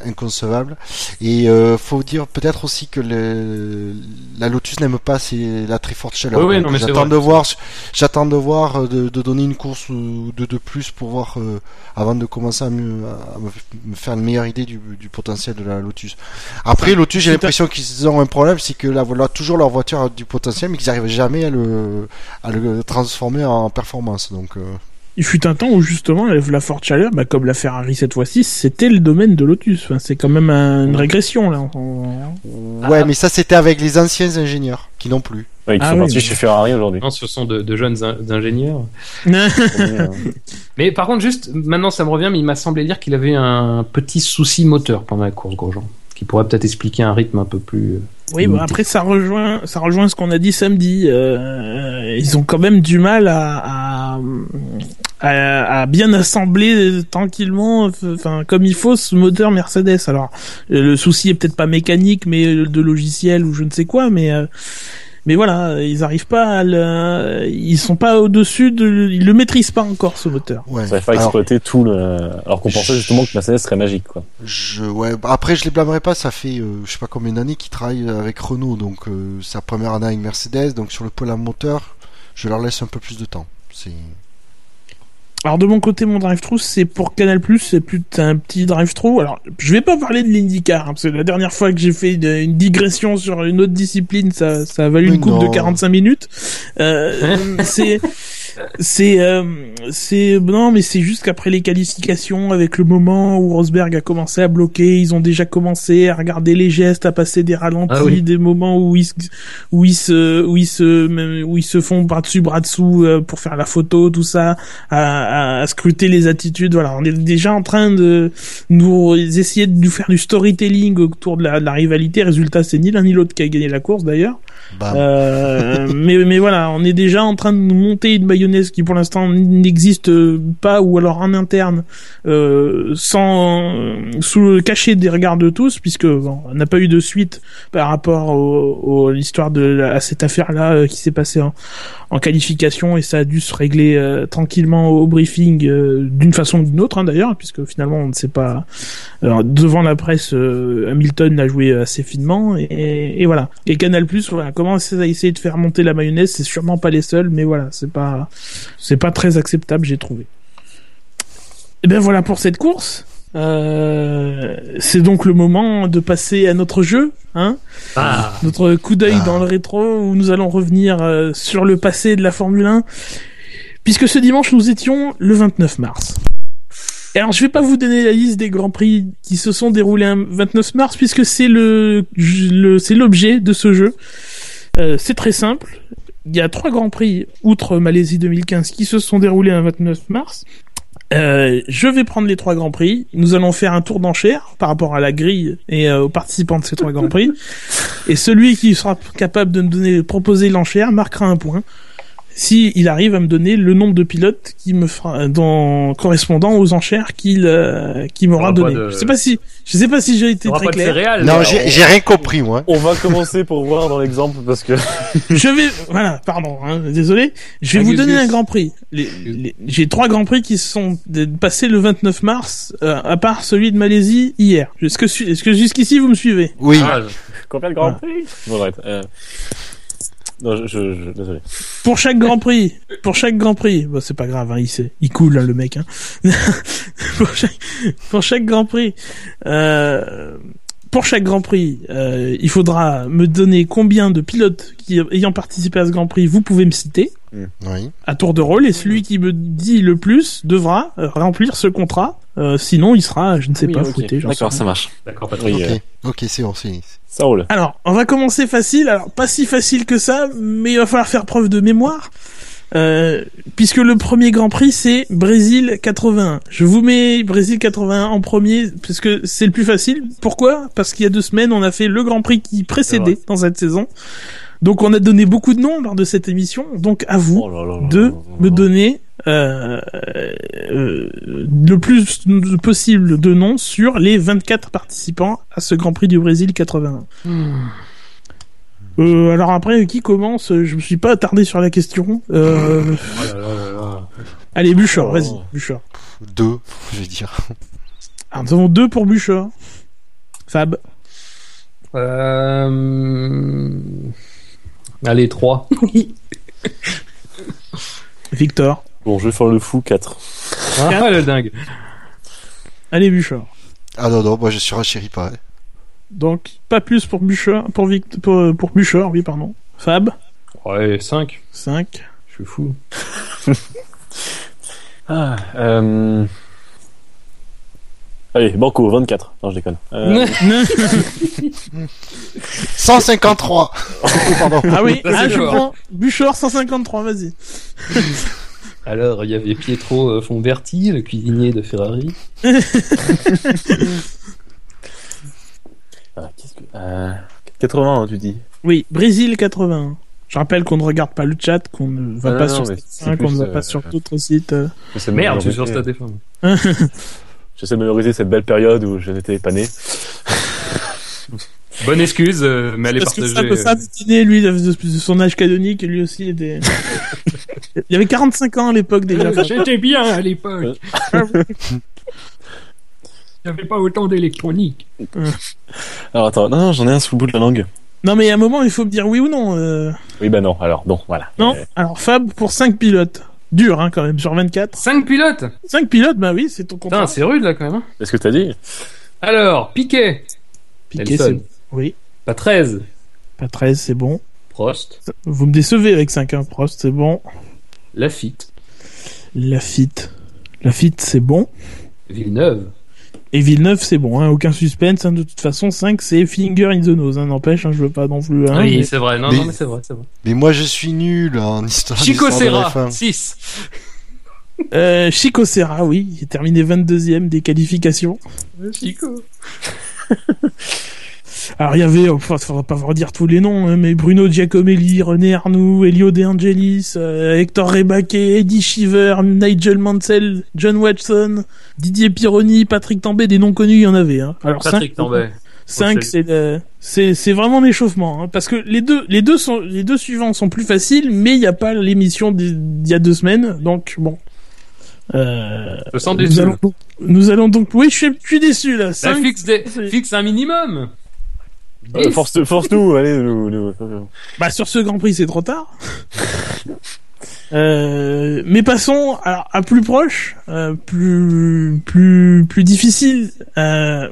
inconcevable. Et euh, faut dire peut-être aussi que le, la Lotus n'aime pas c'est la très forte chaleur. Oui, oui, j'attends de voir, j'attends de voir euh, de, de donner une course ou deux de plus pour voir euh, avant de commencer à, me, à me- me faire une meilleure idée du, du potentiel de la Lotus. Après, Lotus, j'ai l'impression qu'ils ont un problème, c'est que là, voilà, toujours leur voiture a du potentiel, mais qu'ils n'arrivent jamais à le, à le transformer en performance. Donc, euh, Il fut un temps où justement la forte chaleur, bah, comme la Ferrari cette fois-ci, c'était le domaine de Lotus. Enfin, c'est quand même un- une régression là. Ouais, mais ça, c'était avec les anciens ingénieurs qui n'ont plus. Ouais, qui Ah sont oui, partis mais- chez Ferrari aujourd'hui. Non, ce sont de, de jeunes in- ingénieurs. Euh, Mais par contre, juste maintenant, ça me revient, mais il m'a semblé dire qu'il avait un petit souci moteur pendant la course Grosjean, qui pourrait peut-être expliquer un rythme un peu plus. Euh, Oui, bah, après ça rejoint, ça rejoint ce qu'on a dit samedi. Euh, ils ont quand même du mal à, à, à, à bien assembler tranquillement, enfin comme il faut, ce moteur Mercedes. Alors euh, le souci est peut-être pas mécanique, mais euh, de logiciel ou je ne sais quoi, mais euh, mais voilà, ils arrivent pas à le, ils sont pas au-dessus de, ils le maîtrisent pas encore ce moteur. Ouais. Ça va faire Alors, exploiter tout le. Alors qu'on pensait justement que Mercedes serait magique, quoi. je, ouais, bah, après, je les blâmerai pas, ça fait, euh, je sais pas combien d'années qu'ils travaillent avec Renault, donc, euh, c'est la première année avec Mercedes, donc sur le pôle à moteur, je leur laisse un peu plus de temps. C'est, Alors de mon côté, mon drive-thru, c'est pour Canal+, c'est plus un petit drive-thru. Alors, je vais pas parler de l'IndyCar, hein, parce que la dernière fois que j'ai fait une, une digression sur une autre discipline, ça, ça a valu Mais une coupe non. de 45 minutes. Euh, c'est c'est euh, c'est non mais c'est juste qu'après les qualifications avec le moment où Rosberg a commencé à bloquer ils ont déjà commencé à regarder les gestes à passer des ralentis Ah oui. des moments où ils se- où ils se où ils se où ils se font bras dessus bras dessous euh, pour faire la photo tout ça à, à, à scruter les attitudes. Voilà on est déjà en train de nous essayer de nous faire du storytelling autour de la, de la rivalité. Résultat c'est ni l'un ni l'autre qui a gagné la course d'ailleurs. Euh, mais, mais voilà, on est déjà en train de nous monter une qui pour l'instant n'existe pas ou alors en interne, euh, sans sous le cachet des regards de tous, puisque bon, on n'a pas eu de suite par rapport au, au- l'histoire de à cette affaire-là euh, qui s'est passée en, en qualification et ça a dû se régler euh, tranquillement au briefing euh, d'une façon ou d'une autre hein, d'ailleurs, puisque finalement on ne sait pas. Alors, devant la presse, euh, Hamilton l'a joué assez finement et, et voilà. Et Canal Plus, voilà, commence à essayer de faire monter la mayonnaise, c'est sûrement pas les seuls, mais voilà, c'est pas, c'est pas très acceptable, j'ai trouvé. Et ben voilà pour cette course. Euh, c'est donc le moment de passer à notre jeu, hein, Ah, notre coup d'œil Ah. dans le rétro où nous allons revenir euh, sur le passé de la Formule 1, puisque ce dimanche nous étions le 29 mars. Et alors je vais pas vous donner la liste des grands prix qui se sont déroulés un 29 mars puisque c'est le, le c'est l'objet de ce jeu. Euh, c'est très simple. Il y a trois grands prix outre Malaisie 2015 qui se sont déroulés un 29 mars. Euh, je vais prendre les trois grands prix. Nous allons faire un tour d'enchère par rapport à la grille et euh, aux participants de ces trois grands prix. Et celui qui sera capable de me donner, proposer l'enchère marquera un point. Si il arrive à me donner le nombre de pilotes qui me fera dans correspondant aux enchères qu'il euh, qu'il m'aura donné. de- Je sais pas si je sais pas si j'ai été très clair. céréales. Non, j'ai j'ai rien compris, moi. On va commencer pour voir dans l'exemple parce que Je vais voilà, pardon, hein, désolé. Je vais Ah, vous donner un grand prix. Les- les- J'ai trois grands prix qui se sont passés le 29 mars, euh, à part celui de Malaisie hier. Est-ce que est-ce que jusqu'ici vous me suivez? Oui. Ah, combien de Grand Prix? Bon, arrête. Euh... Pour chaque Grand Prix, pour chaque Grand Prix, bon, c'est pas grave, hein, il sait, il coule hein, le mec. Hein. pour, chaque, pour chaque Grand Prix, euh, pour chaque Grand Prix, euh, il faudra me donner combien de pilotes qui ayant participé à ce Grand Prix vous pouvez me citer Oui. à tour de rôle et celui qui me dit le plus devra euh, remplir ce contrat. Euh, sinon, il sera, je ne sais Oui, pas, ok. fouetté. j'en sais D'accord, ça marche. D'accord, Patrick. Oui, euh, Ok. Ok, c'est bon, c'est. ça roule. Alors, on va commencer facile. Alors, pas si facile que ça, mais il va falloir faire preuve de mémoire. Euh, puisque le premier Grand Prix c'est Brésil 81. Je vous mets Brésil 81 en premier parce que c'est le plus facile. Pourquoi? Parce qu'il y a deux semaines on a fait le Grand Prix qui précédait dans cette saison. Donc on a donné beaucoup de noms lors de cette émission. Donc à vous Oh là là là de là là me là. donner euh, euh, le plus possible de noms sur les 24 participants à ce Grand Prix du Brésil 81. Euh, alors après, qui commence? Je me suis pas attardé sur la question. Euh, Oh là là là là. allez, Bouchard, Oh. vas-y, Bouchard. Deux, je vais dire. Alors, nous avons deux pour Bouchard. Fab. Euh... Allez, 3. Victor. Bon, je vais faire le fou 4. Ah, le dingue. Allez, Bouchard. Ah non, non, moi je surenchéris pas. hein. Donc, pas plus pour Bouchard, pour, Vict pour, pour Bouchard, oui, pardon. Fab. Ouais, 5. 5. Je suis fou. Ah, euh... Allez, Banco, 24. Non, je déconne. Euh, 153 Oh, pardon. ah oui, c'est ah, je prends Bouchard 153, vas-y. Alors, il y avait Pietro euh, Fonberti, le cuisinier de Ferrari. ah, qu'est-ce que... Euh... 80, hein, tu dis. Oui, Brésil 81. Je rappelle qu'on ne regarde pas le chat, qu'on ne va Ah, pas non, sur mais Stade c'est 1, qu'on ne va euh, pas sur d'autres sites. euh. De Merde, je suis sur Stade. J'essaie de mémoriser cette belle période où je n'étais pas né. Bonne excuse, euh, mais elle est Parce que partagée. Fab était né, lui, de, de- de son âge canonique, et lui aussi était... Il avait 45 ans à l'époque déjà. J'étais bien à l'époque. Il n'y avait pas autant d'électronique. Alors attends, non, non, j'en ai un sous le bout de la langue. Non mais à un moment, il faut me dire oui ou non. euh. Oui, bah non, alors, bon, voilà. Non Euh, Alors Fab pour 5 pilotes. Dur hein quand même, sur 24. 5 pilotes 5 pilotes, bah oui, c'est ton contrat. Putain, c'est rude là quand même. hein. Qu'est-ce que t'as dit? Alors, Piquet. Nelson. c'est... Oui, Pas 13. pas 13, c'est bon. Prost. Vous me décevez avec 5, hein. Prost, c'est bon. Lafitte, Lafitte. Lafitte, c'est bon. Villeneuve. Et Villeneuve, c'est bon, hein, aucun suspense. hein, de toute façon, 5, c'est Finger in the Nose. Hein, N'empêche, hein, je veux pas non plus. hein, oui, mais- c'est vrai. Non, Mais- non, mais c'est vrai, c'est vrai. Mais moi, je suis nul en histoire. Chico Serra, F1. 6. Euh, Chico Serra, oui, il est terminé 22e des qualifications. Chico. Alors il y avait, enfin, faudra pas vous redire tous les noms, hein, mais Bruno Giacomelli, René Arnoux, Elio De Angelis, euh, Hector Rebaquet, Eddie Shiver, Nigel Mansell, John Watson, Didier Pironi, Patrick Tambay, des noms connus, il y en avait. Hein. Alors Patrick cinq- Tambay. cinq, Faut c'est le- c'est c'est vraiment l'échauffement, hein, parce que les deux les deux sont les deux suivants sont plus faciles, mais il n'y a pas l'émission d'il y a deux semaines, donc bon. Euh, Je sens nous allons donc, nous allons donc, oui, je suis, je suis déçu là. Bah, Cinq, fixe, des- c'est- fixe un minimum. Euh, Dix. force, force-nous, allez, nous, nous- Bah sur ce Grand Prix c'est trop tard. Euh, mais passons à, à plus proche, euh, plus plus plus difficile. Euh,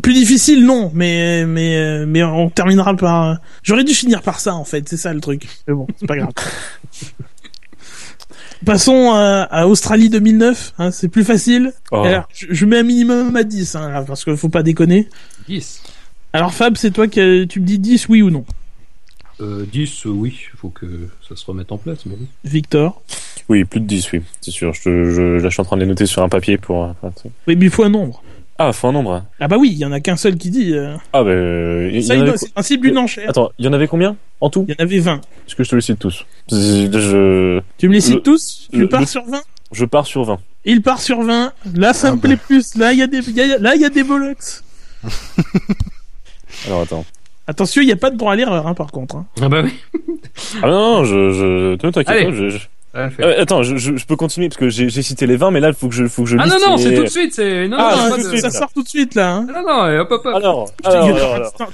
plus difficile non, mais mais euh, mais on terminera par. J'aurais dû finir par ça en fait, c'est ça le truc. Mais bon, c'est pas grave. Passons à, à Australie 2009, hein, c'est plus facile. Oh. Alors, je, je mets un minimum à 10, hein, là, parce qu'il faut pas déconner. 10. Alors Fab, c'est toi qui tu me dis 10 oui ou non Euh, 10, euh, oui, il faut que ça se remette en place. Mais oui. Victor Oui, plus de 10, oui, c'est sûr. Je, te- je, là, je suis en train de les noter sur un papier pour. euh, enfin, tu sais. Oui, mais il faut un nombre. Ah, faut un nombre. hein. Ah bah oui, il y en a qu'un seul qui dit. euh, Ah, bah. euh, il y Ça, avait c'est le principe d'une enchère. Attends, il y en avait combien en tout Il y en avait 20. Est-ce que je te les cite tous je, Tu me les cites Le- tous Tu le- pars le- sur 20 je pars sur 20. Il part sur 20. Là, ça Ah me bah. plaît plus. Là, il y a des, il y a- là, il y a des bollocks. Alors attends. Attention, il n'y a pas de droit à l'erreur, hein, par contre. hein. Ah bah oui. Ah non, non, je. je ne t'inquiète. Je, je- Ah. Euh, attends, je, je, je peux continuer parce que j'ai cité les 20, mais là, il faut que je, faut que je Ah liste non, non, les- c'est tout de suite. C'est... Non, Ah, non, de- suite. Ça sort tout de suite, là. Hein. Non, non, hop, hop, hop. Alors,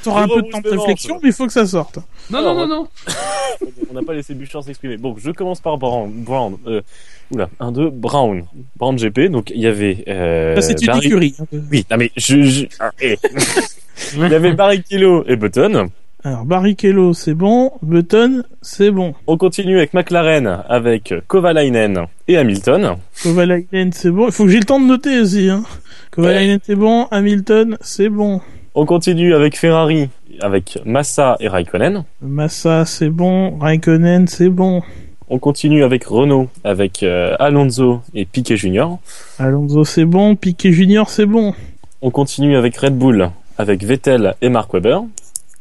t'auras- un peu de temps de réflexion, mais il faut que ça sorte. Non, non, non, non. On n'a pas laissé Bouchard s'exprimer. Bon, je commence par Brown. Brown. Euh, oula, 1, 2, Brown. Brown GP. Donc, il y avait. Euh, Ça, c'est une Barry- écurie. hein. Oui, non mais je. je... ah, eh. il y avait Barrichello et Button. Alors, Barrichello, c'est bon. Button, c'est bon. On continue avec McLaren, avec Kovalainen et Hamilton. Kovalainen, c'est bon. Il faut que j'ai le temps de noter aussi. Hein. Kovalainen, c'est bon. Hamilton, c'est bon. On continue avec Ferrari, avec Massa et Raikkonen. Massa, c'est bon. Raikkonen, c'est bon. On continue avec Renault, avec euh, Alonso et Piquet Junior. Alonso, c'est bon. Piquet Junior, c'est bon. On continue avec Red Bull, avec Vettel et Mark Webber.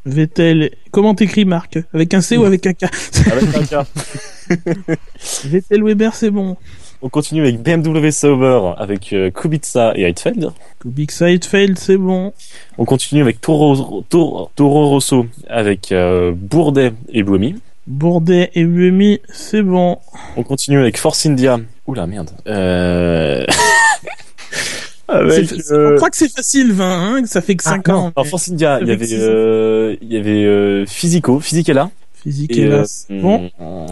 Vettel, comment t'écris Marc Avec un C ou avec un K? Avec un K. Vettel Weber, c'est bon. On continue avec BMW Sauber, avec euh, Kubica et Heidfeld. Big Sidefeld, c'est bon. On continue avec Toro, Toro, Toro Rosso, avec euh, Bourdet et Buemi. Bourdet et Buemi, c'est bon. On continue avec Force India. Oula, merde. Euh... Avec, euh... On croit que c'est facile 20, hein, que ça fait que 5 ah, ans. En France India, il y avait, euh, il y avait euh, Physico, Physicella. Physicella. Et, bon.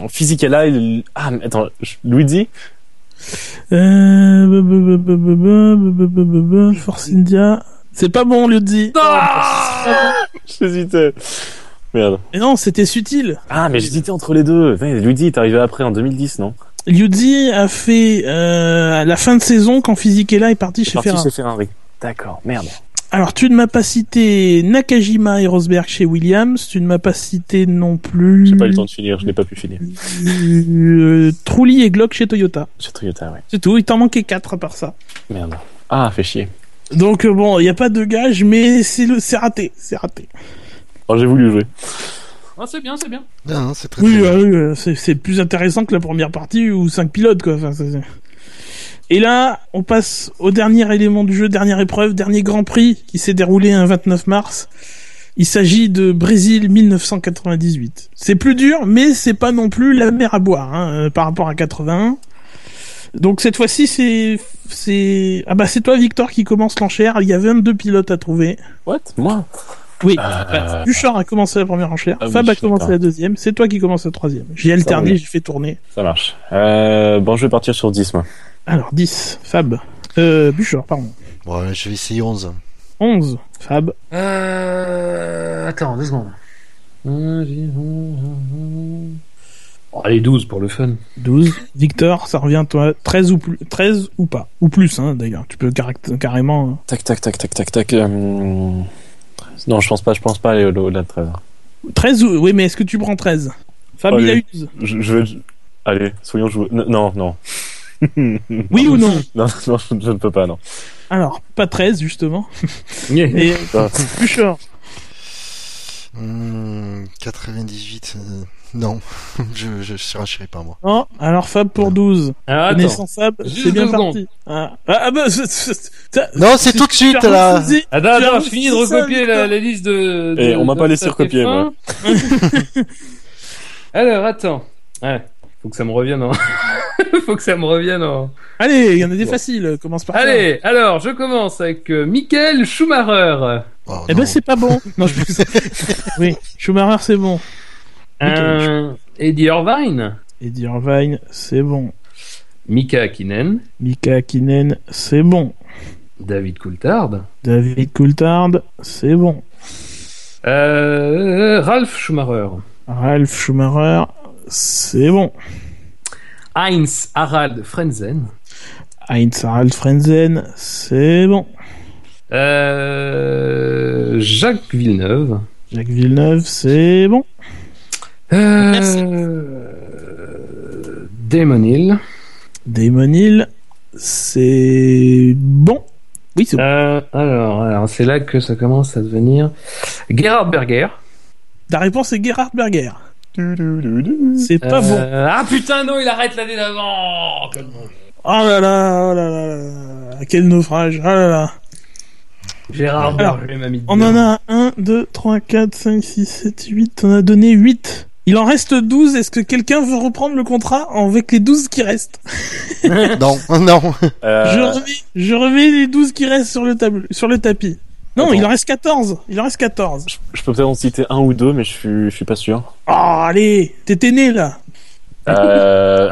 Physicella, il... ah, mais attends, Luigi. Euh, Force India. C'est pas bon, Luigi. Ah J'hésitais. Merde. Mais non, c'était subtil. Ah, mais j'hésitais entre les deux. Luigi est arrivé après en 2010, non? Liuzzi a fait euh, à la fin de saison quand Fisichella est parti chez parti Ferrari. chez Ferrari. D'accord, merde. Alors, tu ne m'as pas cité Nakajima et Rosberg chez Williams. Tu ne m'as pas cité non plus. J'ai pas eu le temps de finir, je n'ai pas pu finir. Euh, Trulli et Glock chez Toyota. Chez Toyota, ouais. C'est tout. Il t'en manquait quatre à part ça. Merde. Ah, fait chier. Donc euh, bon, il n'y a pas de gage, mais c'est le, c'est raté, c'est raté. Alors, j'ai voulu jouer. Ah, c'est bien, c'est bien. Non, c'est très, Oui, très euh, bien. oui, euh, c'est, c'est plus intéressant que la première partie ou cinq pilotes quoi. Enfin, c'est- c'est- Et là, on passe au dernier élément du jeu, dernière épreuve, dernier Grand Prix qui s'est déroulé un 29 mars. Il s'agit de Brésil 1998. C'est plus dur, mais c'est pas non plus la mer à boire hein, euh, par rapport à 81. Donc cette fois-ci, c'est c'est ah bah c'est toi Victor qui commence l'enchère. Il y a 22 pilotes à trouver. What? Moi? Oui. Euh, Bah, Bouchard a commencé la première enchère. Ah oui, Fab a commencé la deuxième. C'est toi qui commence la troisième. J'ai alterné, j'ai fait tourner. Ça marche. Euh, bon, je vais partir sur 10, moi. Alors 10. Fab. Euh, Bouchard, pardon. Bon, je vais essayer 11. 11. Fab. Euh... Attends, deux secondes. Oh, allez, 12 pour le fun. 12. Victor, ça revient toi 13 ou plus 13 ou pas ou plus hein d'ailleurs. Tu peux carrément hein. Tac, tac, tac, tac, tac, tac. euh, Non, je pense pas, je pense pas aller au- au-delà de 13. 13 ou oui, mais est-ce que tu prends 13 Fab, il a eu 12. Je, je vais. Allez, soyons joués. Non, non. Oui ou non? Non, non, je, je ne peux pas, non. Alors, pas 13 justement. Et Ah. plus short. Hmm, 98. euh, non, je, je surenchéris pas moi. Non, alors Fab pour 12. Alors, attends. Connaissance Fab, Juste c'est bien parti. Ah, ah, ah bah, Non, c'est tout de suite là. refusé- Attends, attends, je finis de recopier la, liste de. de Eh, on m'a pas laissé recopier, TF1. Alors, attends. Ouais, faut que ça me revienne en. faut que ça me revienne en. Allez, il y en a des Bon. faciles. Commence par ça. Allez, alors, je commence avec euh, Michael Schumacher. Oh, Eh non. ben c'est pas bon. Non, je Oui, Schumacher c'est bon. Un Eddie Irvine. Eddie Irvine c'est bon. Mika Hakkinen. Mika Hakkinen c'est bon. David Coulthard. David Coulthard c'est bon. Euh, Ralph Schumacher. Ralph Schumacher c'est bon. Heinz Harald Frenzen. Heinz Harald Frenzen c'est bon. Euh, Jacques Villeneuve. Jacques Villeneuve c'est bon. Euh, Damon Hill. Damon Hill c'est bon. Oui c'est bon. Euh, alors, alors c'est là que ça commence à devenir Gerhard Berger. Ta réponse est Gerhard Berger. C'est pas bon. Euh, Ah putain non, il arrête l'année d'avant. Oh là là, oh là là là. Quel naufrage. Oh là là. Gérard Alors, Berger m'a mis On en a 1, 2, 3, 4, 5, 6, 7, 8. On a donné 8. Il en reste 12. Est-ce que quelqu'un veut reprendre le contrat avec les 12 qui restent? Non, non. Euh, je, remets, je remets les 12 qui restent sur le, tableau, sur le tapis. Non, Attends. il en reste 14. Il en reste 14. Je peux peut-être en citer un ou deux, mais je suis, je suis pas sûr. Oh, allez, t'étais né là. Euh...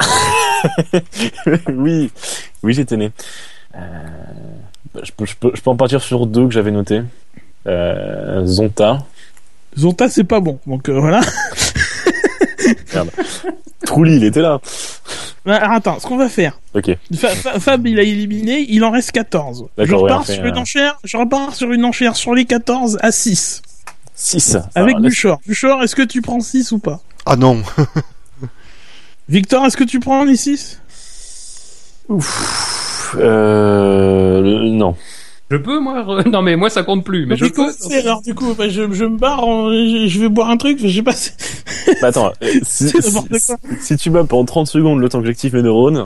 oui, oui, j'étais né. Euh... Je, peux, je, peux, je peux en partir sur deux que j'avais notés. Euh... Zonta. Zonta, c'est pas bon. Donc euh, voilà. Trulli, il était là. Alors, attends, ce qu'on va faire. Ok. Fa- Fa- Fab, il a éliminé. Il en reste 14. Je D'accord, ouais, repars, on fait sur une un- enchère, je repars sur une enchère sur les 14 à 6. 6. Avec Buchor. Buchor, est-ce que tu prends 6 ou pas? Ah non. Victor, est-ce que tu prends les 6 Euh... Non. Je peux moi re- Non mais moi ça compte plus, mais je peux. alors du coup, bah, je, je me barre, en- je, je vais boire un truc, je sais pas. Bah, attends, euh, si, tu m'as pendant 30 secondes le temps que j'active mes neurones,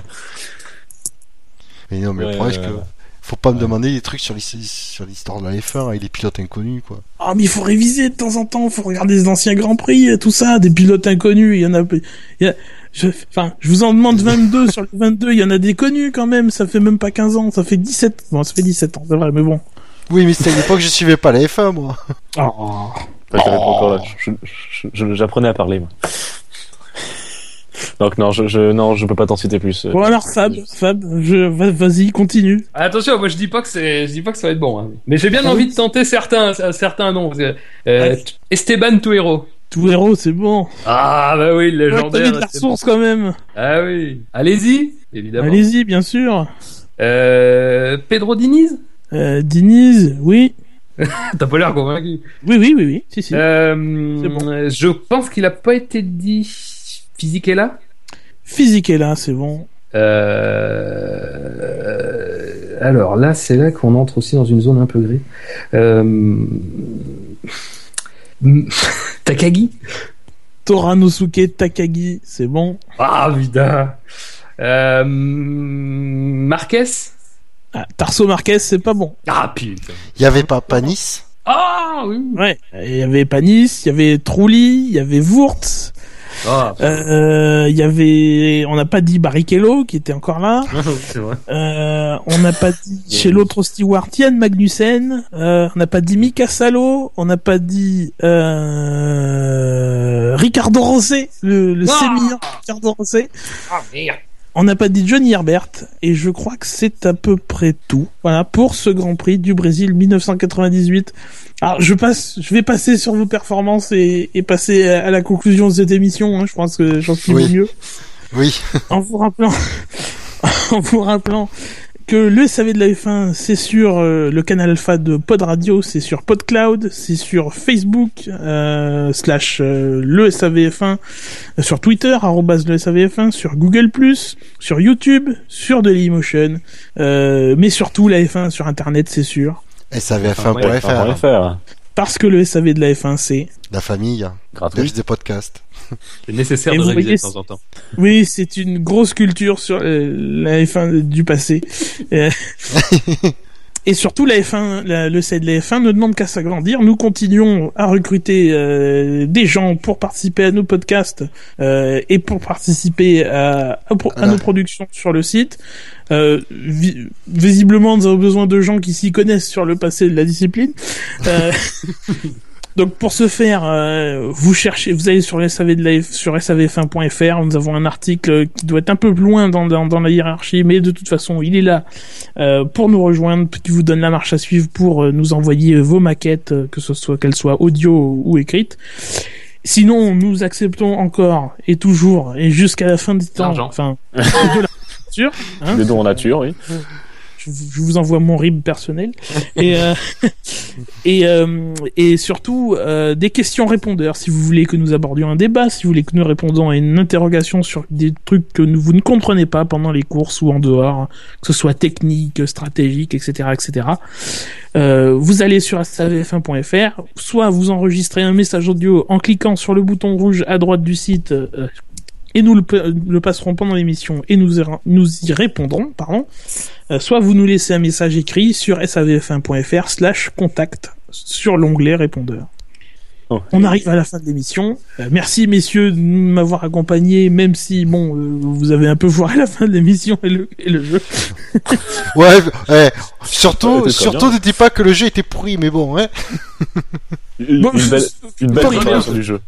Mais non, mais Ouais, le problème, que. Faut pas me demander des trucs sur l'his- sur l'histoire de la F1 avec les pilotes inconnus, quoi. Ah, mais il faut réviser de temps en temps, il faut regarder les anciens Grands Prix, tout ça, des pilotes inconnus, il y en a... il y a- je, enfin, je vous en demande 22, sur les 22, il y en a des connus quand même, ça fait même pas 15 ans, ça fait 17, bon, ça fait 17 ans, c'est vrai, mais bon. Oui, mais c'était à l'époque, je suivais pas la F1, moi. Oh. Bah, j'avais pas encore là. Je- je- je- J'apprenais à parler, moi. Donc non, je, je non, je peux pas t'en citer plus. Bon alors Fab, Fab, je, va- vas-y, continue. Attention, moi je dis pas que c'est, je dis pas que ça va être bon, hein. mais j'ai bien Ah envie oui. de tenter certains, certains noms. parce que, euh. Esteban Tuero. Héros, c'est bon. Ah bah oui, le Ouais, légendaire. mis de la Esteban. ressource quand même. Ah oui. Allez-y, évidemment. Allez-y, bien sûr. Euh, Pedro Diniz? Euh, Diniz, oui. T'as pas l'air convaincu. Oui, oui, oui, oui, si, si. Euh, C'est bon. Je pense qu'il a pas été dit physique est là? Physique est là, c'est bon. Euh, alors là, c'est là qu'on entre aussi dans une zone un peu grise. Euh... Takagi? Toranosuke Takagi, c'est bon. Ah, putain euh... Marquez? Ah, Tarso Marquez, c'est pas bon. Ah, putain Il y avait pas Panis? Ah, oui Ouais, il y avait Panis, il y avait Trulli, il y avait Wurtz, Ah, euh, il y avait, on n'a pas dit Barrichello qui était encore là, vrai. euh, on n'a pas dit chez l'autre steward Yann Magnussen, euh, on n'a pas dit Mika Salo, on n'a pas dit euh, Ricardo Rosé, le, le Ah sémillant Ricardo Rosé. Ah, merde On n'a pas dit Johnny Herbert et je crois que c'est à peu près tout. Voilà pour ce Grand Prix du Brésil 1998. Alors je passe, je vais passer sur vos performances et, et passer à la conclusion de cette émission. hein. Je pense que j'en suis Oui. mieux Oui. en vous rappelant, en vous rappelant que le SAV de la F1, c'est sur euh, le canal alpha de Pod Radio, c'est sur PodCloud, c'est sur Facebook, euh, slash euh, le SAVF1, euh, sur Twitter, arrobas le SAVF1, sur Google+, sur YouTube, sur Dailymotion, euh, mais surtout la F1 sur Internet, c'est sûr. SAVF1.fr. faire. Parce que le SAV de la F1, c'est... La famille. Gratuit. Des podcasts. C'est nécessaire Et de réviser voyez, de temps en temps. Oui, c'est une grosse culture sur euh, la F1 du passé. Euh, Et surtout, la F1, la- le C de la F1 ne demande qu'à s'agrandir. Nous continuons à recruter euh, des gens pour participer à nos podcasts euh, et pour participer à, à pro- à Voilà. nos productions sur le site. Euh, vi- visiblement, nous avons besoin de gens qui s'y connaissent sur le passé de la discipline. Euh, donc, pour ce faire, euh, vous cherchez, vous allez sur le SAV de la sur savf1.fr. Nous avons un article qui doit être un peu plus loin dans, dans, dans la hiérarchie, mais de toute façon, il est là euh, pour nous rejoindre, qui vous donne la marche à suivre pour euh, nous envoyer vos maquettes, euh, que ce soit qu'elles soient audio ou écrites. Sinon, nous acceptons encore et toujours et jusqu'à la fin du temps, L'argent. enfin, de la sûr, hein, Des dons en nature, oui. Je, vous- envoie mon RIB personnel. Et euh, et euh, et surtout euh, des questions répondeurs. Si vous voulez que nous abordions un débat si vous voulez que nous répondions à une interrogation sur des trucs que nous- vous ne comprenez pas pendant les courses ou en dehors que ce soit technique stratégique etc etc euh, vous allez sur savf1.fr soit vous enregistrez un message audio en cliquant sur le bouton rouge à droite du site euh, et nous le, le passerons pendant l'émission et nous, y- nous y répondrons, pardon. Euh, soit vous nous laissez un message écrit sur savf1.fr slash contact sur l'onglet répondeur. Oh. On arrive à la fin de l'émission. Euh, merci messieurs de m'avoir accompagné, même si bon, euh, vous avez un peu foiré la fin de l'émission et le, et le jeu. Ouais, eh, surtout, surtout ne dis pas que le jeu était pourri, mais bon, hein. Une, Bon, une belle, une belle du jeu.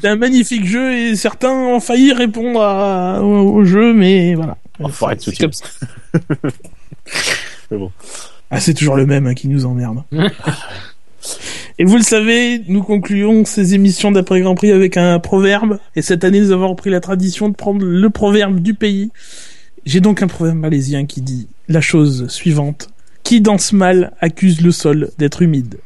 C'est un magnifique jeu et certains ont failli répondre à- au, au jeu, mais voilà. Oh, faut arrêter comme ça. Mais bon. Ah, c'est toujours le même hein, qui nous emmerde. Et vous le savez, nous concluons ces émissions d'après Grand Prix avec un proverbe. Et cette année, nous avons repris la tradition de prendre le proverbe du pays. J'ai donc un proverbe malaisien qui dit la chose suivante. Qui danse mal accuse le sol d'être humide.